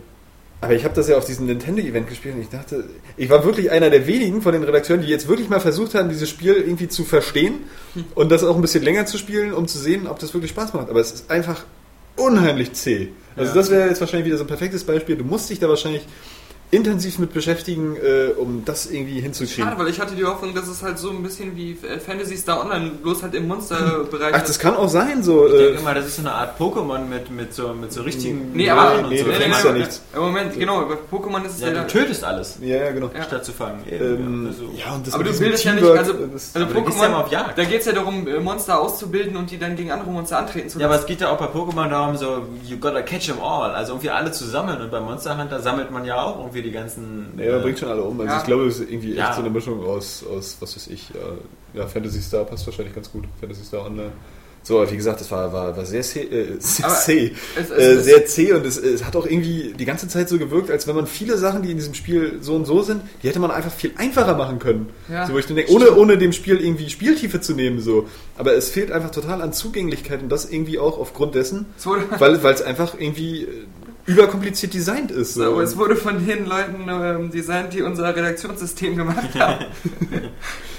Aber ich habe das ja auf diesem Nintendo-Event gespielt und ich dachte, ich war wirklich einer der wenigen von den Redakteuren, die jetzt wirklich mal versucht haben, dieses Spiel irgendwie zu verstehen und das auch ein bisschen länger zu spielen, um zu sehen, ob das wirklich Spaß macht. Aber es ist einfach unheimlich zäh. Also Ja. das wäre jetzt wahrscheinlich wieder so ein perfektes Beispiel. Du musst dich da wahrscheinlich intensiv mit beschäftigen, äh, um das irgendwie hinzukriegen. Schade, weil ich hatte die Hoffnung, dass es halt so ein bisschen wie äh, Fantasy Star Online, bloß halt im Monsterbereich Ach, das kann auch sein, so. Ich Äh, denke mal, das ist so eine Art Pokémon mit, mit, so, mit so richtigen Nee, aber Namen und nee, so. du nee, fängst nee, ja nee, nichts. Im Moment, genau, bei Pokémon ist es Ja, ja, du tötest alles, ja, ja, genau. Ja. statt zu fangen. Ähm, Also- ja, und das Aber du bildest ja nicht, also, das- also aber du gehst ja auf Pokémon, Jagd. da geht es ja darum, äh, Monster auszubilden und die dann gegen andere Monster antreten zu Ja, aber lassen. es geht ja auch bei Pokémon darum, so, you gotta catch them all. Also irgendwie alle zu sammeln. Und bei Monster Hunter sammelt man ja auch irgendwie die ganzen. Ja, man äh, bringt schon alle um. Also Ja. ich glaube, es ist irgendwie echt Ja. so eine Mischung aus, aus was weiß ich, ja, ja, Fantasy Star passt wahrscheinlich ganz gut. Fantasy Star Online. So, aber wie gesagt, das war, war, war sehr zäh, äh, sehr, zäh, es- es- äh, es- sehr zäh und es, es hat auch irgendwie die ganze Zeit so gewirkt, als wenn man viele Sachen, die in diesem Spiel so und so sind, die hätte man einfach viel einfacher machen können. Ja. So, wo ich dann denke, ohne, ohne dem Spiel irgendwie Spieltiefe zu nehmen, so. Aber es fehlt einfach total an Zugänglichkeit und das irgendwie auch aufgrund dessen, weil es einfach irgendwie äh, überkompliziert designt ist. So. aber es wurde von den Leuten ähm, designt, die unser Redaktionssystem gemacht haben.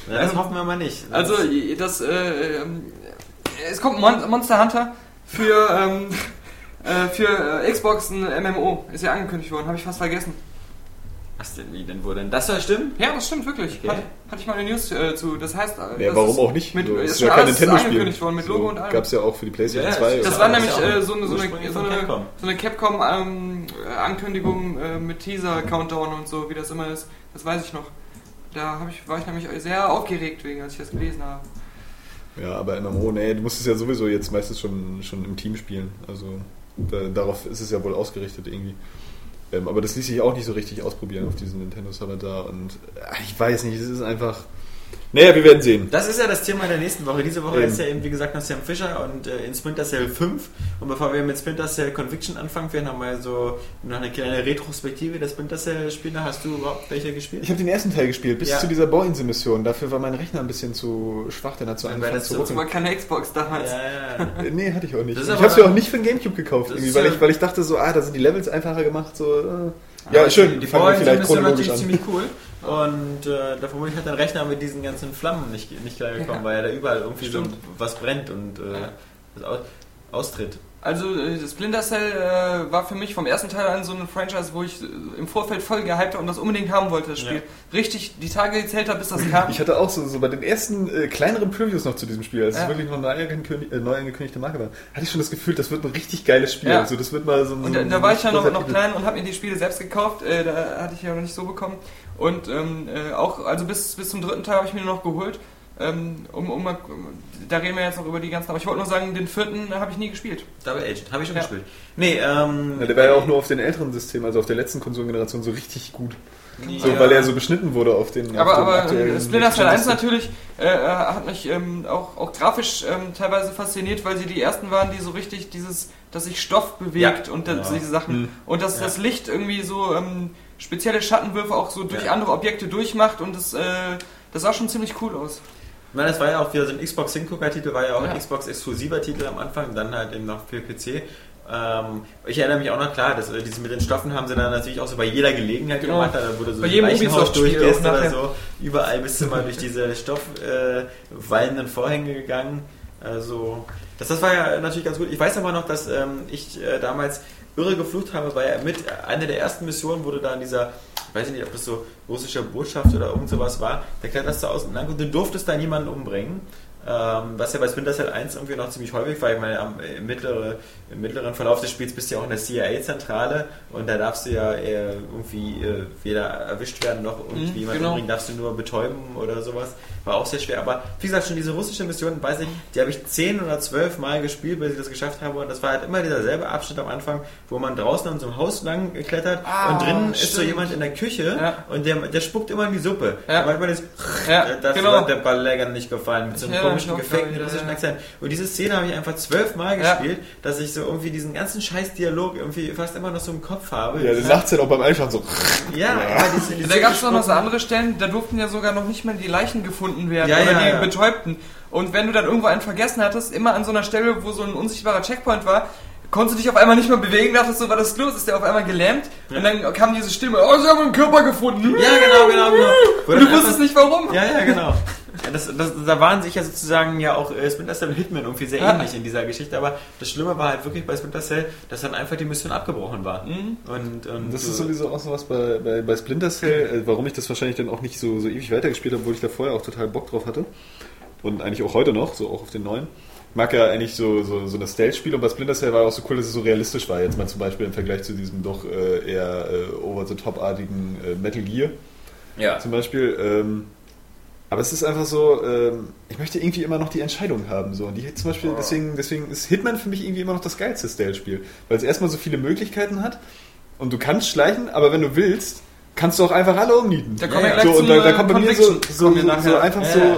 Ja, das hoffen wir mal nicht. Das Also, das, äh, ähm, es kommt Mon Monster Hunter für, ähm, äh, für äh, Xbox ein MMO. Ist ja angekündigt worden, habe ich fast vergessen. Was denn, wie denn, wo denn? Das soll stimmen? Ja, das stimmt wirklich. Okay. Hatte, hatte ich mal eine News äh, zu. Das heißt, äh, Ja, das warum ist auch nicht? Mit, so, ist ist ja kein Nintendo-Spiel. angekündigt worden mit Logo und allem. Gab es ja auch für die PlayStation Ja, 2. das Das war nämlich äh, so eine, so eine, so eine, Capcom. so eine Capcom-Ankündigung äh, mit Teaser-Countdown und so, wie das immer ist. Das weiß ich noch. Da hab ich, war ich nämlich sehr aufgeregt wegen, als ich das gelesen habe. Ja, aber MMO, nee, du musst es ja sowieso jetzt meistens schon, schon im Team spielen. Also da, darauf ist es ja wohl ausgerichtet irgendwie. Ähm, aber das ließ sich auch nicht so richtig ausprobieren auf diesem Nintendo Server da und äh, ich weiß nicht, es ist einfach. Naja, wir werden sehen. Das ist ja das Thema der nächsten Woche. Diese Woche Ähm. ist ja eben, wie gesagt, noch Sam Fischer und äh, in Splinter Cell 5. Und bevor wir mit Splinter Cell Conviction anfangen werden, haben wir so noch eine kleine Retrospektive der Splinter Cell Spiele. Hast du überhaupt welche gespielt? Ich habe den ersten Teil gespielt, bis Ja. zu dieser Bohrinsel-Mission. Dafür war mein Rechner ein bisschen zu schwach, der hat so Ja, angefangen zu ruckeln. war keine Xbox damals. ja, ja. Äh, Nee, hatte ich auch nicht. Ich habe es mir auch nicht für den Gamecube gekauft, weil, ja- ich, weil ich dachte so, ah, da sind die Levels einfacher gemacht. So, äh. Ja, Aber schön, Die, die fangen wir vielleicht ist chronologisch natürlich an. ziemlich cool. Und äh, da vermutlich hat dein Rechner mit diesen ganzen Flammen nicht, nicht klar gekommen, Ja. weil ja da überall irgendwie so Stimmt. was brennt und äh, Ja. austritt. Also äh, Splinter Cell äh, war für mich vom ersten Teil an so ein Franchise, wo ich äh, im Vorfeld voll gehypt war und das unbedingt haben wollte, das Spiel. Richtig die Tage gezählt habe, bis das kam. Ich hatte auch so, so bei den ersten äh, kleineren Previews noch zu diesem Spiel, als Ja. es wirklich noch eine neu angekündigte, äh, neu angekündigte Marke war, hatte ich schon das Gefühl, das wird ein richtig geiles Spiel. Ja. Also das wird mal so ein Und so da, da war ich ja noch, noch klein und habe mir die Spiele selbst gekauft. Äh, da hatte ich ja noch nicht so bekommen. Und ähm, äh, auch, also bis, bis zum dritten Teil habe ich mir nur noch geholt. Ähm, um, um, da reden wir jetzt noch über die ganzen. Aber ich wollte nur sagen, den vierten habe ich nie gespielt. Double Agent, habe ich schon Ja. gespielt. Nee, ähm. Ja, der war ja auch nur auf den älteren Systemen, also auf der letzten Konsolengeneration so richtig gut. So, Ja. weil er so beschnitten wurde auf den Aber, auf den aber äh, Splinter Cell 1 System. natürlich äh, äh, hat mich ähm, auch, auch grafisch ähm, teilweise fasziniert, weil sie die ersten waren, die so richtig dieses, dass sich Stoff bewegt Ja. und das, Ja. diese Sachen Mhm. und dass Ja. das Licht irgendwie so ähm, spezielle Schattenwürfe auch so durch Ja. andere Objekte durchmacht und das, äh, das sah schon ziemlich cool aus. Ich meine, das war ja auch wieder so ein Xbox Hingucker-Titel, war ja auch Ja. ein Xbox-exklusiver Titel am Anfang, dann halt eben noch für PC. Ähm, ich erinnere mich auch noch klar, dass äh, diese mit den Stoffen haben sie dann natürlich auch so bei jeder Gelegenheit Genau. gemacht. Da wurde so Bei ein jedem Ubisoft-Spiel durchgehst auch oder nachher. so. Überall bist du mal durch diese stoffwallenden äh, Vorhänge gegangen. Also, das, das war ja natürlich ganz gut. Ich weiß aber noch, dass ähm, ich äh, damals irre geflucht habe, weil mit einer der ersten Missionen wurde da in dieser, ich weiß nicht, ob das so russische Botschaft oder irgend sowas war, da kletterst du lang und du durftest da niemanden umbringen. Ähm, was ja bei Splinter Cell 1 irgendwie noch ziemlich häufig war. Ich meine, am, im, mittlere, im mittleren Verlauf des Spiels bist du ja auch in der CIA-Zentrale und da darfst du ja eher irgendwie äh, weder erwischt werden noch irgendwie Mhm, jemanden genau. umbringen, darfst du nur betäuben oder sowas. War auch sehr schwer. Aber wie gesagt, schon diese russische Mission, weiß ich, die habe ich zehn oder zwölf Mal gespielt, bis ich das geschafft habe. Und das war halt immer dieser selbe Abschnitt am Anfang, wo man draußen an so einem Haus lang klettert Ah, und drinnen ist so stimmt. jemand in der Küche Ja. und der, der spuckt immer in die Suppe. Ja. Und manchmal ist Ja, das genau. hat der Ballerger nicht gefallen mit so einem Ja, komischen gefakten ja, ja, russischen ja. Akzent. Und diese Szene habe ich einfach zwölfmal Ja. gespielt, dass ich so irgendwie diesen ganzen scheiß Dialog irgendwie fast immer noch so im Kopf habe. Ja, der nachts dann auch beim Einschlafen so. ja, immer diese, diese Da gab es noch so andere Stellen, da durften ja sogar noch nicht mehr die Leichen gefunden werden Ja, oder ja, die ja. Betäubten. Und wenn du dann irgendwo einen vergessen hattest, immer an so einer Stelle, wo so ein unsichtbarer Checkpoint war, konntest du dich auf einmal nicht mehr bewegen, dachtest du, was ist los? Ist der auf einmal gelähmt? Und dann kam diese Stimme, oh, sie haben einen Körper gefunden. Ja, genau, genau, genau. Und du wusstest nicht warum. Ja, ja, genau. Ja, Das, das, da waren sich ja sozusagen ja auch äh, Splinter Cell und Hitman irgendwie sehr Ja. ähnlich in dieser Geschichte, aber das Schlimme war halt wirklich bei Splinter Cell, dass dann einfach die Mission abgebrochen war. Mhm. Und, und Das äh, ist sowieso auch so was bei, bei, bei Splinter Cell, äh, warum ich das wahrscheinlich dann auch nicht so, so ewig weitergespielt habe, obwohl ich da vorher auch total Bock drauf hatte. Und eigentlich auch heute noch, so auch auf den neuen. Ich mag ja eigentlich so, so, so eine Stealth-Spiel und bei Splinter Cell war auch so cool, dass es so realistisch war. Jetzt mal zum Beispiel im Vergleich zu diesem doch äh, eher äh, over-the-top-artigen äh, Metal Gear ja. zum Beispiel. Ähm, aber es ist einfach so, ähm, ich möchte irgendwie immer noch die Entscheidung haben. So. Und die zum Beispiel, deswegen, deswegen ist Hitman für mich irgendwie immer noch das geilste Stealth-Spiel. Weil es erstmal so viele Möglichkeiten hat und du kannst schleichen, aber wenn du willst, kannst du auch einfach alle umnieten. Da kommen Ja, ja. so, und da, da äh, kommt bei mir so, so, so, so einfach Ja, so. ja.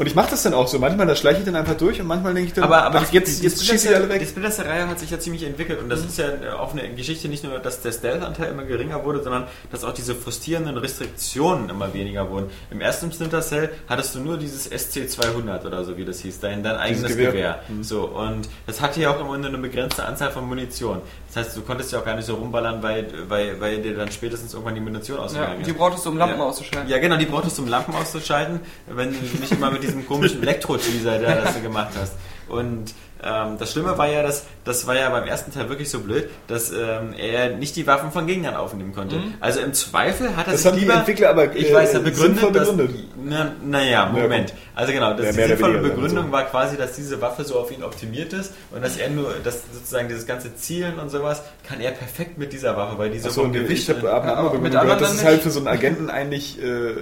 Und ich mache das dann auch so. Manchmal da schleiche ich dann einfach durch und manchmal denke ich dann, Aber, aber ach, jetzt, die, jetzt die schieße ich alle Die weg. Splinter Cell-Reihe hat sich ja ziemlich entwickelt und das ist ja auch eine Geschichte nicht nur, dass der Stealth-Anteil immer geringer wurde, sondern dass auch diese frustrierenden Restriktionen immer weniger wurden. Im ersten Splinter Cell hattest du nur dieses SC200 oder so, wie das hieß, dein, dein eigenes Gewehr. Gewehr. So, und das hatte ja auch immer nur eine begrenzte Anzahl von Munition. Das heißt, du konntest ja auch gar nicht so rumballern, weil, weil, weil dir dann spätestens irgendwann die Munition Ja, ausgegangen die ist. brauchtest du, um Lampen Ja. auszuschalten. Ja, genau, die brauchtest du, um Lampen auszuschalten, wenn du nicht immer mit diesem komischen Elektro-Teaser da das du gemacht hast. Und ähm, das Schlimme war ja, dass das war ja beim ersten Teil wirklich so blöd, dass ähm, er nicht die Waffen von Gegnern aufnehmen konnte. Also im Zweifel hat er Das sich haben die lieber, Entwickler aber, ich äh, weiß, er sinnvoll begründet, dass, begründet. na, naja, Moment. Also genau, das, Ja, die sinnvolle wir Begründung so. war quasi, dass diese Waffe so auf ihn optimiert ist und dass er nur, dass sozusagen dieses ganze Zielen und sowas kann er perfekt mit dieser Waffe, weil die so Achso, vom Gewicht ich und- ab einer anderen mit gehört, anderen dass es halt nicht. für so einen Agenten eigentlich äh,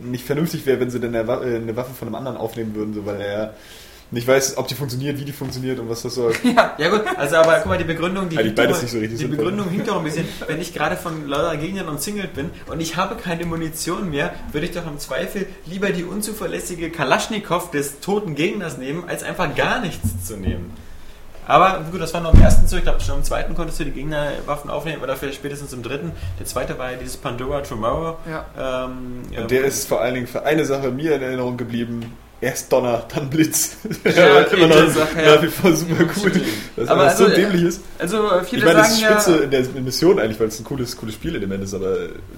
nicht vernünftig wäre, wenn sie denn eine äh, eine Waffe von einem anderen aufnehmen würden, so, weil er nicht weiß, ob die funktioniert, wie die funktioniert und was das soll. Ja gut, also aber guck mal, die Begründung, die, hinkt beides nicht so richtig die sinnvoll. Begründung hinkt doch ein bisschen, wenn ich gerade von lauter Gegnern umzingelt bin und ich habe keine Munition mehr, würde ich doch im Zweifel lieber die unzuverlässige Kalaschnikow des toten Gegners nehmen, als einfach gar nichts zu nehmen. Aber gut, das war nur im ersten Zug. Ich glaube, schon im zweiten konntest du die Gegnerwaffen aufnehmen oder vielleicht spätestens im dritten. Der zweite war ja dieses Pandora Tomorrow. Ja. Ähm, Und der ist vor allen Dingen für eine Sache mir in Erinnerung geblieben. Erst Donner, dann Blitz. Ja, immer okay, noch Sache, ja. nach wie vor super cool. Das Aber aber so also, äh, dämlich ist. Also äh, viele Ich meine, das ist sagen ja... spitze in der Mission eigentlich, weil es ein cooles, cooles Spielelement ist, aber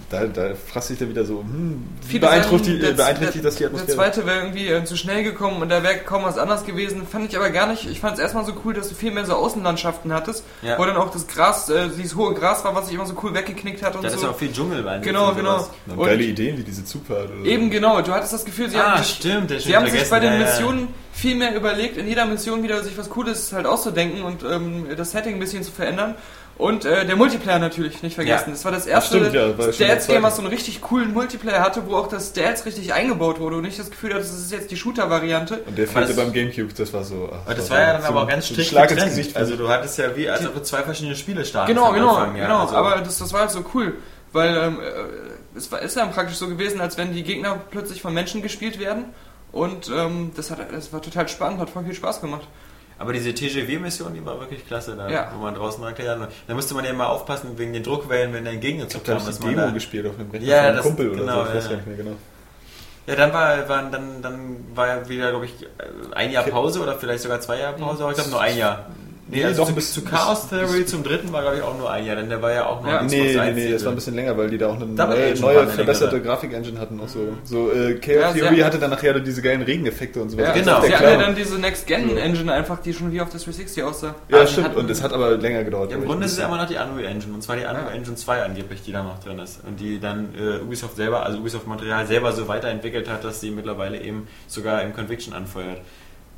da, da frasst sich dann wieder so, hm, beeinträchtigt, sagen, der- beeinträchtigt das die Der Atmosphäre. zweite wäre irgendwie äh, zu schnell gekommen und da wäre kaum was anderes gewesen. Fand ich aber gar nicht. Ich fand es erstmal so cool, dass du viel mehr so Außenlandschaften hattest, Ja. wo dann auch das Gras, äh, dieses hohe Gras war, was sich immer so cool weggeknickt hat und das ist so. ja auch viel Dschungel bei Genau, genau. Und Und geile Ideen wie diese Zugfahrt. Oder Eben genau. Du hattest das Gefühl, sie Ah, haben stimmt, der ist sie schon haben sich vergessen, bei den. Missionen viel mehr überlegt, in jeder Mission wieder sich was Cooles halt auszudenken und ähm, das Setting ein bisschen zu verändern. Und äh, der Multiplayer natürlich nicht vergessen. Ja. Das war das erste stimmt, ja, Stats-Game, was so einen richtig coolen Multiplayer hatte, wo auch das Stats richtig eingebaut wurde und nicht das Gefühl hatte, das ist jetzt die Shooter-Variante. Und der fehlte das- beim Gamecube, das war so. ach, das war ja dann so aber auch ganz strikt Schlag ins getrennt. Gesicht. Also du hattest ja wie, als ob du zwei verschiedene Spiele starten Genau, genau, Anfang, ja. genau. Also, aber das, das war halt so cool, weil ähm, äh, es war, ist dann praktisch so gewesen, als wenn die Gegner plötzlich von Menschen gespielt werden. Und ähm, das, hat, das war total spannend, hat voll viel Spaß gemacht. aber diese TGW-Mission, die war wirklich klasse, da, Ja. wo man draußen erklärt. Da musste man ja mal aufpassen wegen den Druckwellen, wenn dein Gegner zu Da man Demo da, gespielt auf einem Rechner Ja, von einem das- Kumpel oder genau, so. Ich weiß ja. nicht mehr genau. Ja, dann war, war dann, dann war ja wieder, glaube ich, ein Jahr Pause oder vielleicht sogar zwei Jahre Pause, aber ich glaube nur ein Jahr. Nee, Nee, also doch, zu, bis- zu Chaos Theory zum dritten war, glaube ich, auch nur ein Jahr, denn der war ja auch noch Ja. Nee, nee, 1 nee, das war ein bisschen länger, weil die da auch eine Double neue, neue verbesserte. Grafik-Engine hatten. Auch so so äh, Chaos Ja, Theory hatte dann nachher diese geilen Regeneffekte und sowas. Ja, Das genau. Sie hatten ja dann diese Next-Gen-Engine einfach, die schon wie auf der 360 aussah. Ja, Ah, die stimmt. Und es hat aber länger gedauert. Ja, Im Grunde ist es ja immer noch die Unreal Engine, und zwar die Unreal Ja. Engine 2 angeblich, die da noch drin ist. Und die dann äh, Ubisoft selber, also Ubisoft Montreal selber so weiterentwickelt hat, dass sie mittlerweile eben sogar im Conviction anfeuert.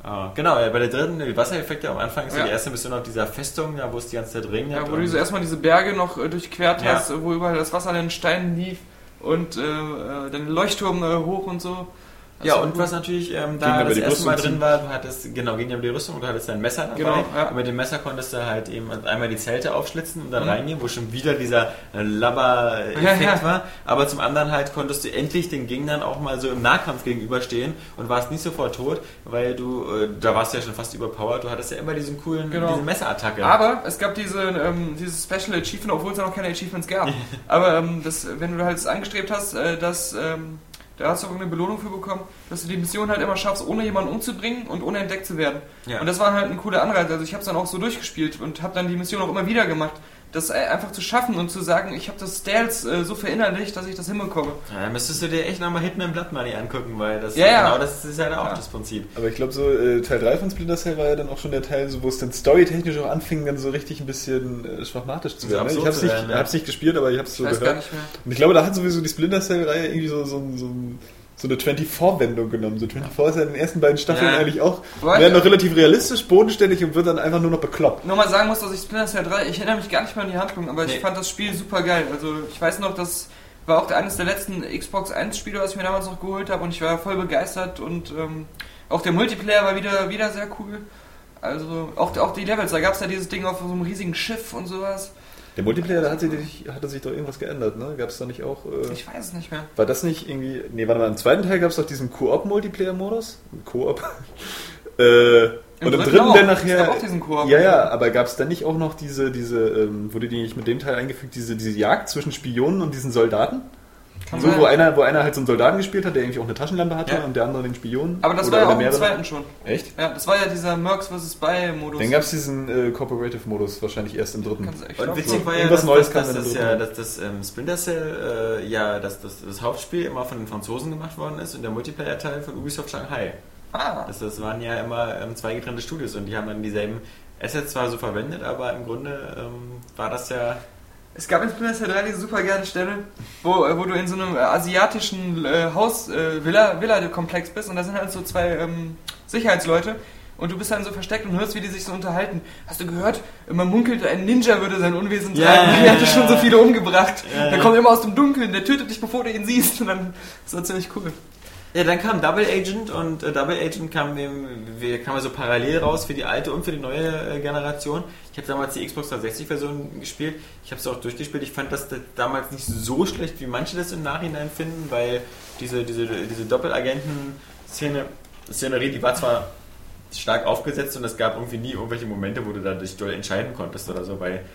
Äh, genau, ja, bei der dritten, die Wassereffekte am Anfang ist ja. Die erste Mission auf dieser Festung, ja, wo es die ganze Zeit regnet. Ja, wo du so erstmal diese Berge noch äh, durchquert Ja. hast, wo überall das Wasser an den Steinen lief und äh, äh, den Leuchtturm äh, hoch und so. Ja, war und was natürlich ähm, da das erste Mal Rüstung drin war, du hattest, genau, ging ja über die Rüstung und du hattest dein Messer dabei. Genau, ja. Und mit dem Messer konntest du halt eben einmal die Zelte aufschlitzen und dann Mhm. reingehen, wo schon wieder dieser äh, Labber-Effekt Ja, ja. war. Aber zum anderen halt konntest du endlich den Gegnern auch mal so im Nahkampf gegenüberstehen und warst nicht sofort tot, weil du, äh, da warst du ja schon fast überpowered, du hattest ja immer diesen coolen, Genau. diese Messerattacke. Aber es gab diese, ähm, dieses Special Achievement, obwohl es ja noch keine Achievements gab. Aber ähm, das, wenn du halt es angestrebt hast, äh, dass, ähm, da hast du irgendeine Belohnung für bekommen, dass du die Mission halt immer schaffst, ohne jemanden umzubringen und ohne entdeckt zu werden. Ja. Und das war halt ein cooler Anreiz. Also ich habe es dann auch so durchgespielt und habe dann die Mission auch immer wieder gemacht. Das einfach zu schaffen und zu sagen, ich habe das Stealth äh, so verinnerlicht, dass ich das hinbekomme. Ja, dann müsstest du dir echt nochmal Hitman Blood Money angucken, weil das Ja, ja. genau das ist ja auch Ja. das Prinzip. Aber ich glaube, so äh, Teil 3 von Splinter Cell war ja dann auch schon der Teil, so, wo es dann storytechnisch auch anfing, dann so richtig ein bisschen äh, schwachmatisch zu werden. ne? Ich habe es nicht, ja. hab's nicht gespielt, aber ich habe es Ich so weiß gehört. gar nicht mehr. Und ich glaube, da hat sowieso die Splinter Cell-Reihe irgendwie so, so, so, so eine 24-Wendung genommen. So 24 ist ja in den ersten beiden Staffeln Ja. eigentlich auch, werden noch relativ realistisch, bodenständig und wird dann einfach nur noch bekloppt. Nur mal sagen muss, dass ich Splinter Cell 3, ich erinnere mich gar nicht mehr an die Handlung, aber ich Nee. fand das Spiel super geil. Also ich weiß noch, das war auch eines der letzten Xbox 1 Spiele, was ich mir damals noch geholt habe und ich war voll begeistert und ähm, auch der Multiplayer war wieder, wieder sehr cool. Also auch, auch die Levels, da gab es ja dieses Ding auf so einem riesigen Schiff und sowas. Der Multiplayer, da hat sich, hatte sich doch irgendwas geändert, ne? Gab es da nicht auch... Äh, Ich weiß es nicht mehr. war das nicht irgendwie... Nee, warte mal, im zweiten Teil gab es doch diesen Koop-Multiplayer-Modus. Koop. äh, Im und im dritten dritten auch. dann Es nachher... gab auch diesen Koop. Ja, ja, aber gab es dann nicht auch noch diese, diese ähm, wurde die nicht mit dem Teil eingefügt, diese, diese Jagd zwischen Spionen und diesen Soldaten? Kann so, sein. wo einer, wo einer halt so einen Soldaten gespielt hat, der irgendwie auch eine Taschenlampe hatte Ja. und der andere den Spion. aber das Oder- war ja auch im zweiten schon. Echt? Ja, das war ja dieser Mercs vs. Spy-Modus. Dann gab es diesen äh, Cooperative-Modus wahrscheinlich erst im dritten. Und witzig so. war ja, Irgendwas dass, Neues dass, das, ja, dass das ähm, Splinter Cell, äh, ja, dass das, das Hauptspiel immer von den Franzosen gemacht worden ist und der Multiplayer-Teil von Ubisoft Shanghai. Ah, Das, das waren ja immer ähm, zwei getrennte Studios und die haben dann dieselben Assets zwar so verwendet, aber im Grunde ähm, war das ja. Es gab in Splinter Cell 3 diese super geile Stelle, wo, äh, wo du in so einem äh, asiatischen äh, Haus, äh, Villa, Villa-Komplex bist und da sind halt so zwei ähm, Sicherheitsleute und du bist dann so versteckt und hörst, wie die sich so unterhalten. Hast du gehört? Man munkelt, ein Ninja würde sein Unwesen treiben. ja, der hatte ja, schon so viele umgebracht. Ja, der kommt immer aus dem Dunkeln, der tötet dich, bevor du ihn siehst. Und dann ist das ziemlich cool. Ja, dann kam Double Agent und äh, Double Agent kam, dem, kam so parallel raus für die alte und für die neue äh, Generation. Ich habe damals die Xbox 360-Version gespielt. Ich habe es auch durchgespielt. Ich fand das damals nicht so schlecht, wie manche das im Nachhinein finden, weil diese, diese, diese Doppelagenten-Szene, Szenerie, die war zwar stark aufgesetzt und es gab irgendwie nie irgendwelche Momente, wo du da dich doll entscheiden konntest oder so, weil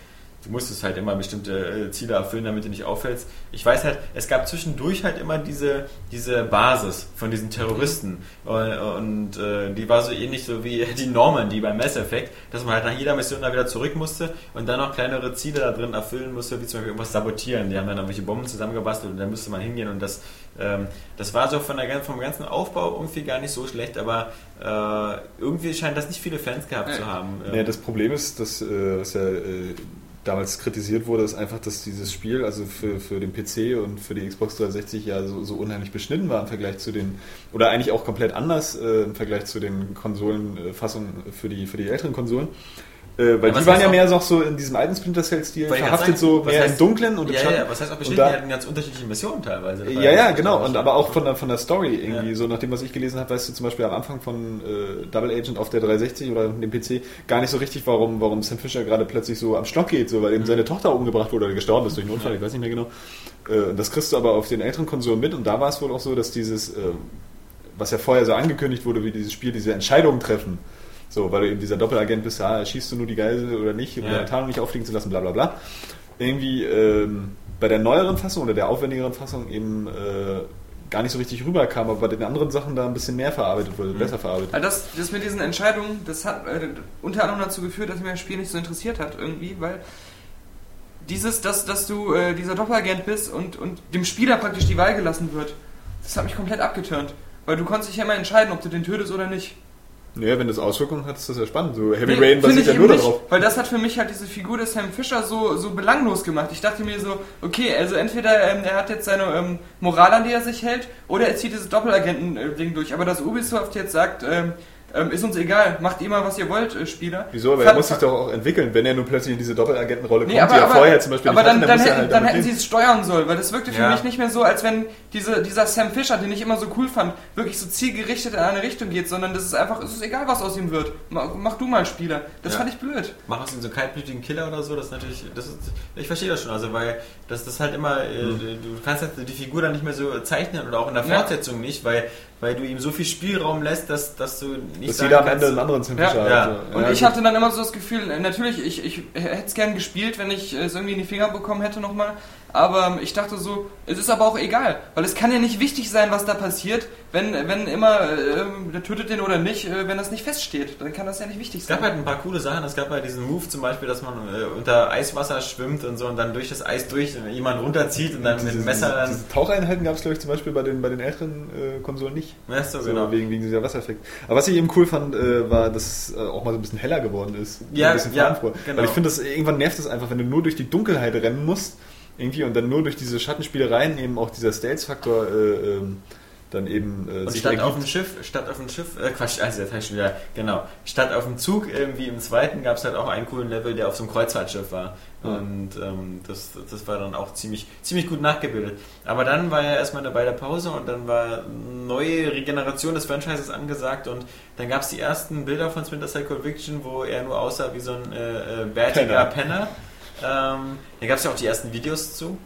du musstest halt immer bestimmte äh, Ziele erfüllen, damit du nicht auffällst. Ich weiß halt, es gab zwischendurch halt immer diese, diese Basis von diesen Terroristen und, und äh, die war so ähnlich so wie die Norman, die beim Mass Effect, dass man halt nach jeder Mission da wieder zurück musste und dann noch kleinere Ziele da drin erfüllen musste, wie zum Beispiel irgendwas sabotieren. Die haben dann irgendwelche Bomben zusammengebastelt und dann musste man hingehen und das, ähm, das war so von der, vom ganzen Aufbau irgendwie gar nicht so schlecht, aber äh, irgendwie scheint das nicht viele Fans gehabt zu haben. Ja, das Problem ist, dass äh, was ja äh, damals kritisiert wurde, ist einfach, dass dieses Spiel, also für, für den PC und für die Xbox 360 ja so, so unheimlich beschnitten war im Vergleich zu den, oder eigentlich auch komplett anders äh, im Vergleich zu den Konsolenfassungen für die, für die älteren Konsolen. Äh, weil die waren ja mehr so, so in diesem alten Splinter Cell-Stil verhaftet, so mehr heißt- im Dunklen und im ja, Schatten. ja, was heißt auch bestimmt, die hatten ganz unterschiedliche Missionen teilweise. War ja, ja, das genau. Und aber auch von der, von der Story irgendwie. Ja. So nach dem, was ich gelesen habe, weißt du zum Beispiel am Anfang von äh, Double Agent auf der 360 oder dem PC gar nicht so richtig, warum, warum Sam Fisher gerade plötzlich so am Stock geht, so weil Mhm. eben seine Tochter umgebracht wurde oder gestorben ist durch einen Unfall, ich weiß nicht mehr genau. Äh, das kriegst du aber auf den älteren Konsolen mit und da war es wohl auch so, dass dieses, äh, was ja vorher so angekündigt wurde, wie dieses Spiel, diese Entscheidungen treffen. So, weil du eben dieser Doppelagent bist, ja, schießt du nur die Geisel oder nicht, um Ja. deine Tarnung nicht auffliegen zu lassen, bla bla bla. Irgendwie ähm, bei der neueren Fassung oder der aufwendigeren Fassung eben äh, gar nicht so richtig rüberkam, aber bei den anderen Sachen da ein bisschen mehr verarbeitet wurde, besser verarbeitet. Also das, das mit diesen Entscheidungen, das hat äh, unter anderem dazu geführt, dass mir das Spiel nicht so interessiert hat irgendwie, weil dieses, dass, dass du äh, dieser Doppelagent bist und, und dem Spieler praktisch die Wahl gelassen wird, das hat mich komplett abgeturnt. Weil du konntest dich ja immer entscheiden, ob du den tötest oder nicht. Naja, wenn das Auswirkungen hat, ist das ja spannend. So Heavy Nee, Rain basiert ja nur nicht, darauf. Weil das hat für mich halt diese Figur des Sam Fisher so, so belanglos gemacht. Ich dachte mir so, okay, also entweder ähm, er hat jetzt seine ähm, Moral, an die er sich hält, oder er zieht dieses Doppelagenten-Ding durch. Aber dass Ubisoft jetzt sagt, ähm, ähm, ist uns egal, macht ihr mal, was ihr wollt, äh, Spieler. Wieso? Aber er muss sich doch auch entwickeln, wenn er nun plötzlich in diese Doppelagentenrolle kommt, Nee, aber, die er aber, vorher zum Beispiel aber nicht dann, hatte, dann, er hätten, halt dann damit hätten sie es steuern sollen, weil das wirkte für Ja. mich nicht mehr so, als wenn diese, dieser Sam Fisher, den ich immer so cool fand, wirklich so zielgerichtet in eine Richtung geht, sondern das ist einfach, es ist egal, was aus ihm wird. Mach, mach du mal Spieler. Das Ja. fand ich blöd. mach aus ihm so einen kaltblütigen Killer oder so, das ist natürlich, das ist, ich verstehe das schon, also weil das, das halt immer, äh, du kannst halt die Figur dann nicht mehr so zeichnen oder auch in der Ja. Fortsetzung nicht, weil, weil du ihm so viel Spielraum lässt, dass, dass du nicht Dass sagen jeder am Ende einen anderen Sam Ja. Fisher Ja. hat. so. Und Ja, ich gut. hatte dann immer so das Gefühl, äh, natürlich, ich, ich hätte es gern gespielt, wenn ich es irgendwie in die Finger bekommen hätte nochmal. Aber ähm, ich dachte so, es ist aber auch egal, weil es kann ja nicht wichtig sein, was da passiert, wenn, wenn immer, äh, der tötet den oder nicht, äh, wenn das nicht feststeht. Dann kann das ja nicht wichtig Es sein. gab halt ein paar coole Sachen. Es gab halt diesen Move zum Beispiel, dass man äh, unter Eiswasser schwimmt und so und dann durch das Eis durch jemanden runterzieht und dann mit dem Diese, Messer dann. diese Taucheinheiten gab es, glaube ich, zum Beispiel bei den, bei den älteren äh, Konsolen nicht. Ja, so, So, genau. wegen, wegen dieser Wassereffekt. Aber was ich eben cool fand, äh, war, dass es äh, auch mal so ein bisschen heller geworden ist. Ja, ein bisschen ja, genau. Weil ich finde, das irgendwann nervt es einfach, wenn du nur durch die Dunkelheit rennen musst, irgendwie, und dann nur durch diese Schattenspielereien eben auch dieser Stealth-Faktor äh, ähm, dann eben äh, Und statt auf ergibt. dem Schiff, statt auf dem Schiff, äh Quatsch, also ich schon wieder, genau, statt auf dem Zug, irgendwie im zweiten gab es halt auch einen coolen Level, der auf so einem Kreuzfahrtschiff war. Ja. Und ähm, das, das war dann auch ziemlich, ziemlich gut nachgebildet. Aber dann war ja erstmal dabei der Pause und dann war eine neue Regeneration des Franchises angesagt und dann gab es die ersten Bilder von Splinter Cell Conviction, wo er nur aussah wie so ein äh, äh, bärtiger Penner. Ähm, da gab es ja auch die ersten Videos zu.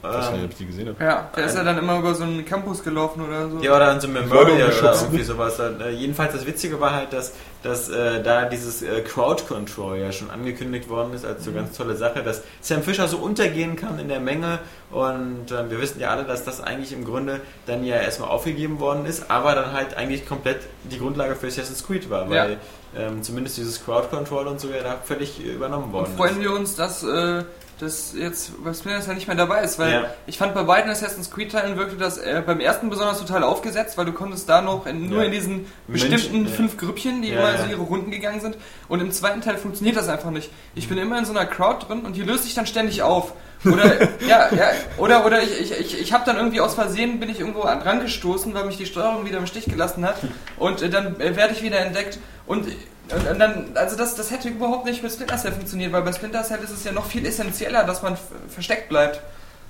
Ich weiß nicht, Ähm, ob ich die gesehen habe. Ja, der ist ja dann immer über so einen Campus gelaufen oder so. ja, oder an so einem Memorial oder irgendwie sowas. Dann, äh, jedenfalls das Witzige war halt, dass, dass äh, da dieses äh, Crowd Control ja schon angekündigt worden ist als so ganz tolle Sache, dass Sam Fisher so untergehen kann in der Menge und äh, wir wissen ja alle, dass das eigentlich im Grunde dann ja erstmal aufgegeben worden ist, aber dann halt eigentlich komplett die Grundlage für Assassin's Creed war, weil ähm, zumindest dieses Crowd Control und so ja da völlig übernommen worden Und freuen ist. wir uns, dass äh, das jetzt bei Splinter Cell nicht mehr dabei ist, weil Ja. ich fand bei beiden Assassin's Creed Teilen wirkte das äh, beim ersten besonders total aufgesetzt, weil du konntest da noch in, nur Ja. in diesen bestimmten ja. fünf Grüppchen, die Ja, immer ja. so ihre Runden gegangen sind. Und im zweiten Teil funktioniert das einfach nicht. Ich bin immer in so einer Crowd drin und die löst sich dann ständig auf. Oder ja, ja, oder oder ich, ich, ich, ich habe dann irgendwie aus Versehen bin ich irgendwo an- rangestoßen, weil mich die Steuerung wieder im Stich gelassen hat und äh, dann äh, werde ich wieder entdeckt und und, und dann, also das, das hätte überhaupt nicht mit Splinter Cell funktioniert, weil bei Splinter Cell ist es ja noch viel essentieller, dass man versteckt bleibt.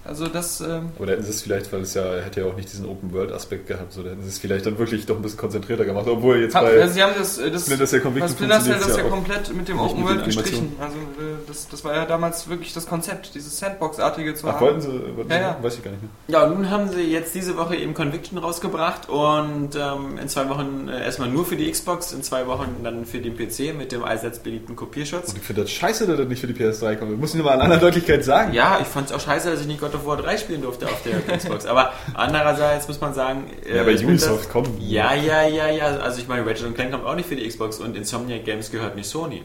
Also das, ähm, da hätten sie es vielleicht, weil es ja, hätte ja auch nicht diesen Open-World-Aspekt gehabt, so da hätten sie es vielleicht dann wirklich doch ein bisschen konzentrierter gemacht, obwohl jetzt bei also sie haben das, äh, das Splinter Cell bei Conviction Splinter Cell das ja ja komplett mit dem Open mit World den gestrichen. Also äh, das, das war ja damals wirklich das Konzept, dieses Sandbox-artige zu Ach, haben. wollten sie, wollten Ja, sie ja. weiß ich gar nicht mehr. Ja, nun haben sie jetzt diese Woche eben Conviction rausgebracht und ähm, in zwei Wochen äh, erstmal nur für die Xbox, in zwei Wochen dann für den PC mit dem allseits beliebten Kopierschutz. Und ich finde das scheiße, dass das nicht für die PS3 kommt. Das muss ich nur mal in aller Deutlichkeit sagen. Ja, ich fand es auch scheiße, dass ich nicht God of War 3 spielen durfte auf der Xbox. Aber andererseits muss man sagen... äh, Ja, bei ich find Ubisoft das- kommen. Ja, ja, ja, ja. Also ich meine, Ratchet Clank kommt auch nicht für die Xbox und Insomniac Games gehört nicht Sony.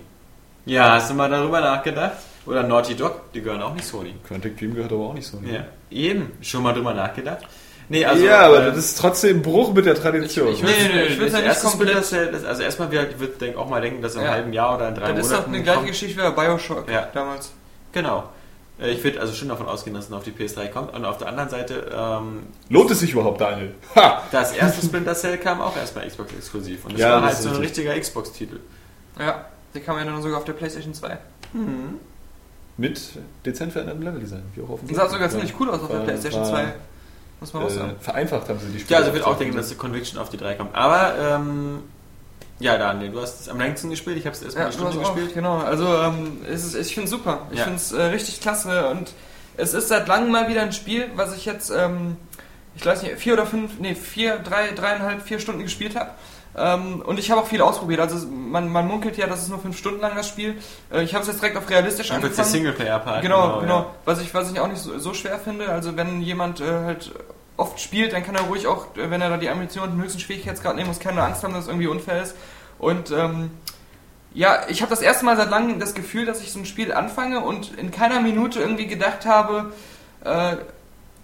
Ja, hast du mal darüber nachgedacht? Oder Naughty Dog, die gehören auch nicht Sony. Quantic Dream gehört aber auch nicht so. Ja, eben. Schon mal drüber nachgedacht? Nee, also... ja, aber äh, das ist trotzdem ein Bruch mit der Tradition. Ich- ich will- ich will's das ja nicht erste komplett- das, also erstmal, wir ich würde denk, auch mal denken, dass im Ja. halben Jahr oder in drei Das ist Monaten doch eine gleiche kommt. Geschichte wie bei Bioshock Ja. damals. Genau. Äh, Ich würde also schon davon ausgehen, dass es noch auf die PS3 kommt. Und auf der anderen Seite, ähm, Lohnt es sich überhaupt, Daniel? Ha! das erste Splinter Cell kam auch erstmal Xbox exklusiv. Und das Ja, war das halt so ein richtig. richtiger Xbox-Titel. Ja, der kam ja dann sogar auf der Playstation 2. Mit dezent verändertem Leveldesign, wie auch auf dem Das sah sogar ziemlich cool aus auf der Playstation war, 2. Muss man auch Äh, sagen. vereinfacht haben sie die Ja, also ich würde auch denken, dass die Conviction auf die 3 kommt. Aber, ähm, ja, Daniel, du hast es am längsten gespielt. Ich habe es erstmal Ja, eine Stunde auch, gespielt. genau. Also ähm, ist, ich finde es super. Ich Ja. finde es äh, richtig klasse und es ist seit langem mal wieder ein Spiel, was ich jetzt, ähm, ich weiß nicht, vier oder fünf, nee, vier, drei, dreieinhalb, vier Stunden gespielt habe. Ähm, und ich habe auch viel ausprobiert. Also man, man munkelt ja, dass es nur fünf Stunden lang das Spiel. Äh, ich habe es jetzt direkt auf realistisch Dann wird der angefangen. Singleplayer-Part. Genau, genau. Was, ich, was ich auch nicht so, so schwer finde. Also wenn jemand äh, halt oft spielt, dann kann er ruhig auch, äh, wenn er da die Ambition den höchsten Schwierigkeitsgrad nehmen muss, keine Angst haben, dass es irgendwie unfair ist. Und ähm, ja, ich habe das erste Mal seit langem das Gefühl, dass ich so ein Spiel anfange und in keiner Minute irgendwie gedacht habe, äh,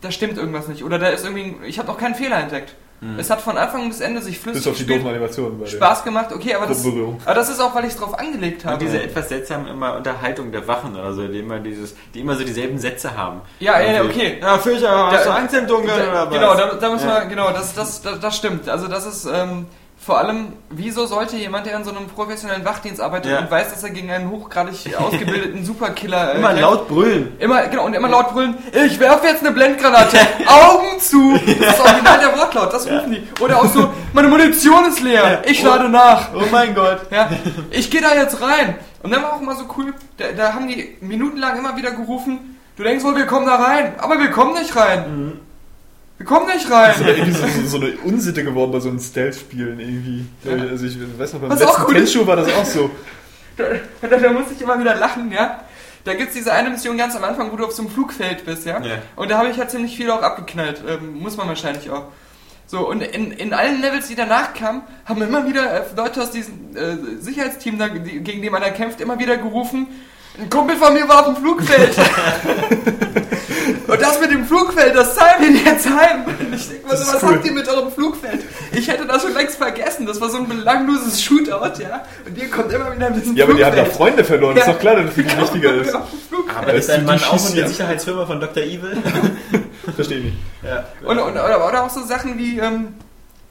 da stimmt irgendwas nicht. Oder da ist irgendwie, ich habe noch keinen Fehler entdeckt. Es hat von Anfang bis Ende sich flüssig Bis auf die gespielt, doofen Animationen. Spaß gemacht. Okay, aber das, aber das ist auch, weil ich es drauf angelegt habe. Und diese etwas seltsamen immer Unterhaltung der Wachen oder so, die immer, dieses, die immer so dieselben Sätze haben. Ja, ja, Irgendwie, okay. Ja, Fischer, hast Da- du Angst im Dunkeln Da- oder was? Genau, da, da müssen Ja. wir, genau, das, das, das, das stimmt. Also das ist ähm, vor allem, wieso sollte jemand, der in so einem professionellen Wachdienst arbeitet Ja. und weiß, dass er gegen einen hochgradig ausgebildeten Superkiller äh, Immer laut brüllen. Immer, genau, und immer laut brüllen, ich werfe jetzt eine Blendgranate, Augen zu! Das ist original der Wortlaut, das rufen die. Oder auch so, meine Munition ist leer, ich lade nach. Oh mein Gott. Ja, ich gehe da jetzt rein. Und dann war auch immer so cool, da, da haben die minutenlang immer wieder gerufen, du denkst wohl, wir kommen da rein, aber wir kommen nicht rein. Wir kommen nicht rein. Das ist irgendwie so, so, so eine Unsitte geworden bei so einem Stealth-Spielen irgendwie. Ja. Also ich weiß noch, beim Was letzten auch cool ist. Tenchu war das auch so. Da, da, da muss ich immer wieder lachen, ja. Da gibt's diese eine Mission ganz am Anfang, wo du auf so einem Flugfeld bist, ja. Ja. Und da habe ich halt ziemlich viel auch abgeknallt. Ähm, muss man wahrscheinlich auch. So, und in, in allen Levels, die danach kamen, haben immer wieder äh, Leute aus diesem äh, Sicherheitsteam, da, die, gegen den man da kämpft, immer wieder gerufen, ein Kumpel von mir war auf dem Flugfeld. das mit dem Flugfeld, das zahlen wir jetzt heim. Ich denke mal so, ist was cool. habt ihr mit eurem Flugfeld? Ich hätte das schon längst vergessen. Das war so ein belangloses Shootout, ja. Und ihr kommt immer wieder mit diesem Ja, aber die haben Flugfeld. da Freunde verloren. Ist Ja. doch klar, dass das viel wichtiger ist. Flugfeld. Aber ist dein Mann die auch in schießen der. Sicherheitsfirma von Dr. Evil? Verstehe ich nicht. ja. Und, und, oder, oder auch so Sachen wie, ähm,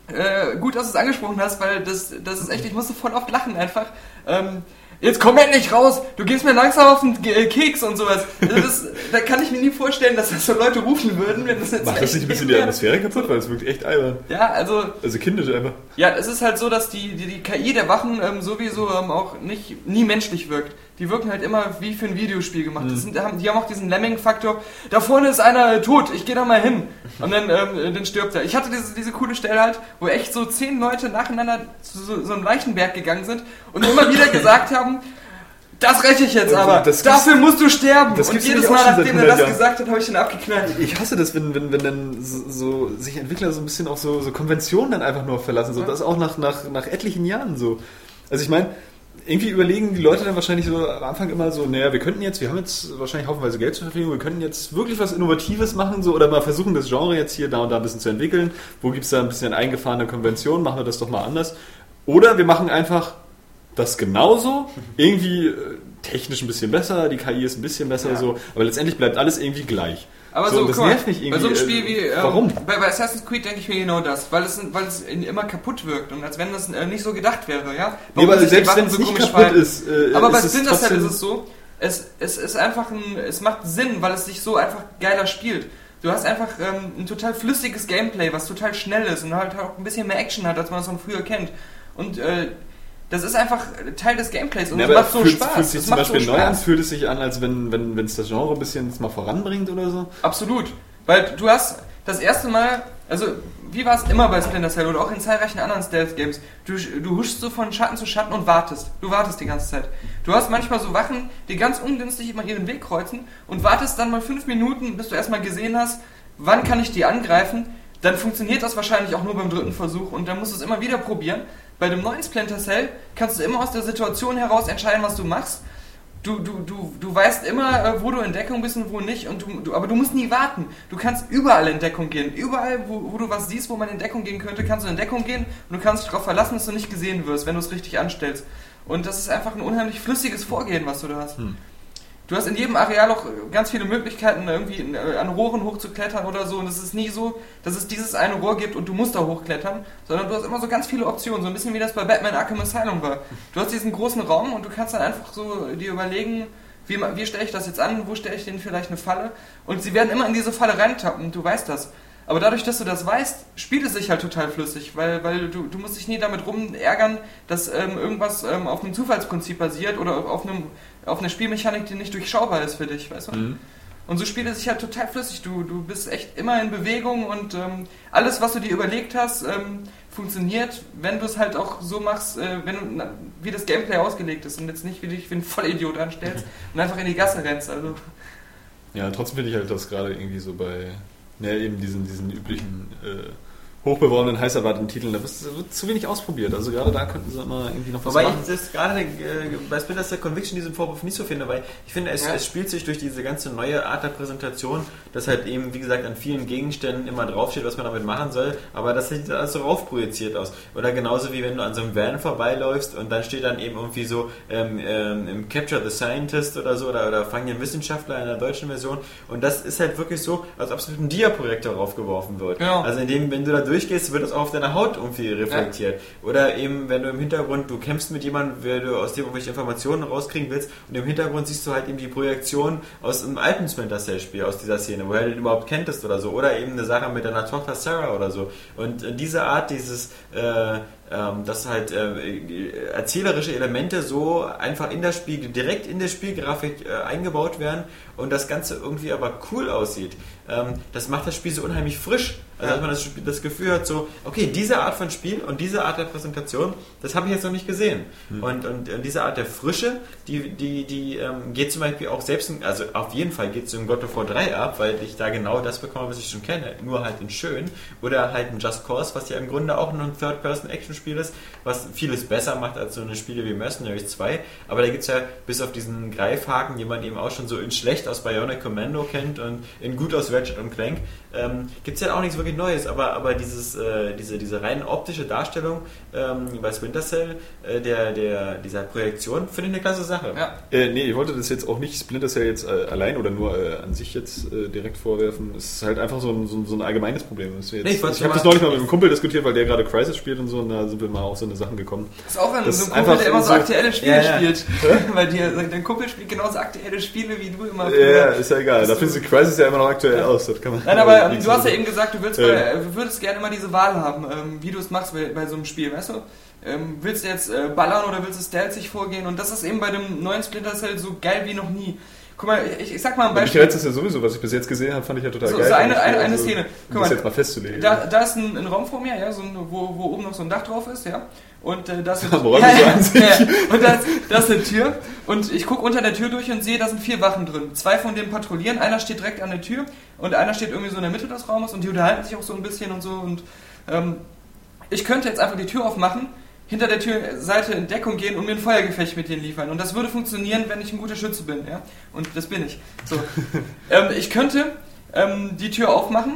äh, gut, dass du es angesprochen hast, weil das, das ist echt, ich musste voll oft lachen einfach. Ähm, jetzt komm endlich raus, du gehst mir langsam auf den äh, Keks und sowas. Das, da kann ich mir nie vorstellen, dass das so Leute rufen würden, wenn das jetzt Macht das nicht ein bisschen die. Atmosphäre kaputt? Weil es wirkt echt albern. Ja, also, Also kindisch einfach. ja, es ist halt so, dass die, die, die KI der Wachen ähm, sowieso ähm, auch nicht, nie menschlich wirkt. Die wirken halt immer wie für ein Videospiel gemacht. Das sind, haben, die haben auch diesen Lemming-Faktor. Da vorne ist einer äh, tot, ich gehe da mal hin. Und dann, ähm, äh, dann stirbt er. Ich hatte diese, diese coole Stelle halt, wo echt so zehn Leute nacheinander zu so, so einem Leichenberg gegangen sind und immer wieder gesagt haben, das räche ich jetzt Und aber. Dafür musst du sterben. das und jedes Mal, nachdem er das 100 Jahren. gesagt hat, habe ich den abgeknallt. Ich hasse das, wenn, wenn, wenn dann so, so sich Entwickler so ein bisschen auf so, so Konventionen dann einfach nur verlassen. So, das auch nach, nach, nach etlichen Jahren so. Also ich meine, irgendwie überlegen die Leute dann wahrscheinlich so am Anfang immer so, naja, wir könnten jetzt, wir haben jetzt wahrscheinlich haufenweise Geld zur Verfügung, wir könnten jetzt wirklich was Innovatives machen, so, oder mal versuchen, das Genre jetzt hier da und da ein bisschen zu entwickeln. Wo gibt es da ein bisschen eingefahrene Konventionen, machen wir das doch mal anders. Oder wir machen einfach das genauso, irgendwie äh, technisch ein bisschen besser, die KI ist ein bisschen besser, Ja. so, aber letztendlich bleibt alles irgendwie gleich. Aber so, und das guck mal, nervt mich irgendwie. Bei so einem äh, Spiel wie. Ähm, warum? Bei, bei Assassin's Creed denke ich mir genau das, weil es, weil es immer kaputt wirkt und als wenn das äh, nicht so gedacht wäre, ja? Nee, Warum aber sich die selbst wenn es so nicht komisch kaputt ist, äh, Aber bei Splinter ist es so, es, es ist einfach ein, es macht Sinn, weil es sich so einfach geiler spielt. Du hast einfach ähm, ein total flüssiges Gameplay, was total schnell ist und halt auch ein bisschen mehr Action hat, als man es von früher kennt. Und äh, das ist einfach Teil des Gameplays und Ja, es aber macht so fühlt, Spaß. Fühlt sich Es zum macht Beispiel so neu an, fühlt es sich an, als wenn wenn wenn, es das Genre ein bisschen mal voranbringt oder so? Absolut. Weil du hast das erste Mal, also wie war es immer bei Splinter Cell oder auch in zahlreichen anderen Stealth-Games, du, du huschst so von Schatten zu Schatten und wartest. Du wartest die ganze Zeit. Du hast manchmal so Wachen, die ganz ungünstig immer ihren Weg kreuzen und wartest dann mal fünf Minuten, bis du erstmal gesehen hast, wann kann ich die angreifen. Dann funktioniert das wahrscheinlich auch nur beim dritten Versuch und dann musst du es immer wieder probieren. Bei dem neuen Splinter Cell kannst du immer aus der Situation heraus entscheiden, was du machst. Du, du, du, du weißt immer, äh, wo du in Deckung bist und wo nicht, und du, du, aber du musst nie warten. Du kannst überall in Deckung gehen. Überall, wo, wo du was siehst, wo man in Deckung gehen könnte, kannst du in Deckung gehen und du kannst dich darauf verlassen, dass du nicht gesehen wirst, wenn du es richtig anstellst. Und das ist einfach ein unheimlich flüssiges Vorgehen, was du da hast. Du hast in jedem Areal auch ganz viele Möglichkeiten, irgendwie äh, an Rohren hochzuklettern oder so. Und es ist nie so, dass es dieses eine Rohr gibt und du musst da hochklettern, sondern du hast immer so ganz viele Optionen. So ein bisschen wie das bei Batman Arkham Asylum war. Du hast diesen großen Raum und du kannst dann einfach so dir überlegen, wie, wie stelle ich das jetzt an, wo stelle ich denen vielleicht eine Falle. Und sie werden immer in diese Falle reintappen du weißt das. Aber dadurch, dass du das weißt, spielt es sich halt total flüssig, weil, weil du, du musst dich nie damit rumärgern, dass ähm, irgendwas ähm, auf einem Zufallsprinzip basiert oder auf, einem, auf einer Spielmechanik, die nicht durchschaubar ist für dich, weißt du? Und so spielt es sich halt total flüssig. Du, du bist echt immer in Bewegung und ähm, alles, was du dir überlegt hast, ähm, funktioniert, wenn du es halt auch so machst, äh, wenn du, na, wie das Gameplay ausgelegt ist und jetzt nicht wie dich wie ein Vollidiot anstellst und einfach in die Gasse rennst. Also Ja, trotzdem finde ich halt, dass gerade irgendwie so bei ja, eben diesen, diesen üblichen äh, hochbeworbenen, heiß erwarteten Titeln, da wird, zu wenig ausprobiert. Also gerade da könnten sie immer irgendwie noch was Wobei machen. ich das gerade äh, bei Splinter Cell Conviction diesen Vorwurf nicht so finde, weil ich finde, es, Ja. es spielt sich durch diese ganze neue Art der Präsentation, dass halt eben, wie gesagt, an vielen Gegenständen immer draufsteht, was man damit machen soll, aber das sieht alles so raufprojiziert aus. Oder genauso wie wenn du an so einem Van vorbeiläufst und dann steht dann eben irgendwie so ähm, ähm, Capture the Scientist oder so oder, oder Fang den Wissenschaftler in der deutschen Version und das ist halt wirklich so, als ob es mit einem Dia-Projektor raufgeworfen wird. Genau. Also indem, wenn du da durchgehst, wird das auch auf deiner Haut irgendwie reflektiert. Oder eben, wenn du im Hintergrund, du kämpfst mit jemandem, wer du aus dem irgendwelche Informationen rauskriegen willst und im Hintergrund siehst du halt eben die Projektion aus einem alten Splinter Cell Spiel, aus dieser Szene, woher du den überhaupt kenntest oder so. Oder eben eine Sache mit deiner Tochter Sarah oder so. Und äh, diese Art, dieses, äh, ähm, dass halt äh, erzählerische Elemente so einfach in das Spiel, direkt in der Spielgrafik äh, eingebaut werden und das Ganze irgendwie aber cool aussieht. Ähm, das macht das Spiel so unheimlich frisch. Also dass man das, das Gefühl hat, so, okay, diese Art von Spiel und diese Art der Präsentation, das habe ich jetzt noch nicht gesehen. Und, und, und diese Art der Frische, die, die, die ähm, geht zum Beispiel auch selbst, in, also auf jeden Fall geht es in God of War 3 ab, weil ich da genau das bekomme, was ich schon kenne, nur halt in schön. Oder halt ein Just Cause, was ja im Grunde auch nur ein Third-Person-Action-Spiel ist, was vieles besser macht als so eine Spiele wie Mercenaries 2. Aber da gibt es ja bis auf diesen Greifhaken, den man eben auch schon so in schlecht aus Bionic Commando kennt und in gut aus Ratchet und Clank, ähm, gibt es ja auch nichts wirklich Neues. Aber, aber dieses, äh, diese, diese rein optische Darstellung ähm, bei Splinter Cell, äh, der, der, dieser Projektion, finde ich eine klasse Sache. ja. Äh, nee, ich wollte das jetzt auch nicht Splinter Cell jetzt äh, allein oder nur äh, an sich jetzt äh, direkt vorwerfen. Es ist halt einfach so ein, so ein, so ein allgemeines Problem. Jetzt, Nee, ich ich habe das neulich mal mit einem Kumpel diskutiert, weil der gerade Crisis spielt und so, und da sind wir mal auf so eine Sachen gekommen. Ist auch ein, Das so ein Kumpel, der immer so so- aktuelle Spiele Ja, ja. spielt. Weil dir, dein Kumpel spielt genauso aktuelle Spiele wie du immer. Ja, ist ja egal. Dafür sieht Crisis ja immer noch aktuell aus. Das kann man Nein, aber du hast ja eben gesagt, du Ja. bei, du würdest gerne immer diese Wahl haben, ähm, wie du es machst bei, bei so einem Spiel, weißt du? Ähm, willst du jetzt äh, ballern oder willst du stealthig vorgehen? Und das ist eben bei dem neuen Splinter Cell so geil wie noch nie. Guck mal, ich, ich sag mal ein Beispiel. das ja sowieso, was ich bis jetzt gesehen habe, fand ich ja total So- geil. so eine- eine- eine also, Szene. Um Guck das mal. jetzt mal festzulegen. Da, da ist ein, ein Raum vor mir, ja, so ein, wo, wo oben noch so ein Dach drauf ist, ja. Und äh, da ist das so ja, und da ist, da ist eine Tür und ich gucke unter der Tür durch und sehe, da sind vier Wachen drin. Zwei von denen patrouillieren, einer steht direkt an der Tür und einer steht irgendwie so in der Mitte des Raumes und die unterhalten sich auch so ein bisschen und so und ähm, ich könnte jetzt einfach die Tür aufmachen, hinter der Türseite in Deckung gehen und mir ein Feuergefecht mit denen liefern. Und das würde funktionieren, wenn ich ein guter Schütze bin, ja. Und das bin ich. So. ähm, ich könnte ähm, die Tür aufmachen,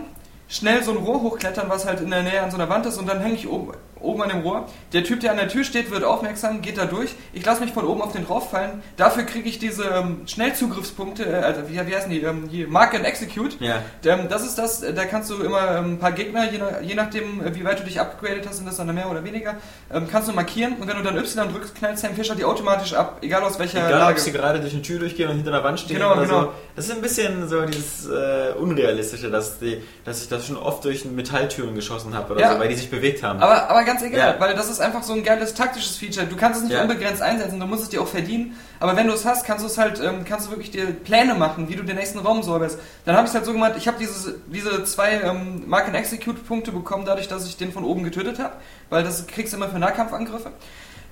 schnell so ein Rohr hochklettern, was halt in der Nähe an so einer Wand ist, und dann hänge ich oben, oben an dem Rohr. Der Typ, der an der Tür steht, wird aufmerksam, geht da durch. Ich lasse mich von oben auf den drauf fallen. Dafür kriege ich diese ähm, Schnellzugriffspunkte, äh, also wie, wie heißen die? Ähm, hier, Mark and Execute. Ja. Ähm, das ist das, äh, da kannst du immer ähm, ein paar Gegner, je, nach, je nachdem, äh, wie weit du dich upgradet hast, sind das dann mehr oder weniger, ähm, kannst du markieren und wenn du dann Y drückst, knallt Sam Fisher die automatisch ab, egal aus welcher Egal, ob Lage. sie gerade durch eine Tür durchgehen und hinter der Wand stehen Genau, oder genau. so. Das ist ein bisschen so dieses äh, Unrealistische, dass, die, dass ich das schon oft durch Metalltüren geschossen habe oder Ja. so, weil die sich bewegt haben. Aber, aber ganz egal, Ja. weil das ist einfach so ein geiles taktisches Feature. Du kannst es nicht Ja. unbegrenzt einsetzen, du musst es dir auch verdienen. Aber wenn du es hast, kannst du es halt, ähm, kannst du wirklich dir Pläne machen, wie du den nächsten Raum säuberst. Dann habe ich es halt so gemacht, ich habe diese zwei ähm, Mark and Execute Punkte bekommen, dadurch, dass ich den von oben getötet habe, weil das kriegst du immer für Nahkampfangriffe.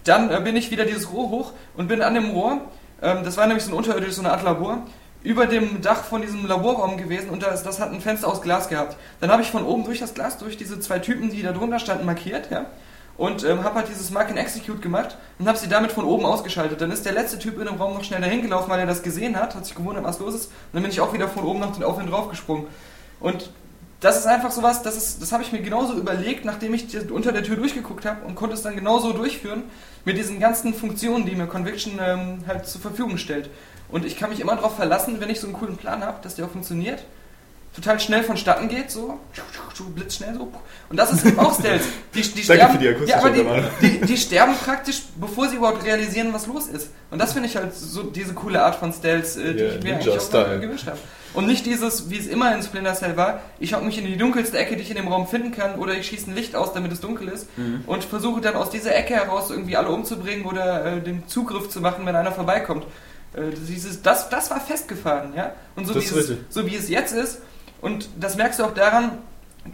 Dann äh, bin ich wieder dieses Rohr hoch und bin an dem Rohr, ähm, das war nämlich so ein unterirdisches, so eine Art Labor, über dem Dach von diesem Laborraum gewesen und das, das hat ein Fenster aus Glas gehabt. Dann habe ich von oben durch das Glas, durch diese zwei Typen, die da drunter standen, markiert, ja, und ähm, habe halt dieses Mark and Execute gemacht und habe sie damit von oben ausgeschaltet. Dann ist der letzte Typ in dem Raum noch schnell dahin gelaufen, weil er das gesehen hat, hat sich gewundert, was los ist. Und dann bin ich auch wieder von oben noch auf ihn drauf gesprungen. Und das ist einfach sowas, das, das habe ich mir genauso überlegt, nachdem ich unter der Tür durchgeguckt habe und konnte es dann genauso durchführen mit diesen ganzen Funktionen, die mir Conviction ähm, halt zur Verfügung stellt. Und ich kann mich immer darauf verlassen, wenn ich so einen coolen Plan habe, dass der auch funktioniert. Total schnell vonstatten geht, so blitzschnell so. Und das ist auch Stealth. Die, die Danke sterben, für die ja, aber die, die, die sterben praktisch, bevor sie überhaupt realisieren, was los ist. Und das finde ich halt so diese coole Art von Stealth, äh, die Ja, ich mir eigentlich auch gewünscht habe. Und nicht dieses, wie es immer in Splinter Cell war, ich hocke mich in die dunkelste Ecke, die ich in dem Raum finden kann, oder ich schieße ein Licht aus, damit es dunkel ist, und versuche dann aus dieser Ecke heraus irgendwie alle umzubringen oder äh, den Zugriff zu machen, wenn einer vorbeikommt. Äh, dieses, das, das war festgefahren, ja. Und so, Das wie ist es, richtig. so wie es jetzt ist, und das merkst du auch daran,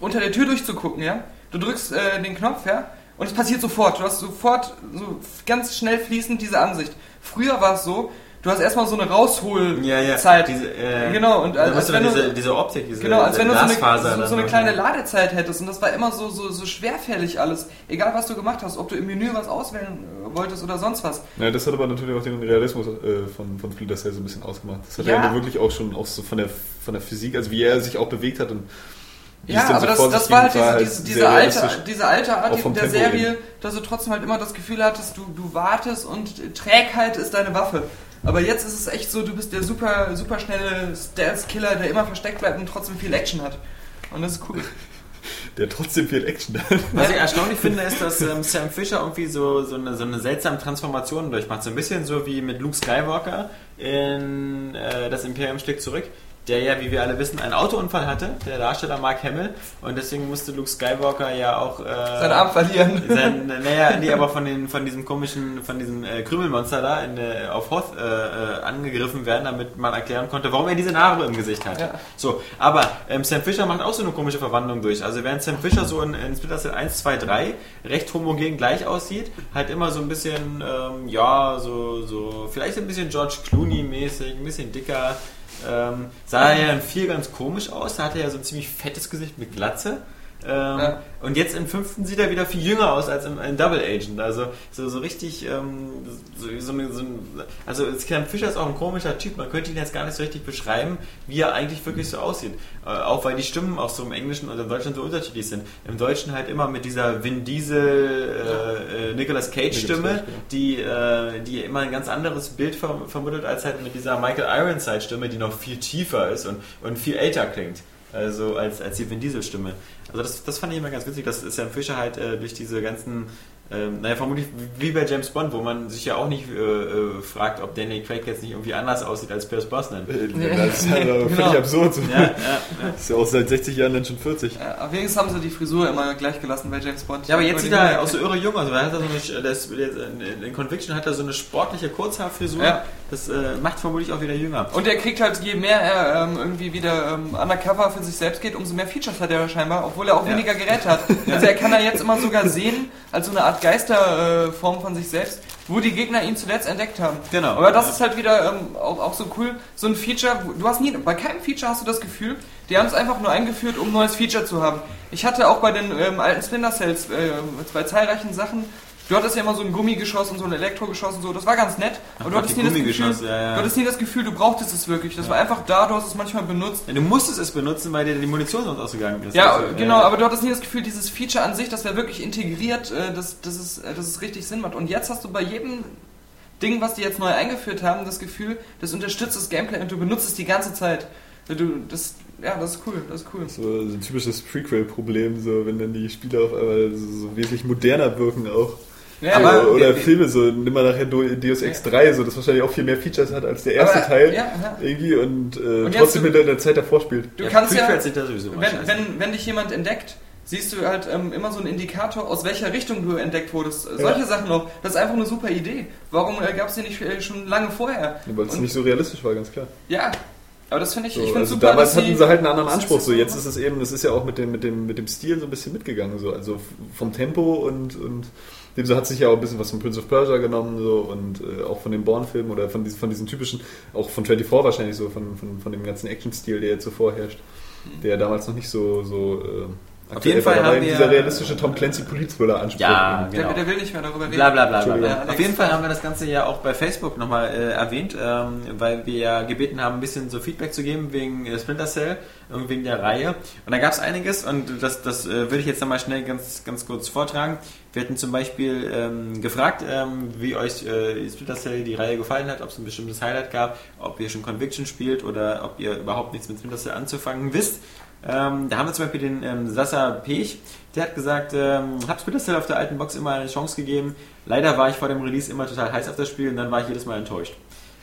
unter der Tür durchzugucken, ja. Du drückst äh, den Knopf, ja, und es passiert sofort. Du hast sofort so ganz schnell fließend diese Ansicht. Früher war es so, du hast erstmal so eine Rausholzeit. ja, ja. Diese, äh, Genau, und als du wenn du- diese, diese Optik, diese Genau, als wenn du so eine, Glasfaser so, so eine kleine Ladezeit hättest und das war immer so, so, so schwerfällig alles. Egal was du gemacht hast, ob du im Menü was auswählen äh, wolltest oder sonst was. Ja, das hat aber natürlich auch den Realismus äh, von, von Splinter Cell so ein bisschen ausgemacht. Das hat Ja. er wirklich auch schon auch so von der, von der Physik, also wie er sich auch bewegt hat und Ja, aber so das, das war halt diese, diese, diese, sehr alte, diese alte Art der Tempo Serie, eben. dass du trotzdem halt immer das Gefühl hattest, du, du wartest und Trägheit ist deine Waffe. Aber jetzt ist es echt so, du bist der super, super schnelle Stealth-Killer, der immer versteckt bleibt und trotzdem viel Action hat. Und das ist cool. Der trotzdem viel Action hat. Was ich erstaunlich finde, ist, dass ähm, Sam Fisher irgendwie so, so, eine, so eine seltsame Transformation durchmacht. So ein bisschen so wie mit Luke Skywalker in äh, Das Imperium schlägt zurück, der ja, wie wir alle wissen, einen Autounfall hatte, der Darsteller Mark Hamill. Und deswegen musste Luke Skywalker ja auch... Äh, Seinen Arm verlieren. Sein, naja, nee, aber von, den, von diesem komischen, von diesem äh, Krümelmonster da in, äh, auf Hoth äh, äh, angegriffen werden, damit man erklären konnte, warum er diese Narbe im Gesicht hat. Ja. So, aber ähm, Sam Fisher macht auch so eine komische Verwandlung durch. Also während Sam Fisher so in, in Splinter Cell 1, 2, 3 recht homogen gleich aussieht, halt immer so ein bisschen, ähm, ja, so, so, vielleicht ein bisschen George Clooney-mäßig, ein bisschen dicker. Ähm, sah er ja in 4 ganz komisch aus, da hatte er ja so ein ziemlich fettes Gesicht mit Glatze. Ähm, Ja. Und jetzt im fünften sieht er wieder viel jünger aus als im, in Double Agent. Also so, so richtig, ähm, so, so, so also Sam Fisher ist auch ein komischer Typ. Man könnte ihn jetzt gar nicht so richtig beschreiben, wie er eigentlich wirklich so aussieht. Äh, auch weil die Stimmen auch so im Englischen und im Deutschen so unterschiedlich sind. Im Deutschen halt immer mit dieser Vin Diesel, äh, äh, Nicolas Cage Stimme, die, äh, die immer ein ganz anderes Bild ver vermittelt als halt mit dieser Michael Ironside Stimme, die noch viel tiefer ist und, und viel älter klingt. Also als, als die Vin Diesel Stimme. Also das, das fand ich immer ganz witzig, dass Sam Fisher halt äh, durch diese ganzen, ähm, naja vermutlich wie bei James Bond, wo man sich ja auch nicht äh, äh, fragt, ob Daniel Craig jetzt nicht irgendwie anders aussieht als Pierce Brosnan. Das ist halt aber völlig Genau. absurd. Ja, ja, ja. Ist ja auch seit 60 Jahren dann schon 40. Ja, aber wenigstens haben sie die Frisur immer gleich gelassen bei James Bond. Ja, aber jetzt sieht er auch so irre jung aus. weil Er hat so eine, das, in- in Conviction hat er so eine sportliche Kurzhaarfrisur. Ja. Das äh, macht vermutlich auch wieder jünger. Und er kriegt halt, je mehr er ähm, irgendwie wieder ähm, undercover für sich selbst geht, umso mehr Features hat er scheinbar, obwohl er auch Ja. weniger Geräte hat. Also er kann da jetzt immer sogar sehen, als so eine Art Geisterform äh, von sich selbst, wo die Gegner ihn zuletzt entdeckt haben. Genau. Aber das ist halt wieder ähm, auch, auch so cool, so ein Feature, du hast nie, bei keinem Feature hast du das Gefühl, die haben es einfach nur eingeführt, um ein neues Feature zu haben. Ich hatte auch bei den ähm, alten Splinter Cells, äh, bei zahlreichen Sachen, Du hattest ja immer so ein Gummigeschoss und so ein Elektrogeschoss und so, das war ganz nett, aber du hattest, nie das, Gefühl, ja, ja. du hattest nie das Gefühl, du brauchtest es wirklich. Das war einfach da, du hast es manchmal benutzt. Ja, du musstest es benutzen, weil dir die Munition sonst ausgegangen ist. Ja, Also, genau, äh, aber du hattest nie das Gefühl, dieses Feature an sich, das wäre wirklich integriert, äh, dass, dass, es, äh, dass es richtig Sinn macht. Und jetzt hast du bei jedem Ding, was die jetzt neu eingeführt haben, das Gefühl, das unterstützt das Gameplay und du benutzt es die ganze Zeit. Du, das, ja, das ist cool, das ist cool. So, so ein typisches Prequel-Problem, so wenn dann die Spiele auf einmal so, so wesentlich moderner wirken auch. Ja, Aber- oder oder wir- Filme, so nimm mal nachher Deus Ex 3, so, das wahrscheinlich auch viel mehr Features hat als der erste Aber, Teil. ja, ja. Irgendwie und, äh, Und trotzdem du- in der Zeit davor spielt. Du ja, kannst ja, wenn, wenn, wenn dich jemand entdeckt, siehst du halt ähm, immer so einen Indikator, aus welcher Richtung du entdeckt wurdest. Äh, Solche Sachen noch. Das ist einfach eine super Idee. Warum äh, gab es die nicht äh, schon lange vorher? Weil es nicht so realistisch war, ganz klar. Ja, aber das finde ich, So, ich finde also super, damals dass hatten sie halt einen anderen Anspruch. So, jetzt ist es eben, das ist ja auch mit dem, mit dem, mit dem Stil so ein bisschen mitgegangen. So. Also vom Tempo und, und dem so hat sich ja auch ein bisschen was von Prince of Persia genommen so, und äh, auch von den Bourne-Filmen oder von diesen, von diesen typischen, auch von 24 wahrscheinlich so, von, von, von dem ganzen Action-Stil, der jetzt so vorherrscht, der damals noch nicht so, so äh, aktuell jeden. Fall haben wir- dieser realistische Tom Clancy Polizthriller-Anspruch. Ja, Der, genau. der will nicht mehr darüber reden. Bla bla bla bla. Auf jeden Fall haben wir das Ganze ja auch bei Facebook nochmal äh, erwähnt, ähm, weil wir ja gebeten haben, ein bisschen so Feedback zu geben wegen äh, Splinter Cell und wegen der Reihe. Und da gab es einiges und das, das äh, würde ich jetzt nochmal schnell ganz, ganz kurz vortragen. Wir hatten zum Beispiel ähm, gefragt, ähm, wie euch äh, Splinter Cell die Reihe gefallen hat, ob es ein bestimmtes Highlight gab, ob ihr schon Conviction spielt oder ob ihr überhaupt nichts mit Splinter Cell anzufangen wisst. Ähm, da haben wir zum Beispiel den ähm, Sasa Pech, der hat gesagt, ähm, hab Splinter auf der alten Box immer eine Chance gegeben. Leider war ich vor dem Release immer total heiß auf das Spiel und dann war ich jedes Mal enttäuscht.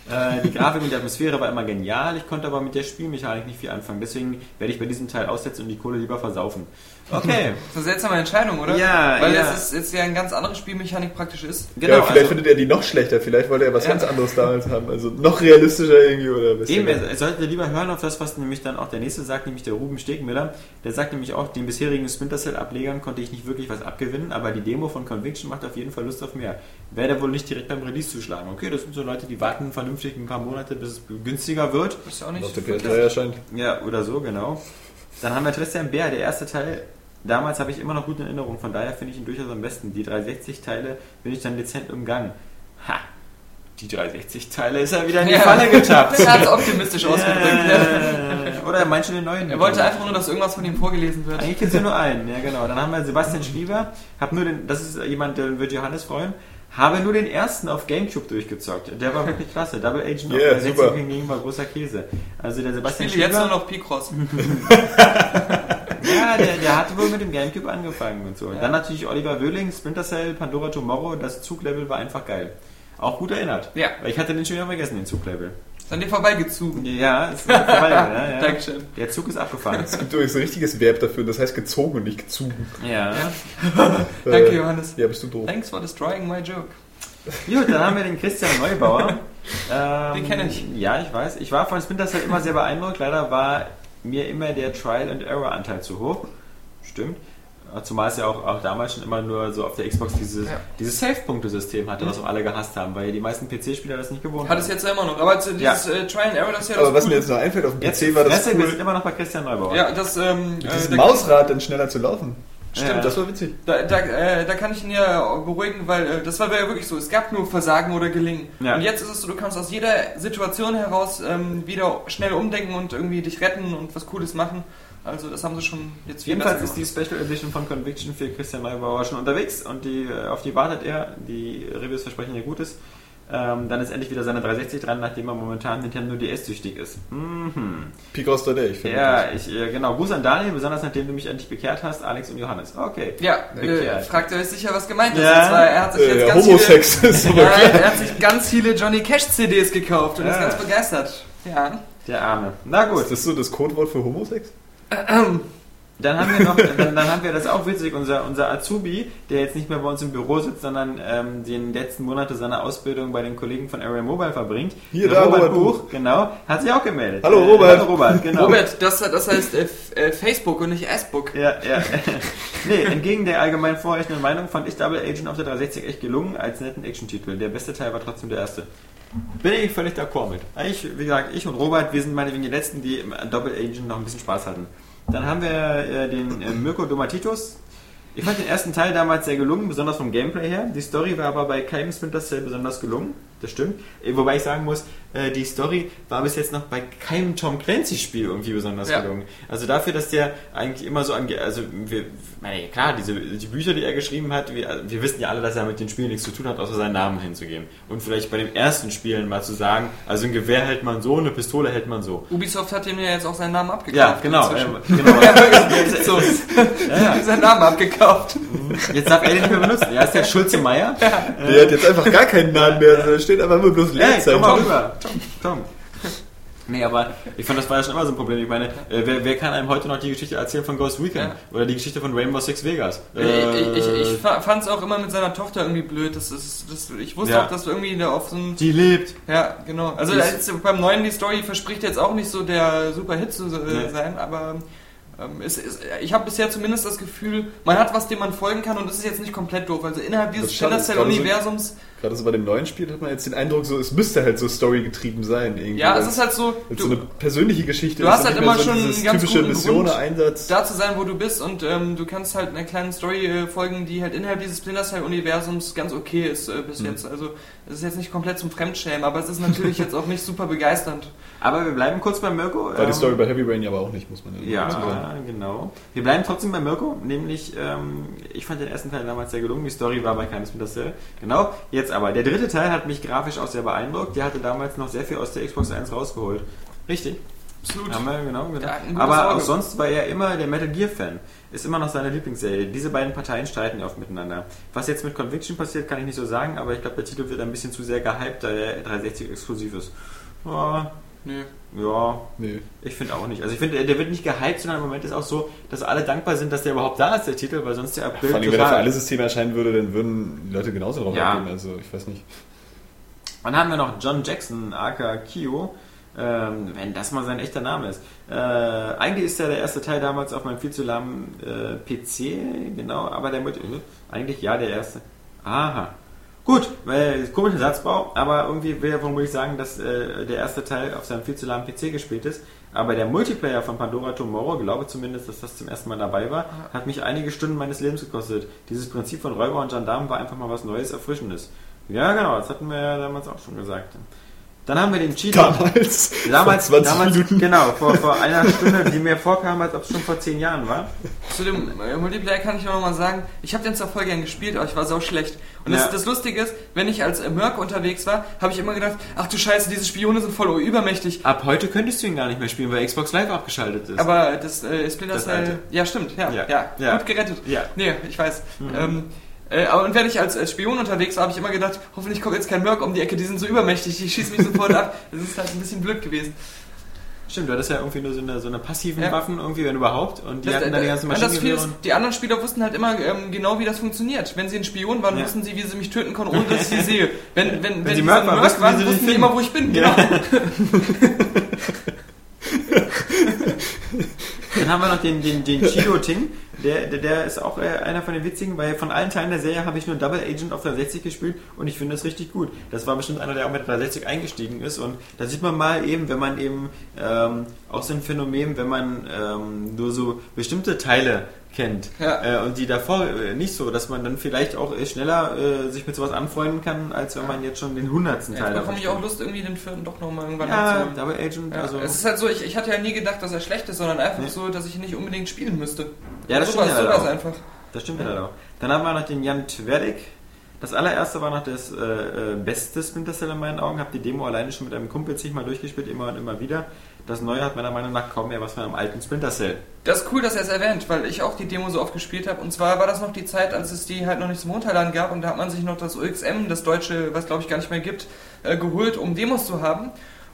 Äh, die Grafik und die Atmosphäre war immer genial, ich konnte aber mit der Spielmechanik nicht viel anfangen. Deswegen werde ich bei diesem Teil aussetzen und die Kohle lieber versaufen. Okay, Das ist eine seltsame Entscheidung, oder? Ja, Weil ja. das ist jetzt ja eine ganz andere Spielmechanik praktisch ist. genau. ja, vielleicht also, findet er die noch schlechter, vielleicht wollte er was Ja. ganz anderes damals haben. Also noch realistischer irgendwie oder was Eben, er, er sollte lieber hören auf das, was nämlich dann auch der nächste sagt, nämlich der Ruben Stegmüller. Der sagt nämlich auch, den bisherigen Splinter Cell Ablegern konnte ich nicht wirklich was abgewinnen, aber die Demo von Conviction macht auf jeden Fall Lust auf mehr. Werde wohl nicht direkt beim Release zuschlagen. Okay, das sind so Leute, die warten vernünftig ein paar Monate, bis es günstiger wird. Ist ja auch nicht auf der verkehrt. PS3 erscheint. Ja, oder so, genau. Dann haben wir Tristan Bär, der erste Teil. Damals habe ich immer noch gute Erinnerungen, von daher finde ich ihn durchaus am besten. Die 360-Teile bin ich dann dezent umgangen. Ha! Die 360-Teile ist er wieder in die Ja. Falle getappt. Er hat es optimistisch ausgedrückt. Äh, Oder er meint schon den neuen. Er wollte einfach nur, dass irgendwas von ihm vorgelesen wird. Eigentlich gibt es ja nur einen, ja genau. Dann haben wir Sebastian Schlieber, hab nur den, das ist jemand, der wird Johannes freuen, habe nur den ersten auf Gamecube durchgezockt. Der war wirklich klasse. Double Agent auf Yeah, der 60 super. hingegen war großer Käse. Also der Ich Sebastian spiele jetzt Schlieber, nur noch Picross. ja, der, der hatte wohl mit dem Gamecube angefangen und so. Und Dann natürlich Oliver Wöhling, Splinter Cell, Pandora Tomorrow, das Zuglevel war einfach geil. Auch gut erinnert. Ja. Weil ich hatte den schon wieder vergessen, den Zuglevel. Ist an dir vorbeigezogen. Ja, ist vorbei. ja, ja. Dankeschön. Der Zug ist abgefahren. Es gibt übrigens ein richtiges Verb dafür, das heißt gezogen und nicht gezogen. Ja. Danke, Äh, Johannes. Ja, bist du doof. Thanks for destroying my joke. Gut, dann haben wir den Christian Neubauer. Ähm, Den kenn ich. Ja, ich weiß. Ich war von Splinter Cell immer sehr beeindruckt. Leider war mir immer der Trial-and-Error-Anteil zu hoch. Stimmt. Zumal es ja auch, auch damals schon immer nur so auf der Xbox dieses, Ja. dieses Save-Punkte-System hatte, was auch alle gehasst haben, weil die meisten PC-Spieler das nicht gewohnt Hat es jetzt ja immer noch. Aber dieses Ja. äh, Trial and Error, das ist ja das Aber was Coole. mir jetzt noch einfällt, auf dem Jetzt PC war das Fresse, wir cool, sind immer noch bei Christian Neubauer. Ja, das, ähm, mit äh, Mausrad dann schneller zu laufen. Stimmt, Ja. das war witzig. Da, da, äh, da kann ich ihn ja beruhigen, weil äh, das war ja wirklich so. Es gab nur Versagen oder Gelingen. Ja. Und jetzt ist es so, du kannst aus jeder Situation heraus ähm, wieder schnell umdenken und irgendwie dich retten und was Cooles machen. Also das haben sie schon jetzt Jedenfalls ist die Special Edition von Conviction für Christian Neubauer schon unterwegs und die, äh, auf die wartet er. Die Reviews versprechen ja Gutes. Ähm, dann ist endlich wieder seine 360 dran, nachdem er momentan Nintendo DS-süchtig ist. Mhm. Picross 3D, ich finde Ja, ich, äh, genau. Gruß an Daniel, besonders nachdem du mich endlich bekehrt hast, Alex und Johannes. Okay. Ja, äh, Bekehrt. fragt ihr euch sicher, was gemeint ist. Ja. Zwar, er hat sich das. jetzt Äh, ganz Homosex ist viele, aber ja, er hat sich ganz viele Johnny Cash CDs gekauft und Ja. ist ganz begeistert. Ja. Der Arme. Na gut. Ist das so das Codewort für Homosex? Dann haben wir noch, dann, dann haben wir das auch witzig, unser, unser Azubi, der jetzt nicht mehr bei uns im Büro sitzt, sondern ähm, den letzten Monate seiner Ausbildung bei den Kollegen von Area Mobile verbringt. Hier, Der da, Robert Robert Buch, genau, hat sich auch gemeldet. Hallo, Äh, Robert. Hallo Robert, genau. Robert, das, das heißt äh, äh, Facebook und nicht S-Book. Ja, ja. nee, entgegen der allgemein vorherrschenden Meinung fand ich Double Agent auf der 360 echt gelungen als netten Action-Titel. Der beste Teil war trotzdem der erste. Bin ich völlig d'accord mit. Ich, wie gesagt, ich und Robert, wir sind meinetwegen die Letzten, die im Double Agent noch ein bisschen Spaß hatten. Dann haben wir äh, den äh, Mirko Domatitus. Ich fand den ersten Teil damals sehr gelungen, besonders vom Gameplay her. Die Story war aber bei keinem Splinter Cell besonders gelungen. Das stimmt. Äh, Wobei ich sagen muss, äh, die Story war bis jetzt noch bei keinem Tom Clancy-Spiel irgendwie besonders Ja. gelungen. Also dafür, dass der eigentlich immer so ange... Also wir, meine, klar, diese die Bücher, die er geschrieben hat, wir, wir wissen ja alle, dass er mit den Spielen nichts zu tun hat, außer seinen Namen hinzugeben. Und vielleicht bei den ersten Spielen mal zu sagen, also ein Gewehr hält man so, eine Pistole hält man so. Ubisoft hat ihm ja jetzt auch seinen Namen abgekauft. Ja, genau. ähm, genau. so, ja, ja. seinen Namen abgekauft. Jetzt darf er den nicht mehr benutzen. Er ist der Schulze Meier. Der hat jetzt einfach gar keinen Namen mehr. Da steht einfach immer bloß Hey, Leerzeichen. komm mal rüber. Tom, Tom. Nee, aber ich fand, das war ja schon immer so ein Problem. Ich meine, äh, wer, wer kann einem heute noch die Geschichte erzählen von Ghost Weekend? Ja. Oder die Geschichte von Rainbow Six Vegas? ich ich, Äh, ich fand es auch immer mit seiner Tochter irgendwie blöd. Das ist, das, ich wusste Ja. auch, dass du irgendwie da auf so ein die lebt. Ja, genau. Also jetzt, beim neuen die Story verspricht jetzt auch nicht so der super Hit zu äh, Nee. sein, aber ähm, es ist, ich habe bisher zumindest das Gefühl, man hat was, dem man folgen kann und das ist jetzt nicht komplett doof. Also innerhalb dieses Das schade, Splinter ist Cell gerade so- Universums, Gerade so bei dem neuen Spiel hat man jetzt den Eindruck, so, es müsste halt so storygetrieben sein. Irgendwie, ja, es ist halt so, du, so eine persönliche Geschichte du ist hast halt immer so schon ganz typische Mission, Grund, Einsatz. da zu sein, wo du bist und ähm, du kannst halt einer kleinen Story äh, folgen, die halt innerhalb dieses Splinter Cell Universums ganz okay ist äh, bis Mhm. jetzt. Also es ist jetzt nicht komplett zum Fremdschämen, aber es ist natürlich jetzt auch nicht super begeisternd. Aber wir bleiben kurz bei Mirko. War die Ähm, Story bei Heavy Rain ja aber auch nicht, muss man Ja, dazu sagen. Genau. Wir bleiben trotzdem bei Mirko, nämlich, ähm, ich fand den ersten Teil damals sehr gelungen, die Story war bei keinem Splinter Cell. Genau, jetzt aber. Der dritte Teil hat mich grafisch auch sehr beeindruckt, der hatte damals noch sehr viel aus der Xbox 1 rausgeholt. Richtig. Absolut. Haben wir, genau, genau. Aber auch sonst war er immer der Metal Gear Fan. Ist immer noch seine Lieblingsserie. Diese beiden Parteien streiten ja oft miteinander. Was jetzt mit Conviction passiert, kann ich nicht so sagen, aber ich glaube, der Titel wird ein bisschen zu sehr gehypt, da der 360 exklusiv ist. Ja, Nö. ja, Nee. ich finde auch nicht. Also ich finde, der wird nicht gehypt, sondern im Moment ist auch so, dass alle dankbar sind, dass der überhaupt da ist, der Titel, weil sonst der April Vor allem, wenn er für alle Systeme erscheinen würde, dann würden die Leute genauso drauf Ja. abgehen. Also, ich weiß nicht. Dann haben wir noch John Jackson, aka Kyo, ähm, wenn das mal sein echter Name ist. Äh, eigentlich ist ja der erste Teil damals auf meinem viel zu lahmen äh, PC, genau, aber der mit, äh, eigentlich ja der erste. Aha. Gut, weil komischer Satzbau, aber irgendwie will er vermutlich sagen, dass äh, der erste Teil auf seinem viel zu lahmen PC gespielt ist. Aber der Multiplayer von Pandora Tomorrow, glaube zumindest, dass das zum ersten Mal dabei war, hat mich einige Stunden meines Lebens gekostet. Dieses Prinzip von Räuber und Gendarmen war einfach mal was Neues, Erfrischendes. Ja, genau, das hatten wir ja damals auch schon gesagt. Dann haben wir den Cheat. Damals, Damals, vor 20 damals Minuten. genau, vor, vor einer Stunde, die mir vorkam, als ob es schon vor zehn Jahren war. Zu dem äh, Multiplayer kann ich nur noch mal sagen, ich habe den zwar voll gern gespielt, aber ich war so schlecht. Und Ja. das, das Lustige ist, wenn ich als äh, Merc unterwegs war, habe ich immer gedacht, ach du Scheiße, diese Spione sind voll übermächtig. Ab heute könntest du ihn gar nicht mehr spielen, weil Xbox Live abgeschaltet ist. Aber das äh, Splinter Das Cell, alte. ja stimmt, ja, Ja. ja, Ja. gut gerettet. Ja. Nee, ich weiß. Ähm, äh, und wenn ich als, als Spion unterwegs war, habe ich immer gedacht, hoffentlich kommt jetzt kein Merc um die Ecke, die sind so übermächtig, die schießen mich sofort ab. Das ist halt ein bisschen blöd gewesen. Stimmt, du hattest ja irgendwie nur so eine, so eine passiven Ja. Waffen, irgendwie, wenn überhaupt. Und die Das, hatten dann die ganzen äh, das Maschinengewehre. Fiel und- ist, die anderen Spieler wussten halt immer ähm, genau, wie das funktioniert. Wenn sie ein Spion waren, Ja. wussten sie, wie sie mich töten konnten, ohne dass ich sie sehe. Wenn, wenn, wenn, sie sie Merc waren, wussten, waren, wussten die immer, wo ich bin. Ja. Genau. Dann haben wir noch den, den, den Chido Ting. Der, der, der ist auch äh, einer von den witzigen, weil von allen Teilen der Serie habe ich nur Double Agent auf 360 gespielt und ich finde das richtig gut. Das war bestimmt einer, der auch mit der 360 eingestiegen ist und da sieht man mal eben, wenn man eben ähm, auch so ein Phänomen, wenn man ähm, nur so bestimmte Teile kennt Ja. äh, und die davor äh, nicht so, dass man dann vielleicht auch äh, schneller äh, sich mit sowas anfreunden kann, als wenn man jetzt schon den hundertsten Teil Jetzt davon bekomme ich auch Lust, irgendwie den vierten doch nochmal irgendwann Ja, nachzuholen. Double Agent, Ja, also es ist halt so, ich, ich hatte ja nie gedacht, dass er schlecht ist, sondern einfach Nee. so, dass ich ihn nicht unbedingt spielen müsste. Ja, das so stimmt war ja so einfach. Das stimmt ja leider auch. Dann haben wir noch den Jan Twerdik. Das allererste war noch das äh, äh, beste Splinter Cell in meinen Augen. Hab die Demo alleine schon mit einem Kumpel zigmal durchgespielt, immer und immer wieder. Das Neue hat meiner Meinung nach kaum mehr was von einem alten Splinter Cell. Das ist cool, dass er es erwähnt, weil ich auch die Demo so oft gespielt habe. Und zwar war das noch die Zeit, als es die halt noch nicht zum Runterladen gab und da hat man sich noch das UXM, das deutsche, was glaube ich gar nicht mehr gibt, äh, geholt, um Demos zu haben.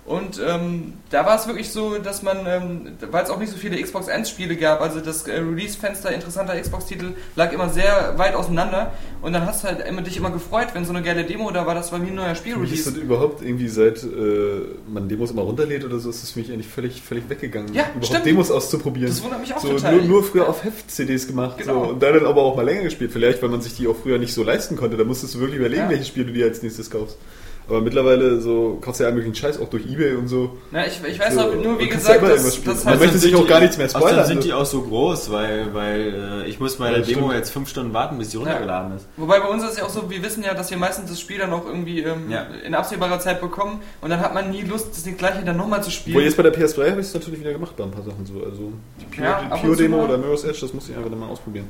Und ähm, da war es wirklich so, dass man, ähm, weil es auch nicht so viele Xbox 1 Spiele gab, also das äh, Release-Fenster interessanter Xbox-Titel lag immer sehr weit auseinander und dann hast du halt immer, dich immer gefreut, wenn so eine geile Demo da war, das war wie ein neuer mich ist das Spiel-Release. überhaupt irgendwie seit äh, man Demos immer runterlädt oder so, ist das für mich eigentlich völlig, völlig weggegangen. Ja, überhaupt stimmt. Demos auszuprobieren. Das wundert mich auch so, total. Nur, nur früher auf Heft-CDs gemacht Genau. so, und dann aber auch mal länger gespielt. Vielleicht, weil man sich die auch früher nicht so leisten konnte. Da musstest du wirklich überlegen, Ja. welches Spiel du dir als nächstes kaufst. Aber mittlerweile so kaufst du ja allen möglichen Scheiß auch durch Ebay und so. Na, ich, ich weiß so, noch, nur wie ja gesagt, irgendwas spielen. dass Man möchte sich auch gar nichts mehr Außerdem spoilern. sind die so. auch so groß, weil, weil äh, ich muss bei Ja, der das Demo stimmt. jetzt fünf Stunden warten, bis die runtergeladen ist. Wobei bei uns ist es ja auch so, wir wissen ja, dass wir meistens das Spiel dann auch irgendwie ähm, Ja. in absehbarer Zeit bekommen und dann hat man nie Lust, das gleiche dann nochmal zu spielen. Obwohl jetzt bei der PS3 habe ich es natürlich wieder gemacht bei ein paar Sachen so. Also die Pure, Ja, die ab Pure oder Mirror's Edge, das muss ich einfach dann mal ausprobieren.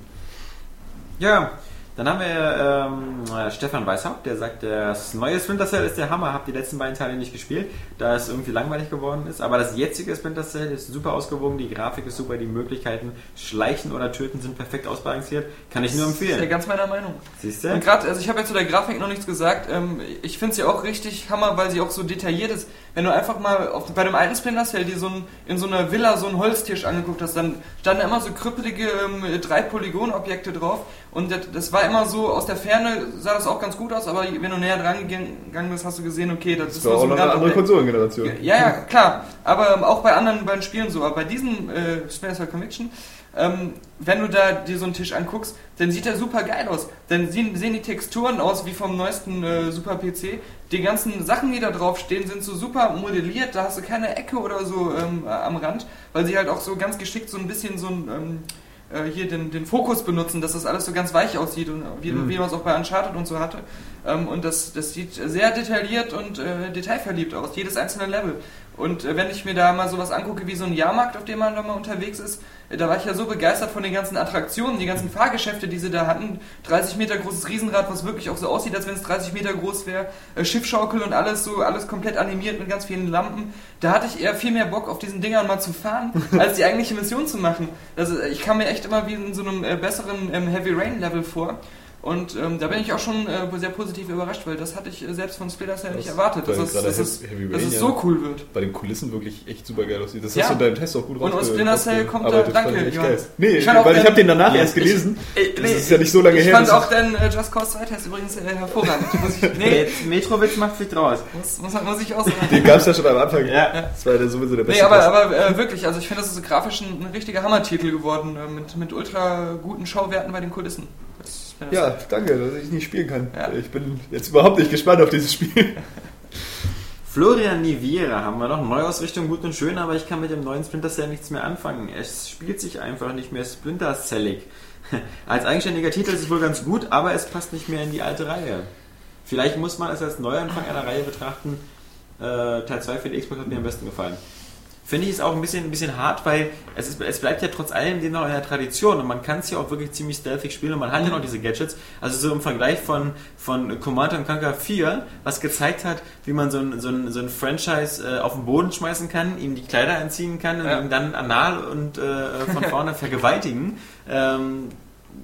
Ja, dann haben wir ähm, äh, Stefan Weishaupt, der sagt, das neue Splinter Cell ist der Hammer, hab die letzten beiden Teile nicht gespielt, da es irgendwie langweilig geworden ist, aber das jetzige Splinter Cell ist super ausgewogen, die Grafik ist super, die Möglichkeiten schleichen oder töten sind perfekt ausbalanciert, kann ich nur Das ist ja empfehlen. ganz meiner Meinung. Siehst Und du? gerade, also ich habe jetzt zu der Grafik noch nichts gesagt. Ähm, ich finde sie auch richtig Hammer, weil sie auch so detailliert ist. Wenn du einfach mal auf, bei dem alten Splinter Cell dir so ein, in so einer Villa so einen Holztisch angeguckt hast, dann standen da immer so krüppelige ähm, drei Polygonobjekte drauf. Und das, das war immer so, aus der Ferne sah das auch ganz gut aus, aber wenn du näher dran gegangen bist, hast du gesehen, okay, das, Das ist war nur auch so ein eine andere. Konsolengeneration. Ja, ja, klar. Aber ähm, auch bei anderen beiden Spielen so. Aber bei diesem äh, Splinter Cell Conviction, ähm, wenn du da dir so einen Tisch anguckst, dann sieht der super geil aus. Dann sehen, sehen die Texturen aus wie vom neuesten äh, Super PC. Die ganzen Sachen, die da drauf stehen, sind so super modelliert. Da hast du keine Ecke oder so ähm, äh, am Rand, weil sie halt auch so ganz geschickt so ein bisschen so ein... Ähm, äh, hier den, den Fokus benutzen, dass das alles so ganz weich aussieht und wie, Mhm. wie man es auch bei Uncharted und so hatte. Ähm, und das, das sieht sehr detailliert und äh, detailverliebt aus, jedes einzelne Level. Und äh, wenn ich mir da mal sowas angucke wie so ein Jahrmarkt, auf dem man da mal unterwegs ist, äh, da war ich ja so begeistert von den ganzen Attraktionen, die ganzen Fahrgeschäfte, die sie da hatten. 30 Meter großes Riesenrad, was wirklich auch so aussieht, als wenn es 30 Meter groß wäre. Äh, Schiffschaukel und alles so, alles komplett animiert mit ganz vielen Lampen. Da hatte ich eher viel mehr Bock, auf diesen Dingern mal zu fahren, als die eigentliche Mission zu machen. Also ich kam mir echt immer wie in so einem besseren ähm, Heavy Rain Level vor. Und ähm, da bin ich auch schon äh, sehr positiv überrascht, weil das hatte ich äh, selbst von Splinter Cell nicht erwartet, dass, es, dass, Heavy- es, dass es ja so cool wird. Bei den Kulissen wirklich echt super geil aussieht. Das Ja. hast du in deinem Test auch gut Und- und rausge- Splinter Cell kommt da- danke, Fand ich. Nee, Ich fand auch weil ich den- habe den danach Ja, erst ich- gelesen. Äh, das ist ja nicht so lange ich her. fand das auch den äh, Just Cause 2 Test übrigens äh, hervorragend. Muss ich, nee, Jetzt Metrowitz macht sich draus. muss, muss, muss ich auch sagen. Den gab es ja schon am Anfang. Ja. Das war ja sowieso der beste. Nee, aber, aber äh, wirklich, also ich finde, das ist grafisch ein, ein richtiger Hammertitel geworden, äh, mit, mit ultra guten Schauwerten bei den Kulissen. Ja, danke, dass ich nicht spielen kann. Ja. Ich bin jetzt überhaupt nicht gespannt auf dieses Spiel. Florian Niviera haben wir noch. Neuausrichtung gut und schön, aber ich kann mit dem neuen Splinter Cell nichts mehr anfangen. Es spielt sich einfach nicht mehr Splinter Cellig. Als eigenständiger Titel ist es wohl ganz gut, aber es passt nicht mehr in die alte Reihe. Vielleicht muss man es als Neuanfang einer Reihe betrachten. Äh, Teil 2 für die Xbox hat mir am besten gefallen. Finde ich es auch ein bisschen, ein bisschen hart, weil es, ist, es bleibt ja trotz allem noch in der Tradition und man kann es ja auch wirklich ziemlich stealthig spielen und man hat ja noch diese Gadgets. Also so im Vergleich von, von Command Conquer 4, was gezeigt hat, wie man so ein, so ein, so ein Franchise äh, auf den Boden schmeißen kann, ihm die Kleider anziehen kann und Ja. ihn dann anal und äh, von vorne vergewaltigen. Ähm,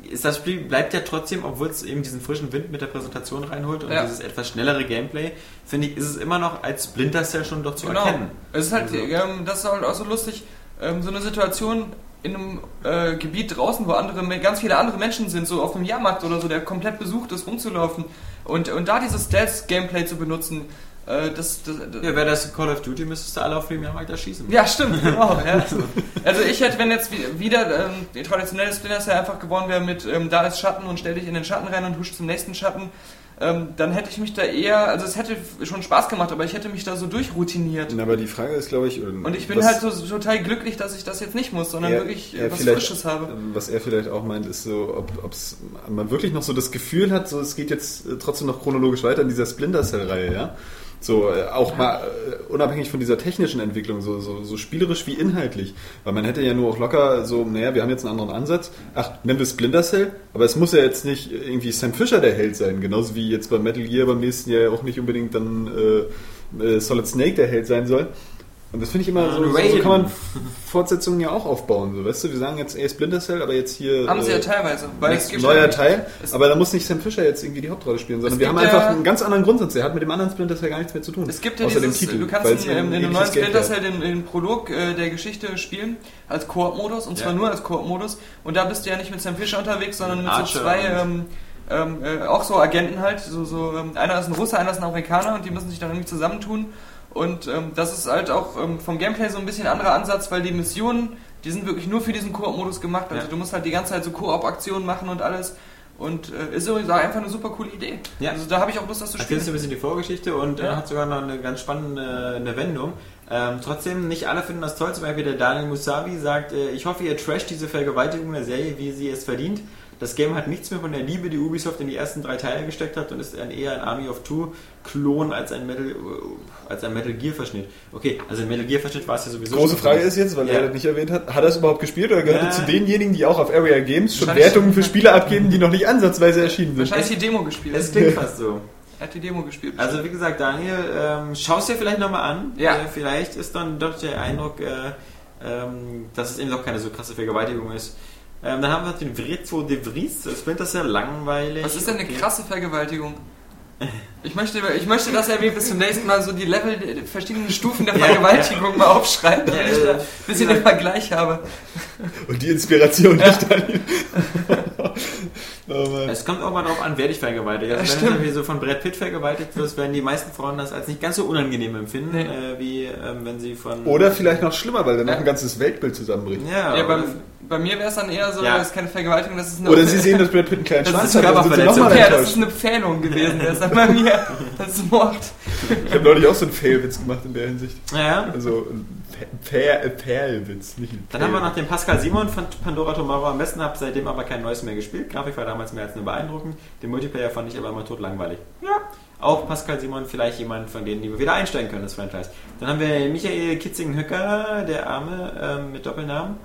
ist das Spiel bleibt ja trotzdem, obwohl es eben diesen frischen Wind mit der Präsentation reinholt und Ja. dieses etwas schnellere Gameplay, finde ich, ist es immer noch als Splinter Cell schon doch zu Genau. erkennen. Es ist halt, Also- ähm, das ist halt auch so lustig, ähm, so eine Situation in einem äh, Gebiet draußen, wo andere, ganz viele andere Menschen sind, so auf einem Jahrmarkt oder so, der komplett besucht ist, rumzulaufen und, und da dieses Stealth-Gameplay zu benutzen, äh, das, das, das Ja, wäre das Call of Duty, müsstest du alle auf dem Jahrmarkt erschießen. Ja, stimmt, genau. ja. Also ich hätte, wenn jetzt wie- wieder ähm, die traditionelle Splinter Cell einfach gewonnen wäre mit ähm, da ist Schatten und stell dich in den Schatten rein und husch zum nächsten Schatten, ähm, dann hätte ich mich da eher, also es hätte schon Spaß gemacht, aber ich hätte mich da so durchroutiniert. Na, aber die Frage ist, glaube ich, ähm, Und ich bin halt so, total glücklich, dass ich das jetzt nicht muss, sondern er- wirklich er äh, was Frisches habe. ähm, Was er vielleicht auch meint, ist so, ob ob's, man wirklich noch so das Gefühl hat, so es geht jetzt äh, trotzdem noch chronologisch weiter in dieser Splinter Cell-Reihe, ja. So, äh, auch mal äh, unabhängig von dieser technischen Entwicklung, so, so, so spielerisch wie inhaltlich. Weil man hätte ja nur auch locker so, naja, wir haben jetzt einen anderen Ansatz. Ach, nennen wir Splinter Cell, aber es muss ja jetzt nicht irgendwie Sam Fisher der Held sein, genauso wie jetzt bei Metal Gear beim nächsten Jahr auch nicht unbedingt dann äh, äh, Solid Snake der Held sein soll. Und das finde ich immer so, so, so Raiden. kann man Fortsetzungen ja auch aufbauen. So, weißt du, wir sagen jetzt, ey, Splinter Cell, aber jetzt hier Haben sie ja äh, teilweise. Weil es gibt neuer ja- Teil. Aber da muss nicht Sam Fisher jetzt irgendwie die Hauptrolle spielen, sondern wir haben gibt einfach ja- einen ganz anderen Grundsatz. Der hat mit dem anderen Splinter Cell gar nichts mehr zu tun. Es gibt ja außer dieses, dem Titel. du kannst in, in, in dem neuen Splinter Cell den, den Prolog äh, der Geschichte spielen, als Koop-Modus, und zwar Ja. nur als Koop-Modus. Und da bist du ja nicht mit Sam Fisher unterwegs, sondern mit Archer so zwei, ähm, ähm, äh, auch so Agenten halt, so, so ähm, einer ist ein Russe, einer ist ein Amerikaner und die müssen sich dann irgendwie zusammentun. Und ähm, das ist halt auch ähm, vom Gameplay so ein bisschen anderer Ansatz, weil die Missionen, die sind wirklich nur für diesen Koop-Modus gemacht. Also Ja. du musst halt die ganze Zeit so Koop-Aktionen machen und alles. Und äh, ist übrigens einfach eine super coole Idee. Ja. Also da habe ich auch Lust, das zu spielen. Erzählst du ein bisschen die Vorgeschichte und Ja. er hat sogar noch eine ganz spannende eine Wendung. Ähm, trotzdem, nicht alle finden das toll. Zum Beispiel der Daniel Musavi sagt, äh, ich hoffe, ihr trasht diese Vergewaltigung der Serie, wie sie es verdient. Das Game hat nichts mehr von der Liebe, die Ubisoft in die ersten drei Teile gesteckt hat und ist ein, eher ein Army of Two Klon als ein Metal, äh, als ein Metal Gear Verschnitt. Okay, also ein Metal Gear Verschnitt war es ja sowieso. Große. Frage ist jetzt, weil Ja. er das nicht erwähnt hat, hat er es überhaupt gespielt oder gehört er Ja. zu denjenigen, die auch auf Area Games schon Wertungen für Spiele abgeben, die noch nicht ansatzweise erschienen sind? Wahrscheinlich die Demo gespielt. Es klingt fast so. Er hat die Demo gespielt. Also wie gesagt, Daniel, ähm, schau es dir vielleicht nochmal an. Ja. Äh, vielleicht ist dann doch der Eindruck, äh, ähm, dass es eben doch keine so krasse Vergewaltigung ist. Ähm, dann haben wir den Vrezwo de Vries. Splinter Cell langweilig. Was ist denn eine Okay. krasse Vergewaltigung? Ich möchte, ich möchte, dass er mir bis zum nächsten Mal so die Level, die verschiedenen Stufen der Ja, Vergewaltigung mal aufschreibt, damit Ja, ich da ein bisschen den Vergleich habe. Und die Inspiration durch Daniel. oh Mann. Es kommt auch mal drauf an, wer dich vergewaltigt. Also Ja, wenn stimmt. du irgendwie so von Brad Pitt vergewaltigt wirst, werden die meisten Frauen das als nicht ganz so unangenehm empfinden, Nee. äh, wie ähm, wenn sie von... Oder vielleicht noch schlimmer, weil dann noch Ja. ein ganzes Weltbild zusammenbricht. Ja, Ja, bei, bei mir wäre es dann eher so, Ja. das ist keine Vergewaltigung, das ist eine Oder sie sehen, dass Brad Pitt einen kleinen Schwanz ist hat, Ja, das ist eine Pfählung gewesen, der ist dann bei mir. Das ist Mord. Ich habe neulich auch so einen Fail-Witz gemacht in der Hinsicht. ja. Also Fail-Witz, nicht ein Dann haben wir noch den Pascal Simon von Pandora Tomorrow am besten, habe seitdem aber kein neues mehr gespielt. Grafik war damals mehr als nur beeindruckend. Den Multiplayer fand ich aber immer tot langweilig. Ja. Auch Pascal Simon, vielleicht jemand von denen, die wir wieder einsteigen können, das Franchise. Dann haben wir Michael Kitzingen-Höcker, der Arme ähm, mit Doppelnamen.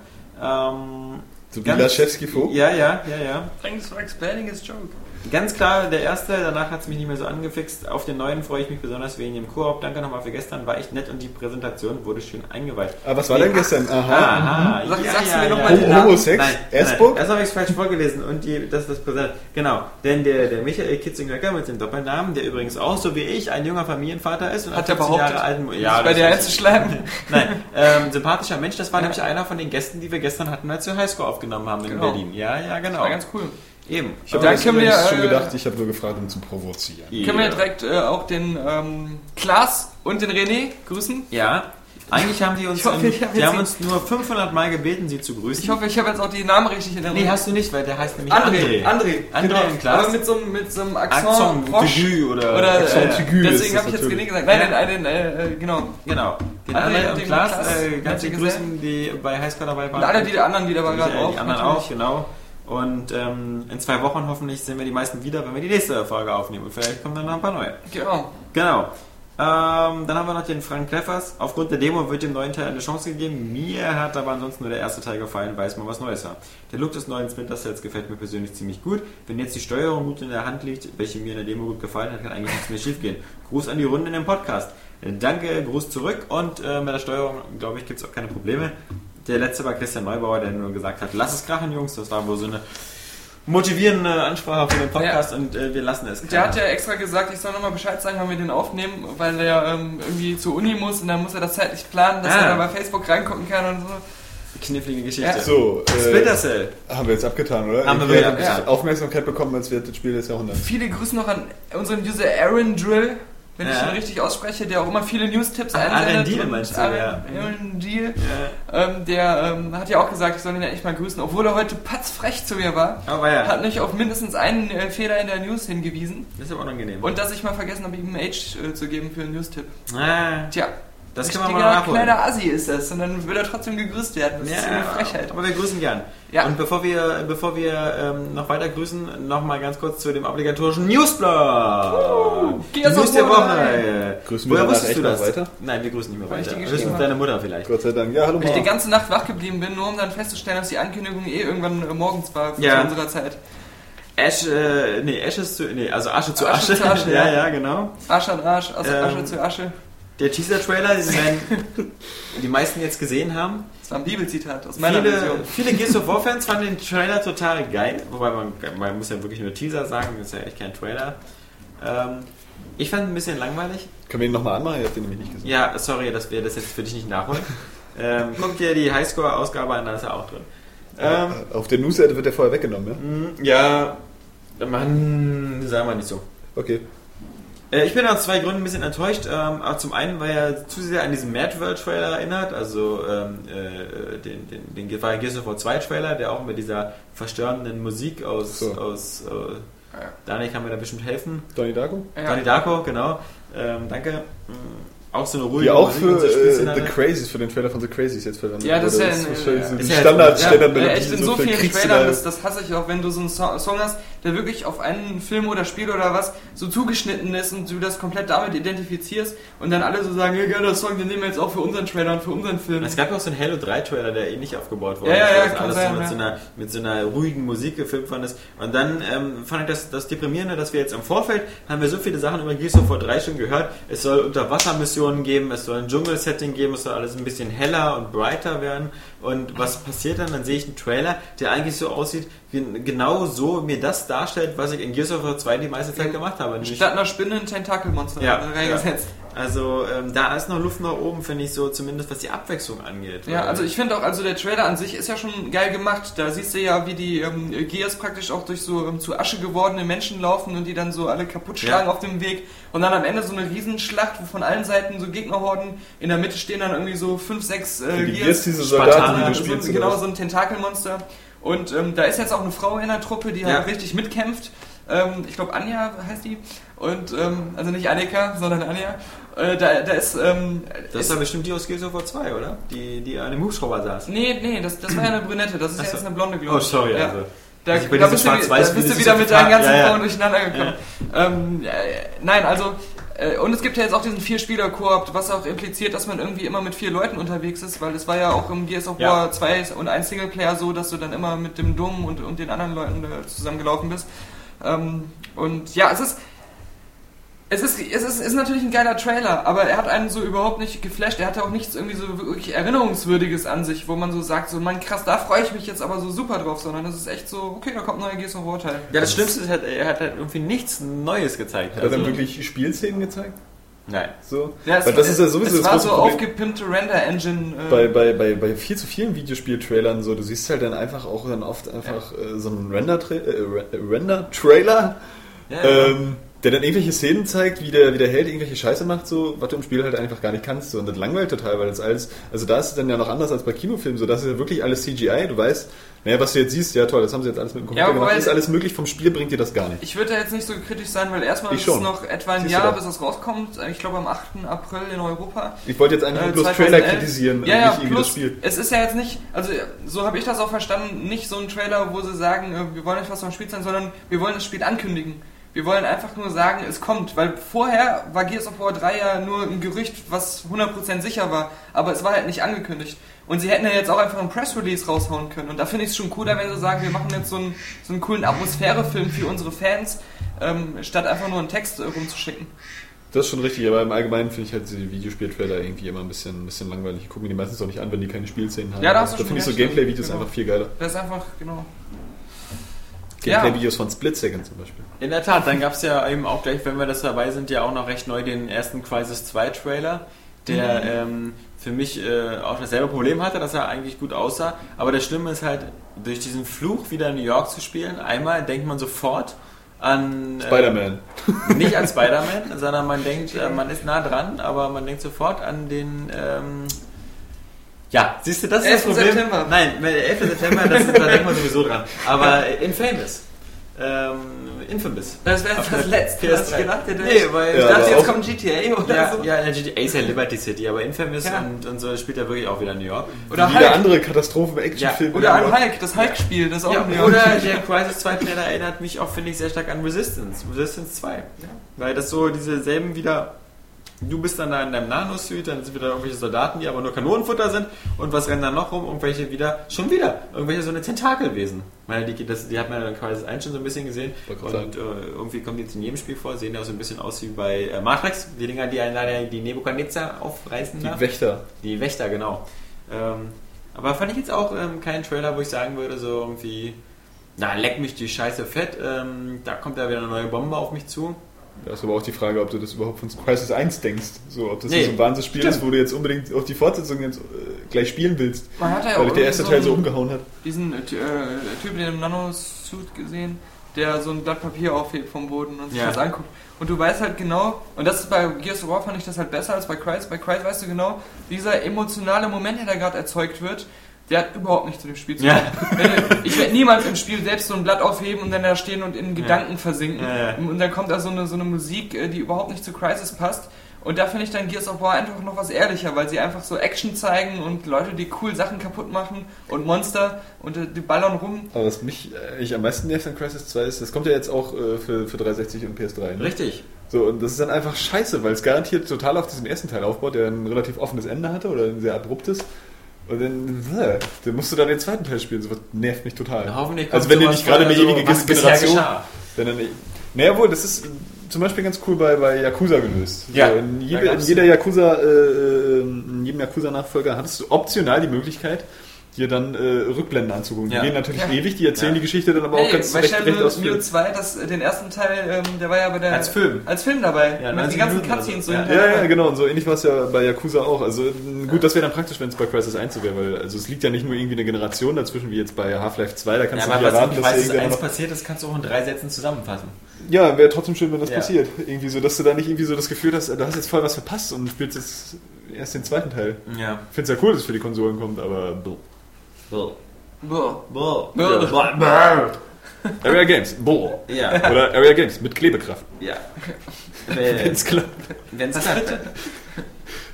Ähm, So wie ganz- Laschewski-Vogt. Ja, ja, ja, ja. Thanks for explaining his joke. Ganz klar der erste, danach hat es mich nicht mehr so angefixt. Auf den neuen freue ich mich besonders wegen dem Koop. Danke nochmal für gestern, war echt nett und die Präsentation wurde schön eingeweiht. Aber was war denn gestern? Aha. Aha, Sag- ja, sagst du ja, mir noch ja. den? Homosex? Nein, erst habe ich es falsch vorgelesen und die, das ist das Präsent. Genau, denn der, der Michael Kitzinger mit dem Doppelnamen, der übrigens auch so wie ich ein junger Familienvater ist und Hat er 15 behauptet, Jahre alten, ja, bei das dir einzuschleimen? Nein, ähm, sympathischer Mensch, das war nämlich einer von den Gästen, die wir gestern hatten, als wir Highscore aufgenommen haben in Genau. Berlin. Ja, ja, genau. War ganz cool. Eben. Ich habe können wir, schon äh, gedacht, ich habe nur gefragt, um zu provozieren. Können wir direkt äh, auch den ähm, Klaas und den René grüßen? Ja. Eigentlich haben die uns, hoffe, hab die haben uns nur 500 Mal gebeten, sie zu grüßen. Ich hoffe, ich habe jetzt auch die Namen richtig in der nee, hast du nicht, weil der heißt nämlich André. André. André. André genau. und Klaas. Aber mit so, einem- mit so einem Accent, Accent aigu oder, Oder Accent äh, aigu ist deswegen habe ich jetzt. René gesagt. Nein, Ja. nein, nein, äh, äh, genau. Genau. Den André André und Klaas, Klaas, äh, ganz lieb Gesellen. grüßen, die bei Highscore dabei waren. Und alle die anderen, die dabei waren, auch. die anderen natürlich. auch, genau. Und ähm, in zwei Wochen hoffentlich sehen wir die meisten wieder, wenn wir die nächste Folge aufnehmen. Und vielleicht kommen dann noch ein paar neue. Genau. Genau. Ähm, dann haben wir noch den Frank Kleffers. Aufgrund der Demo wird dem neuen Teil eine Chance gegeben. Mir hat aber ansonsten nur der erste Teil gefallen, weil es mal was Neues war. Der Look des neuen Splinter Cells gefällt mir persönlich ziemlich gut. Wenn jetzt die Steuerung gut in der Hand liegt, welche mir in der Demo gut gefallen hat, kann eigentlich nichts mehr schief gehen. Gruß an die Runde in dem Podcast. Danke, Gruß zurück und äh, bei der Steuerung, glaube ich, gibt es auch keine Probleme. Der letzte war Christian Neubauer, der nur gesagt hat, lass es krachen, Jungs. Das war wohl so eine motivierende Ansprache für den Podcast und äh, wir lassen es. Der hat ja extra gesagt, ich soll nochmal Bescheid sagen, wann wir den aufnehmen, weil er ähm, irgendwie zur Uni muss und dann muss er das zeitlich planen, dass Ah. er da bei Facebook reingucken kann und so. knifflige Geschichte. Ja. So, Splinter äh, Cell. haben wir jetzt abgetan, oder? Haben wir abgetan. Aufmerksamkeit bekommen, als wäre das Spiel des Jahrhunderts. Viele Grüße noch an unseren User Aaron Drill, wenn ich Ja. ihn richtig ausspreche, der auch immer viele News-Tipps Ah, einsendet. Aaron Deal meinst du, ja. Aaron Deal, Ja. ähm, der ähm, hat ja auch gesagt, ich soll ihn ja echt mal grüßen, obwohl er heute patzfrech zu mir war. Aber ja, Hat nicht auf mindestens einen äh, Fehler in der News hingewiesen das ist aber unangenehm. und dass ich mal vergessen habe, ihm einen Age äh, zu geben für einen News-Tipp. ah, Tja, das ein können wir mal nachholen. kleiner Assi ist das und dann will er trotzdem gegrüßt werden. Das ist eine Frechheit. aber wir grüßen gern. Ja. Und bevor wir, bevor wir ähm, noch weiter grüßen, noch mal ganz kurz zu dem obligatorischen Newsblog. Of News der War Woche. Grüßen wir Woher wusstest du das? weiter? Nein, wir grüßen nicht mehr Weil weiter. Höchstens geschrieben deine Mutter vielleicht. Gott sei Dank. Ja, hallo Weil ich die Mama. ganze Nacht wach geblieben bin, nur um dann festzustellen, dass die Ankündigung eh irgendwann morgens war Ja. zu unserer Zeit. Ash, äh, nee, Ashes zu, nee, also Asche zu Asche. Asche zu Asche, ja, ja. ja, genau. Arsch an Arsch, also Ähm, Asche zu Asche. Der Teaser-Trailer, den die meisten jetzt gesehen haben. Das war ein Bibelzitat aus meiner Viele, Version. viele Gears of War-Fans fanden den Trailer total geil. Wobei man, man muss ja wirklich nur Teaser sagen, das ist ja echt kein Trailer. Ähm, ich fand ihn ein bisschen langweilig. Können wir ihn nochmal anmachen? Ich hab den nämlich nicht gesehen. Ja, sorry, dass wir das jetzt für dich nicht nachholen. ähm, guck dir die Highscore-Ausgabe an, da ist er auch drin. Ähm, Auf der Newsseite wird der vorher weggenommen, ja? mh, ja, Mann, sei mal nicht so. Okay. Äh, ich bin aus zwei Gründen ein bisschen enttäuscht. Ähm, aber zum einen, weil er zu sehr an diesen Mad World Trailer erinnert, also ähm, äh, den, den, den Gears of War 2 Trailer, der auch mit dieser verstörenden Musik aus, So. aus äh, Ja. Daniel kann mir da bestimmt helfen. Donnie Darko? Ja. Donnie Darko, genau. Ähm, danke. Mm, Auch so eine ruhige Die auch Musik für so äh. The Crazy, für den Trailer von The Crazies jetzt verwendet Ja, das ist ja ein- wahrscheinlich so ist die ja- Standard ja, Standardmelodie, Ja, echt in so für vielen. Trailern, das, das hasse ich auch, wenn du so einen So- Song hast, der wirklich auf einen Film oder Spiel oder was so zugeschnitten ist und du das komplett damit identifizierst und dann alle so sagen, ja, geiler Song, den nehmen wir jetzt auch für unseren Trailer und für unseren Film. Es gab ja auch so einen Halo 3 Trailer, der ähnlich aufgebaut wurde. Ja, ja, ja, das alles sein, so mit, ja. so einer, mit so einer ruhigen Musik gefilmt worden ist. Und dann ähm, fand ich das, das Deprimierende, dass wir jetzt im Vorfeld haben wir so viele Sachen über Gears of War 3 schon gehört. Es soll Unterwassermissionen geben, es soll ein Dschungelsetting geben, es soll alles ein bisschen heller und brighter werden. Und was passiert dann? Dann sehe ich einen Trailer, der eigentlich so aussieht, wie genau so mir das darstellt, was ich in Gears of War 2 die meiste Zeit gemacht habe. Nämlich Statt einer Spinne ein Tentakelmonster Ja, reingesetzt. Also ähm, da ist noch Luft nach oben, finde ich so, zumindest was die Abwechslung angeht. Ja, also ich finde auch, also der Trailer an sich ist ja schon geil gemacht. Da siehst du ja, wie die ähm, Gears praktisch auch durch so ähm, zu Asche gewordene Menschen laufen und die dann so alle kaputt schlagen Ja. auf dem Weg. Und dann am Ende so eine Riesenschlacht, wo von allen Seiten so Gegnerhorden, in der Mitte stehen dann irgendwie so fünf, sechs äh, Die Gears. Gears, diese Spartaner, Soldaten, die du so, spielst. genau, oder so ein Tentakelmonster. Und ähm, da ist jetzt auch eine Frau in der Truppe, die Ja. halt richtig mitkämpft. Ähm, ich glaube, Anja heißt die. Und, ähm, also nicht Annika, sondern Anja. Äh, da, da ist, ähm, Das ist doch bestimmt die aus Gears of War 2, oder? Die, die an dem Hubschrauber saß. Nee, nee, das, das war ja eine Brünette, das ist Ach ja jetzt eine blonde, glaube Oh, sorry, ja. also. Da, Also da bist du, da bist du wieder mit deinen ganzen ja, ja. Frauen durcheinander gekommen. Ähm, ja, ja, nein, also, äh, und es gibt ja jetzt auch diesen Vier-Spieler-Koop, was auch impliziert, dass man irgendwie immer mit vier Leuten unterwegs ist, weil es war ja auch im Gears of Ja. War 2 und ein Singleplayer so, dass du dann immer mit dem Dom und, und den anderen Leuten da zusammengelaufen bist. Ähm, und ja, es ist, es ist, es ist, ist natürlich ein geiler Trailer, aber er hat einen so überhaupt nicht geflasht. Er hatte auch nichts irgendwie so wirklich Erinnerungswürdiges an sich, wo man so sagt, so, man krass, da freue ich mich jetzt aber so super drauf, sondern es ist echt so, okay, da kommt ein neuer Gears of War Teil. Ja, das Schlimmste ist, halt, er hat halt irgendwie nichts Neues gezeigt. Hat er dann Also- wirklich Spielszenen gezeigt? Nein. So? Ja, es, Weil das ist ja sowieso es das war so Problem. aufgepimpte Render-Engine. Äh, bei, bei, bei, bei viel zu vielen Videospiel-Trailern so, du siehst halt dann einfach auch dann oft einfach äh, so einen Render-Trailer, äh, Re- Render-Trailer, Ja, ähm, der dann irgendwelche Szenen zeigt, wie der, wie der Held irgendwelche Scheiße macht, so, was du im Spiel halt einfach gar nicht kannst. So. Und das langweilt total, weil das alles, also da ist es dann ja noch anders als bei Kinofilmen, so, das ist ja wirklich alles CGI, du weißt, naja, was du jetzt siehst, ja toll, das haben sie jetzt alles mit dem Computer Ja, gemacht, ist alles möglich, vom Spiel bringt dir das gar nicht. ich würde da jetzt nicht so kritisch sein, weil erstmal ist es noch etwa ein Siehst Jahr, bis es rauskommt. Ich glaube am 8. April in Europa. Ich wollte jetzt einfach Äh, bloß 2011. Trailer kritisieren, ja, ja, nicht irgendwie das Spiel. Es ist ja jetzt nicht, also so habe ich das auch verstanden, nicht so ein Trailer, wo sie sagen, äh, wir wollen nicht was vom Spiel sein, sondern wir wollen das Spiel ankündigen. Wir wollen einfach nur sagen, es kommt, weil vorher war Gears of War 3 ja nur ein Gerücht, was 100% sicher war, aber es war halt nicht angekündigt. Und sie hätten ja jetzt auch einfach einen Press-Release raushauen können. Und da finde ich es schon cooler, wenn sie sagen, wir machen jetzt so einen, so einen coolen Atmosphärefilm für unsere Fans, ähm, statt einfach nur einen Text äh, rumzuschicken. Das ist schon richtig, aber im Allgemeinen finde ich halt die Videospiel-Trailer irgendwie immer ein bisschen, ein bisschen langweilig. Ich gucke mir die meistens auch nicht an, wenn die keine Spielszenen haben. Ja, da da schon finde ich so Gameplay-Videos genau. einfach viel geiler. Das ist einfach, genau. Ja. Gameplay-Videos von Split Second zum Beispiel. In der Tat, dann gab es ja eben auch gleich, wenn wir das dabei sind, ja auch noch recht neu den ersten Crisis 2 Trailer, der ähm, für mich äh, auch dasselbe Problem hatte, dass er eigentlich gut aussah. Aber das Schlimme ist halt, durch diesen Fluch wieder in New York zu spielen, einmal denkt man sofort an... äh, Spider-Man. Nicht an Spider-Man, sondern man denkt, äh, man ist nah dran, aber man denkt sofort an den... Ähm, ja, siehst du, das ist das 11. Problem. September. Nein, der 11. September, das, da denkt man sowieso dran. Aber äh, Infamous. Ähm, Infamous. Das wäre das letzte, was ich PS3. gedacht hätte. Nee, weil ich Ja, dachte, aber jetzt kommt GTA oder ja, so. ja, in der GTA ist ja Liberty City, aber Infamous Ja. und, und so spielt er wirklich auch wieder New York. Oder Wie Hulk. andere Katastrophen-Action-Film. Oder an Hulk, das Hulk-Spiel, das ist auch Ja, ein oder der Crisis 2 Trailer erinnert mich auch, finde ich, sehr stark an Resistance. Resistance 2. Weil das so dieselben wieder. Du bist dann da in deinem Nanosuit, dann sind wieder irgendwelche Soldaten, die aber nur Kanonenfutter sind. Und was rennen dann noch rum? Irgendwelche wieder, schon wieder, irgendwelche so eine Tentakelwesen. Weil die, das, die hat man ja in Crisis 1 schon so ein bisschen gesehen. Und äh, irgendwie kommen die jetzt in jedem Spiel vor, sehen ja auch so ein bisschen aus wie bei äh, Matrix. Die Dinger, die einen leider die Nebukadnezar aufreißen. Die da. Wächter. Die Wächter, genau. Ähm, aber fand ich jetzt auch ähm, keinen Trailer, wo ich sagen würde, so irgendwie, na, leck mich die Scheiße fett, ähm, da kommt ja wieder eine neue Bombe auf mich zu. Da ist aber auch die Frage, ob du das überhaupt von Crisis 1 denkst. So, ob das Nee, so ein Wahnsinnsspiel ist, wo du jetzt unbedingt auch die Fortsetzung jetzt äh, gleich spielen willst. Man hat ja weil auch der erste irgendwie Teil so umgehauen hat. diesen äh, äh, Typ in dem Nanosuit gesehen, der so ein Blatt Papier aufhebt vom Boden und sich Ja. das anguckt. Und du weißt halt genau, und das ist bei Gears of War fand ich das halt besser als bei Crysis. Bei Crysis weißt du genau, dieser emotionale Moment, der da gerade erzeugt wird, der hat überhaupt nichts zu dem Spiel zu tun. Ja. Ich werde niemals im Spiel selbst so ein Blatt aufheben und dann da stehen und in Gedanken versinken. Ja, ja. Und dann kommt da so eine, so eine Musik, äh, die überhaupt nicht zu Crysis passt. Und da finde ich dann Gears of War einfach noch was ehrlicher, weil sie einfach so Action zeigen und Leute, die cool Sachen kaputt machen und Monster und äh, die ballern rum. Aber was mich äh, eigentlich am meisten nervt an Crisis 2 ist, das kommt ja jetzt auch äh, für, für 360 und PS3. Ne? Richtig. So, und das ist dann einfach scheiße, weil es garantiert total auf diesem ersten Teil aufbaut, der ein relativ offenes Ende hatte oder ein sehr abruptes. Und dann, äh, dann musst du dann den zweiten Teil spielen. Sowas nervt mich total. Ja, hoffentlich also wenn dir sowas nicht gerade eine vorher so, ewige was bisher Generation... Wenn dann, naja, wohl, das ist zum Beispiel ganz cool bei, bei Yakuza gelöst. Ja, so, in, da jede, in jeder Yakuza, äh, äh, in jedem Yakuza-Nachfolger hattest du optional die Möglichkeit, dir dann äh, Rückblenden anzugucken. Ja. Die gehen natürlich Ja. ewig, die erzählen Ja. die Geschichte dann aber auch Hey, ganz bei recht, recht Shenmue ausführlich. 2, das, äh, den ersten Teil, ähm, der war ja bei der... Als Film. Als Film dabei. Ja, mit 90 den ganzen Cutscenes. so. Ja. Ja, ja, genau. Und so ähnlich war es ja bei Yakuza auch. Also n- gut, das wäre dann praktisch, wenn es bei Crisis 1 so wäre, weil also es liegt ja nicht nur irgendwie eine Generation dazwischen, wie jetzt bei Half-Life 2, da kannst Ja, du aber nicht was erwarten, in dass Crisis irgendwer 1 noch... passiert ist, kannst du auch in drei Sätzen zusammenfassen. Ja, wäre trotzdem schön, wenn das Ja. passiert. Irgendwie so, dass du da nicht irgendwie so das Gefühl hast, du hast jetzt voll was verpasst und spielst jetzt erst den zweiten Teil. Ja. Ich finde es ja cool, dass es für die Konsolen kommt, aber... Boah. Boah. Boah. Area Games, boah. Ja. Oder Area Games mit Klebekraft. Ja. Wenn's klappt. Wenn's klappt.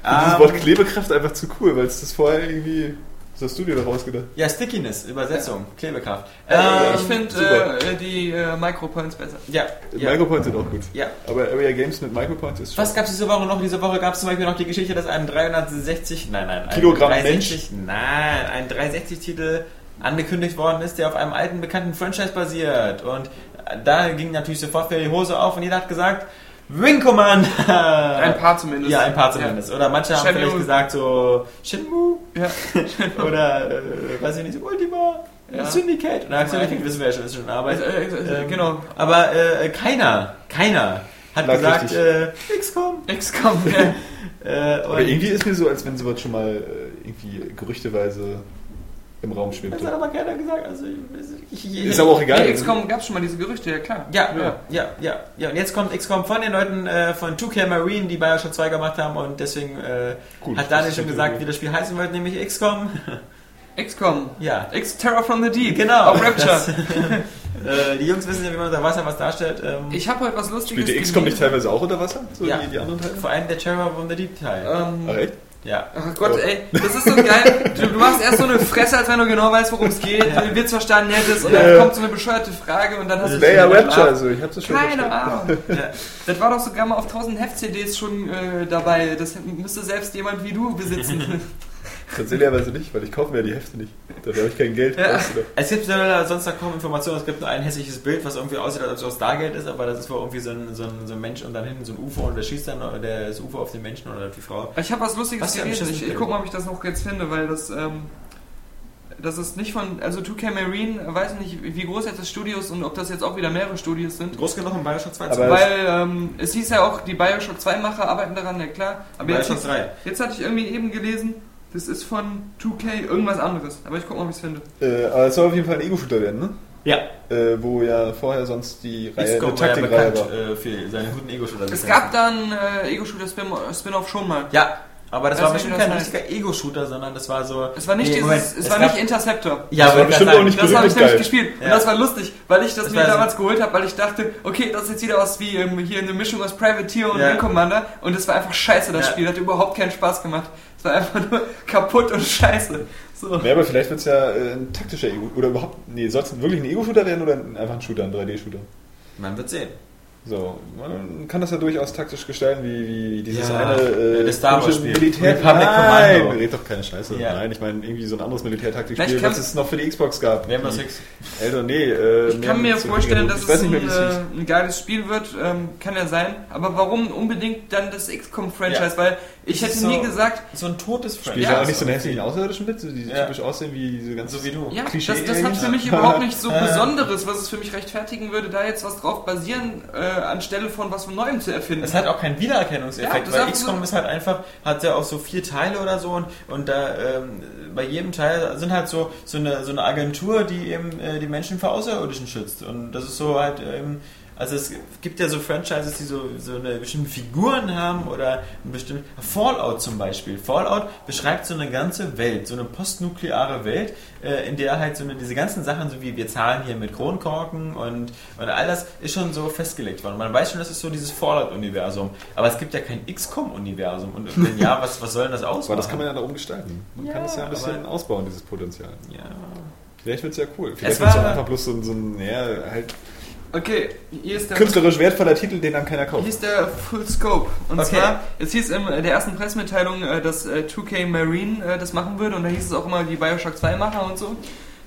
Ich finde das Wort Ähm, Klebekraft einfach zu cool, weil es das vorher irgendwie... Das hast du dir doch ausgedacht. ja, Stickiness, Übersetzung, Klebekraft. Äh, ich finde äh, die äh, Micropoints besser. Ja, ja. Micropoints sind auch gut. ja. Aber Area Games mit Micropoints ist schon... Was gab es diese Woche noch? Diese Woche gab es zum Beispiel noch die Geschichte, dass ein 360, nein, nein, ein Kilogramm 360, nein, ein 360-Titel angekündigt worden ist, der auf einem alten bekannten Franchise basiert. Und da ging natürlich sofort wieder die Hose auf und jeder hat gesagt, Wing Commander! Ein paar zumindest. Ja, ein paar zumindest. Oder manche haben Shenmue. vielleicht gesagt so Shinmu Ja. oder äh, weiß ich nicht, Ultima, Ja. Syndicate. Na, Syndicate wissen wir ja schon, ist schon Arbeit. Äh, äh, Ähm, genau. Aber äh, keiner, keiner hat Lag gesagt, äh, XCOM. XCOM, ja. Äh, Aber irgendwie ist mir so, als wenn sowas schon mal irgendwie gerüchteweise im Raum schwebte. Das hat aber keiner gesagt. Also, ich, ich, Ist aber auch egal. Nee, XCOM gab es schon mal diese Gerüchte, ja klar. Ja, ja, ja, ja, ja. Und jetzt kommt XCOM von den Leuten äh, von 2K Marine, die Bioshock 2 gemacht haben und deswegen äh, Gut, hat Daniel schon gesagt, wie das Spiel heißen wird, nämlich XCOM. XCOM. Ja. X Terror from the Deep. Genau. Auf Rapture. Das, äh, die Jungs wissen ja, wie man unter Wasser was darstellt. Ähm, Ich habe heute was Lustiges Spielt der XCOM nicht teilweise auch unter Wasser? So Ja. wie die anderen Teile? vor allem der Terror von the Deep Teil. Ähm, Ach echt? Ja. Ach Gott, ey, das ist so geil. Du, du machst erst so eine Fresse, als wenn du genau weißt, worum es geht, Ja. du willst verstanden hättest und Ja, dann kommt so eine bescheuerte Frage und dann hast du Wäre ja schon Rapture, also ich hab's ja schon Keine. Ahnung. ja. Das war doch sogar mal auf 1000 Heft-CDs schon äh, dabei. Das müsste selbst jemand wie du besitzen. Tatsächlicherweise nicht, weil ich kaufe mir die Hefte nicht. Dafür habe ich kein Geld. Ja. Es gibt sonst noch kaum Informationen. Es gibt nur ein hässliches Bild, was irgendwie aussieht, als ob es aus Stargate ist, aber das ist wohl irgendwie so ein, so, ein, so ein Mensch und dann hinten so ein UFO und der schießt dann der, das UFO auf den Menschen oder die Frau. Ich habe was Lustiges Was gelesen. Ich, ich Schlüsselbild. guck mal, ob ich das noch jetzt finde, weil das, ähm, das ist nicht von, also 2K Marine, weiß nicht, wie groß jetzt das Studio ist und ob das jetzt auch wieder mehrere Studios sind. Groß genug im Bioshock 2 Aber- Weil ähm, es hieß ja auch, die Bioshock 2 Macher arbeiten daran, ja klar. Aber jetzt, Bioshock 3. jetzt hatte ich irgendwie eben gelesen, das ist von 2K irgendwas anderes. Aber ich guck mal, ob ich es finde. Äh, aber es soll auf jeden Fall ein Ego-Shooter werden, ne? Ja. Äh, wo ja vorher sonst die Reihe eine XCOM war ja Taktikreihe bekannt war. äh, für seine guten Ego-Shooter. Es gab dann äh, Ego-Shooter-Spin- Spin-Off schon mal. Ja, aber das Weiß war nicht, bestimmt das kein heißt. richtiger Ego-Shooter, sondern das war so... Es war nicht Nee, dieses, Moment, es, war nicht Interceptor. Ja, Das war wollte ich bestimmt gerade auch nicht Das habe ich nämlich gespielt. Und Ja. das war lustig, weil ich das, Das mir war so- damals geholt habe, weil ich dachte, okay, das ist jetzt wieder was wie ähm, hier eine Mischung aus Privateer und Ja. Wing Commander. Und es war einfach scheiße, das Ja. Spiel. Hat überhaupt keinen Spaß gemacht. War einfach nur kaputt und scheiße. So. Ja, aber vielleicht wird es ja äh, ein taktischer Ego. Oder überhaupt. Nee, soll es wirklich ein Ego-Shooter werden oder ein- einfach ein Shooter, ein 3D-Shooter? Man wird sehen. So, man kann das ja durchaus taktisch gestalten, wie, wie dieses Ja, eine äh, äh, das Star Wars Spiel. Militär. Republic Nein, Commando. red doch keine Scheiße. Ja. Nein, ich meine irgendwie so ein anderes Militärtaktikspiel, was es noch für die Xbox gab. Rainbow Die- Six. Alter, nee. Äh, Ich kann mir vorstellen, dass es mehr, ein, äh, ein geiles Spiel wird. Ähm, kann ja sein. Aber warum unbedingt dann das XCOM-Franchise? Ja. Weil ich hätte so- nie gesagt, So ein totes Spielt Ja, ja, auch nicht so einen hässlichen Außerirdischen mit, so die Ja. typisch aussehen wie diese ganzen So wie du. Ja, Klischee das, das hat für mich überhaupt nicht so Besonderes, was es für mich rechtfertigen würde, da jetzt was drauf basieren, äh, anstelle von was Neuem zu erfinden. Es hat auch keinen Wiedererkennungseffekt, Ja, das weil XCOM so- ist halt einfach, hat ja auch so vier Teile oder so und, und da ähm, bei jedem Teil sind halt so, so, eine, so eine Agentur, die eben äh, die Menschen vor Außerirdischen schützt. Und das ist so halt ähm, also es gibt ja so Franchises, die so, so eine bestimmte Figuren haben oder ein bestimmte Fallout zum Beispiel. Fallout beschreibt so eine ganze Welt, so eine postnukleare Welt, äh, in der halt so eine, diese ganzen Sachen, so wie wir zahlen hier mit Kronkorken und, und all das ist schon so festgelegt worden. Man weiß schon, das ist so dieses Fallout-Universum. Aber es gibt ja kein XCOM-Universum. Und wenn ja, was, was soll denn das ausmachen? Aber das kann man ja darum gestalten. Man Ja, kann es ja ein bisschen aber- ausbauen, dieses Potenzial. ja. Vielleicht wird es ja cool. Vielleicht wird es auch einfach bloß so ein, so ein ja, halt Okay, hier ist der, künstlerisch wertvoller Titel, den dann keiner hier kauft. ist der Full Scope. Und Okay. zwar, es hieß in der ersten Pressemitteilung, äh, dass äh, 2K Marine äh, das machen würde und da hieß es auch immer, die Bioshock 2 Macher und so.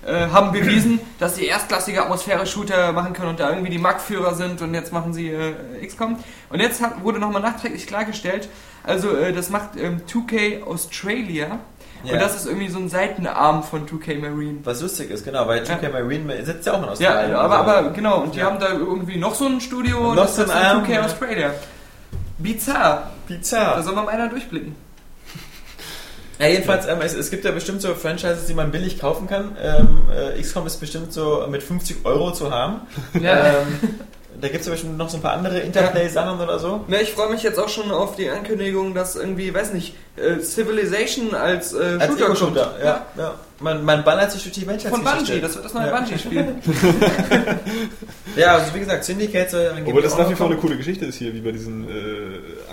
Äh, haben bewiesen, dass sie erstklassige Atmosphäre-Shooter machen können und da irgendwie die Marktführer sind und jetzt machen sie äh, XCOM. Und jetzt wurde nochmal nachträglich klargestellt, also äh, das macht ähm, 2K Australia Ja. und das ist irgendwie so ein Seitenarm von 2K Marine. Was lustig ist, genau, weil 2K Marine sitzt ja auch in Ja, Australien. aber, Also- aber genau, und die Ja. haben da irgendwie noch so ein Studio Und noch das so ist ein Arm, 2K ja. Australia. Bizarr. Da Bizarr. soll man mal einer durchblicken. Ja, jedenfalls, ähm, es, es gibt ja bestimmt so Franchises, die man billig kaufen kann. Ähm, äh, XCOM ist bestimmt so mit 50 Euro zu haben. Ja. Ähm, da gibt es ja bestimmt noch so ein paar andere Interplay-Sachen oder so. Na, ich freue mich jetzt auch schon auf die Ankündigung, dass irgendwie, weiß nicht, äh, Civilization als, äh, Als Shooter kommt. Ego-Shooter, ja. ja. Man, man ballert sich durch die Von Menschheitsgeschichte. Bungie, das wird das neue Ja. Bungie-Spiel. Ja, also wie gesagt, Syndicate soll angeblich Obwohl das nach noch wie vor eine coole Geschichte ist hier, wie bei diesem äh,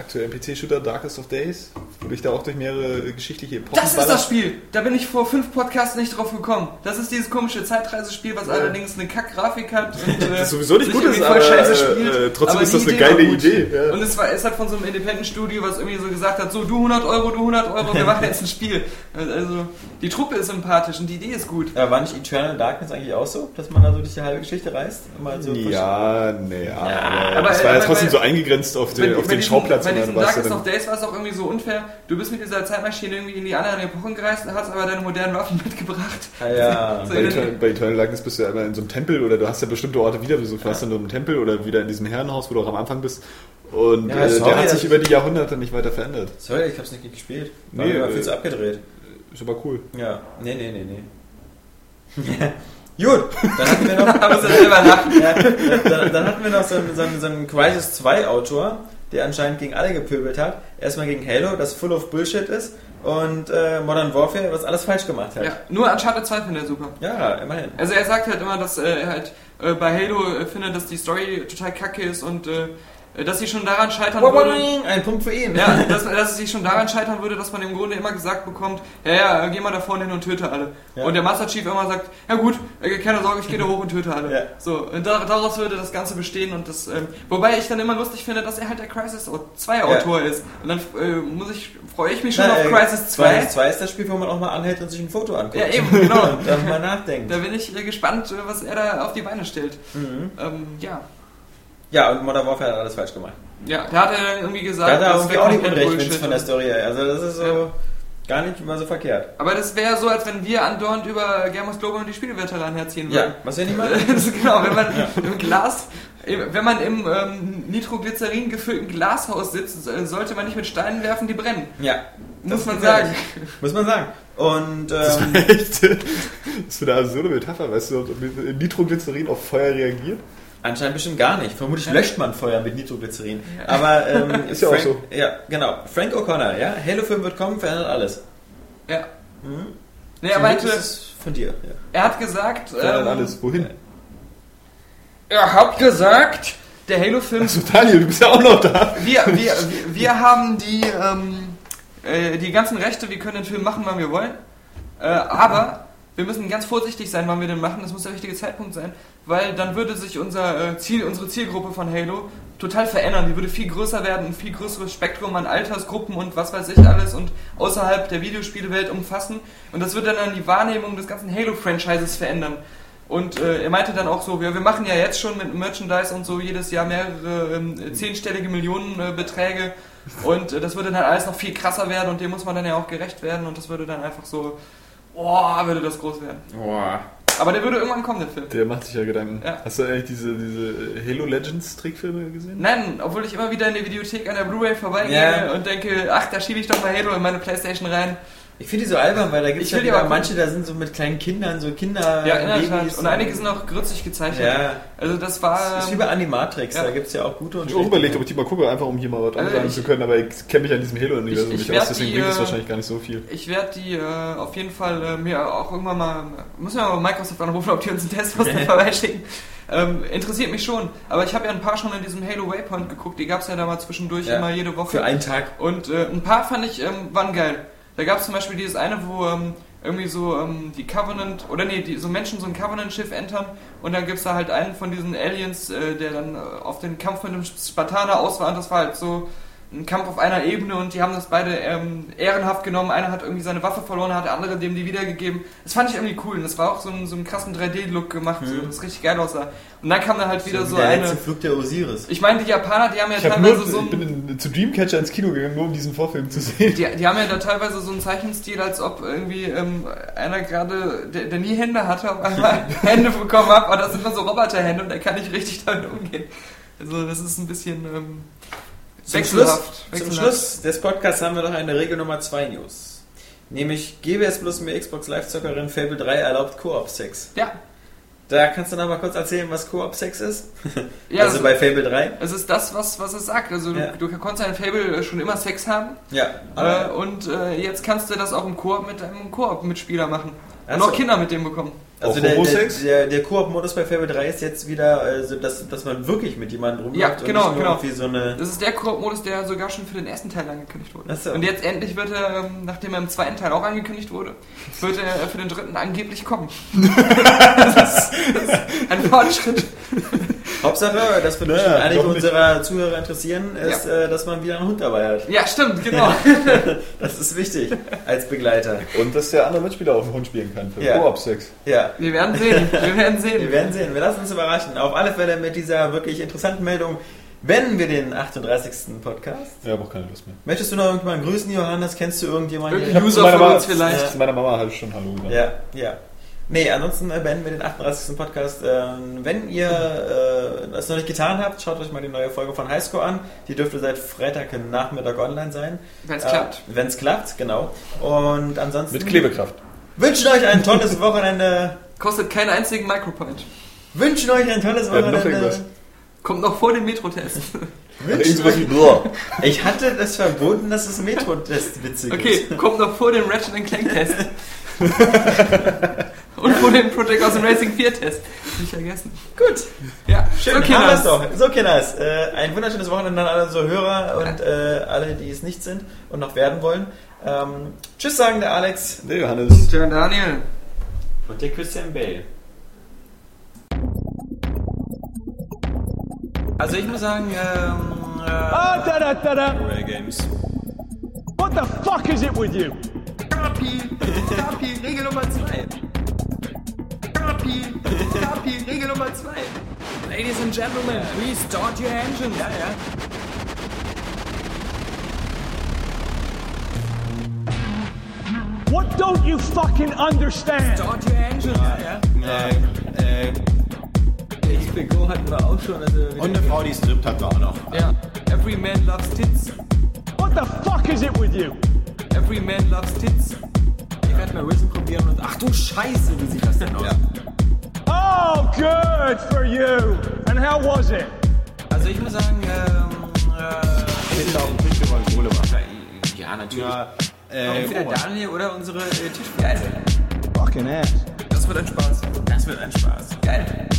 aktuellen PC-Shooter Darkest of Days, wo dich da auch durch mehrere äh, geschichtliche Epochen Das ist das. Spiel. Da bin ich vor fünf Podcasts nicht drauf gekommen. Das ist dieses komische Zeitreisespiel, was allerdings eine Kack-Grafik hat. Und, äh, Das sowieso nicht gut ist, voll aber, scheiße äh, äh, trotzdem Aber ist das eine geile. Idee, ja. Und es, war, es hat von so einem Independent-Studio, was irgendwie so gesagt hat, so du 100 Euro, du 100 Euro, wir machen jetzt ein Spiel. Also die Truppe ist sympathisch und die Idee ist gut. Aber war nicht Eternal Darkness eigentlich auch so, dass man da so durch die halbe Geschichte reist? Immer so Ja, nee, aber, aber- das war ja trotzdem so eingegrenzt auf den, auf den Schauplatz. Bei und warst du Darkest of Days war es auch irgendwie so unfair. Du bist mit dieser Zeitmaschine irgendwie in die anderen Epochen gereist, hast aber deine modernen Waffen mitgebracht. Ah, ja. So Bei, Eternal, bei Eternal Darkness bist du ja immer in so einem Tempel oder du hast ja bestimmte Orte wieder besucht. Du warst dann in einem Tempel oder wieder in diesem Herrenhaus, wo du auch am Anfang bist. Und Ja, äh, sorry, der hat sich über die Jahrhunderte nicht weiter verändert. Sorry, ich hab's nicht gespielt. War Nee, äh, viel zu abgedreht. Ist aber cool. Ja. Nee, nee, nee, nee. Gut, dann hatten wir noch. Ja, dann, dann hatten wir noch so, einen- so, einen- so einen Crisis 2 Autor, der anscheinend gegen alle gepöbelt hat. Erstmal gegen Halo, das full of Bullshit ist. Und äh, Modern Warfare, was alles falsch gemacht hat. Ja, nur Uncharted 2 findet er super. Ja, immerhin. Also er sagt halt immer, dass äh, er halt äh, bei Halo äh, findet, dass die Story total kacke ist und äh, dass sie schon daran scheitern würde. Ein Punkt für ihn. Ja, dass, dass sich schon daran scheitern würde, dass man im Grunde immer gesagt bekommt, ja, ja, geh mal da vorne hin und töte alle. Ja. Und der Master Chief immer sagt, ja gut, äh, keine Sorge, ich gehe da hoch und töte alle. Ja. So, und da, daraus würde das Ganze bestehen und das, ähm, wobei ich dann immer lustig finde, dass er halt der Crisis 2 Autor ist. Und dann äh, muss ich, freue ich mich schon Na, auf äh, Crisis 2. Crisis 2 ist das Spiel, wo man auch mal anhält und sich ein Foto anguckt. Ja, eben, genau. und dann mal nachdenkt. Da bin ich äh, gespannt, äh, was er da auf die Beine stellt. Mhm. Ähm, ja. Ja, und Modern Warfare hat alles falsch gemacht. Ja, da hat er dann irgendwie gesagt, Da hat er das irgendwie auch nicht Unrecht Bullshit. von der Story her. Also das ist so Ja. gar nicht immer so verkehrt. Aber das wäre so, als wenn wir andauernd über Gamers Global und die Spieleveteranen herziehen Ja, würden. was wir nicht mal. Das ist genau, wenn man im Glas, wenn man im ähm, Nitroglycerin gefüllten Glashaus sitzt, sollte man nicht mit Steinen werfen, die brennen. Ja, Muss ist man sagen. Muss man sagen. Und ähm, Echt? Das ist für eine absurde Metapher, weißt du, ob Nitroglycerin auf Feuer reagiert? Anscheinend bestimmt gar nicht. Vermutlich löscht man Feuer mit Nitroglycerin. Aber ähm, Ist ja auch Frank, so. Ja, genau. Frank O'Connor, ja. Halo 5 wird kommen, verändert alles. Ja. Mhm. Nee, er ist es von dir. Ja. er hat gesagt, Verändert ähm, alles. Wohin? er hat gesagt, der Halo-Film Achso, Daniel, du bist ja auch noch da. wir, wir, wir, wir haben die, ähm, äh, die ganzen Rechte, wir können den Film machen, wann wir wollen. Äh, aber wir müssen ganz vorsichtig sein, wann wir den machen. Das muss der richtige Zeitpunkt sein, weil dann würde sich unser äh, Ziel, unsere Zielgruppe von Halo total verändern. Die würde viel größer werden, ein viel größeres Spektrum an Altersgruppen und was weiß ich alles und außerhalb der Videospielewelt umfassen. Und das würde dann die Wahrnehmung des ganzen Halo-Franchises verändern. Und äh, er meinte dann auch so, wir, wir machen ja jetzt schon mit Merchandise und so jedes Jahr mehrere ähm, zehnstellige Millionenbeträge äh, und äh, das würde dann alles noch viel krasser werden und dem muss man dann ja auch gerecht werden und das würde dann einfach so, boah, würde das groß werden. Boah. Aber der würde irgendwann kommen, der Film. Der macht sich ja Gedanken. Ja. Hast du eigentlich diese, diese Halo Legends Trickfilme gesehen? Nein, obwohl ich immer wieder in die Videothek an der Blu-ray vorbeigehe Ja. und denke, ach, da schiebe ich doch mal Halo in meine Playstation rein. Ich finde die so albern, weil da gibt es Ich ja wieder aber manche, da sind so mit kleinen Kindern, so Kinder. Ja, in der Tat. Und einige sind auch grützig gezeichnet. Ja, Also das war... das ist wie bei Animatrix, Ja. da gibt es ja auch gute und Ich habe auch überlegt, ob ich die mal gucke, einfach um hier mal was Also ansagen zu können, aber ich kenne mich an diesem Halo-Universum Ich- ich nicht aus, deswegen die, bringt es äh, wahrscheinlich gar nicht so viel. Ich werde die äh, auf jeden Fall äh, mir auch irgendwann mal, muss mir mal Microsoft anrufen, ob die uns einen Testposter vorbeischicken. Ähm, interessiert mich schon. Aber ich habe ja ein paar schon in diesem Halo Waypoint geguckt. Die gab es ja da mal zwischendurch Ja. immer jede Woche. Für einen Tag. Und äh, ein paar fand ich, ähm, waren geil. Da gab es zum Beispiel dieses eine, wo ähm, irgendwie so ähm, die Covenant, oder nee, die, so Menschen so ein Covenant-Schiff entern und dann gibt es da halt einen von diesen Aliens, äh, der dann äh, auf den Kampf mit einem Spartaner aus war und das war halt so ein Kampf auf einer Ebene und die haben das beide ähm, ehrenhaft genommen. Einer hat irgendwie seine Waffe verloren, hat der andere dem die wiedergegeben. Das fand ich irgendwie cool und das war auch so, ein, so einen krassen 3D-Look gemacht, so, das richtig geil aussah. Und dann kam da halt wieder so, der eine... letzte Flug der Osiris. Ich meine, die Japaner, die haben ja Ich, hab teilweise nur, so ich ein... bin in, zu Dreamcatcher ins Kino gegangen, nur um diesen Vorfilm zu sehen. Die, die haben ja da teilweise so einen Zeichenstil, als ob irgendwie ähm, einer gerade, der, der nie Hände hatte, auf einmal Hände bekommen hat, aber das sind immer so Roboterhände und der kann nicht richtig damit umgehen. Also das ist ein bisschen ähm, Zum Schluss, wechselhaft. zum wechselhaft. Schluss des Podcasts haben wir noch eine Regel Nummer 2 News. Nämlich GBS Plus mir Xbox Live-Zockerin Fable 3 erlaubt Koop-Sex. Ja, Da kannst du noch mal kurz erzählen, was Koop-Sex ist? ja also also, bei Fable 3? es ist das, was, was es sagt. Also Ja. du, du konntest in Fable schon immer Sex haben Ja. äh, und äh, jetzt kannst du das auch im Koop mit einem Koop-Mitspieler machen. Und Ach so. auch Kinder mit dem bekommen. Also der, der, der, der Koop-Modus bei Fable 3 ist jetzt wieder, also dass, dass man wirklich mit jemandem rumläuft Ja, und genau, nur genau. irgendwie so eine... Das ist der Koop-Modus, der sogar schon für den ersten Teil angekündigt wurde. So. Und jetzt endlich wird er, ähm, nachdem er im zweiten Teil auch angekündigt wurde, wird er für den dritten angeblich kommen. das, ist, das ist ein Fortschritt. Hauptsache, das wird Ja, bestimmt einige unserer Zuhörer interessieren, ist, äh, dass man wieder einen Hund dabei hat. Ja, stimmt, genau. Das ist wichtig als Begleiter. Und dass der andere Mitspieler auf dem Hund spielen kann für Ja. Koop-Sex. Ja, Wir werden sehen. Wir werden sehen. wir werden sehen. Wir lassen uns überraschen. Auf alle Fälle mit dieser wirklich interessanten Meldung beenden wir den 38. Podcast. Ja, aber auch keine Lust mehr. Möchtest du noch irgendjemanden grüßen, Johannes? Kennst du irgendjemanden? Irgendein User von uns vielleicht. Zu meiner Mama habe ich schon Hallo gesagt. Ja, ja. Nee, ansonsten äh, beenden wir den 38. Podcast. Ähm, wenn ihr äh, das noch nicht getan habt, schaut euch mal die neue Folge von Highscore an. Die dürfte seit Freitag Nachmittag online sein. Wenn es Äh, klappt. Wenn es klappt, genau. Und ansonsten Mit Klebekraft. wünschen euch ein tolles Wochenende. Kostet keinen einzigen Micropoint. Wünschen euch ein tolles Wochenende. Kommt noch vor dem Metro-Test. Ich hatte das verboten, dass es Metro-Test witzig Okay, ist. kommt noch vor dem Ratchet Clank-Test. Und vor dem Project Awesome Racing 4-Test. Nicht vergessen. Gut. Ja, Schön, Lars. doch. So, Kinders, äh, ein wunderschönes Wochenende an alle unsere Hörer und äh, alle, die es nicht sind und noch werden wollen. Ähm, tschüss sagen der Alex Der Johannes. Tja, Daniel. und der Christian Bale. Also ich muss sagen, ähm, äh, Ah, da da da da. Rare Games. What the fuck is it with you? Kapi, Kapi, Regel Nummer 2. Kapi, Kapi, Regel Nummer 2. Ladies and Gentlemen, please start your engine. Ja, ja. What don't you fucking understand? Start your engine. Ja, ja. Äh, äh, XPGO hatten wir auch schon. Also Und eine Frau, die strippt, hat wir auch noch. Ja. Every man loves tits. What the fuck is it with you? Every man loves tits. Ich werde mal Risen probieren und ach du Scheiße, wie sieht das denn aus? Oh, good for you. And how was it? Also ich muss sagen, ähm, äh, Kinder auf dem Tisch, wollen Kohle machen. ja natürlich. Ja, äh, Entweder Daniel oder unsere äh, Tischgeile. Fucking ass. Das wird ein Spaß. Das wird ein Spaß. Geil.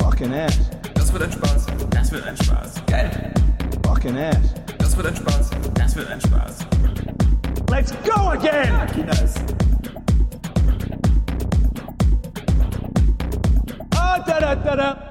Fucking ass. Das wird ein Spaß. Das wird ein Spaß. Geil. Fucking ass. Das wird ein Spaß. Das wird ein Spaß. Let's go again. Kinders. Ah, da da da da.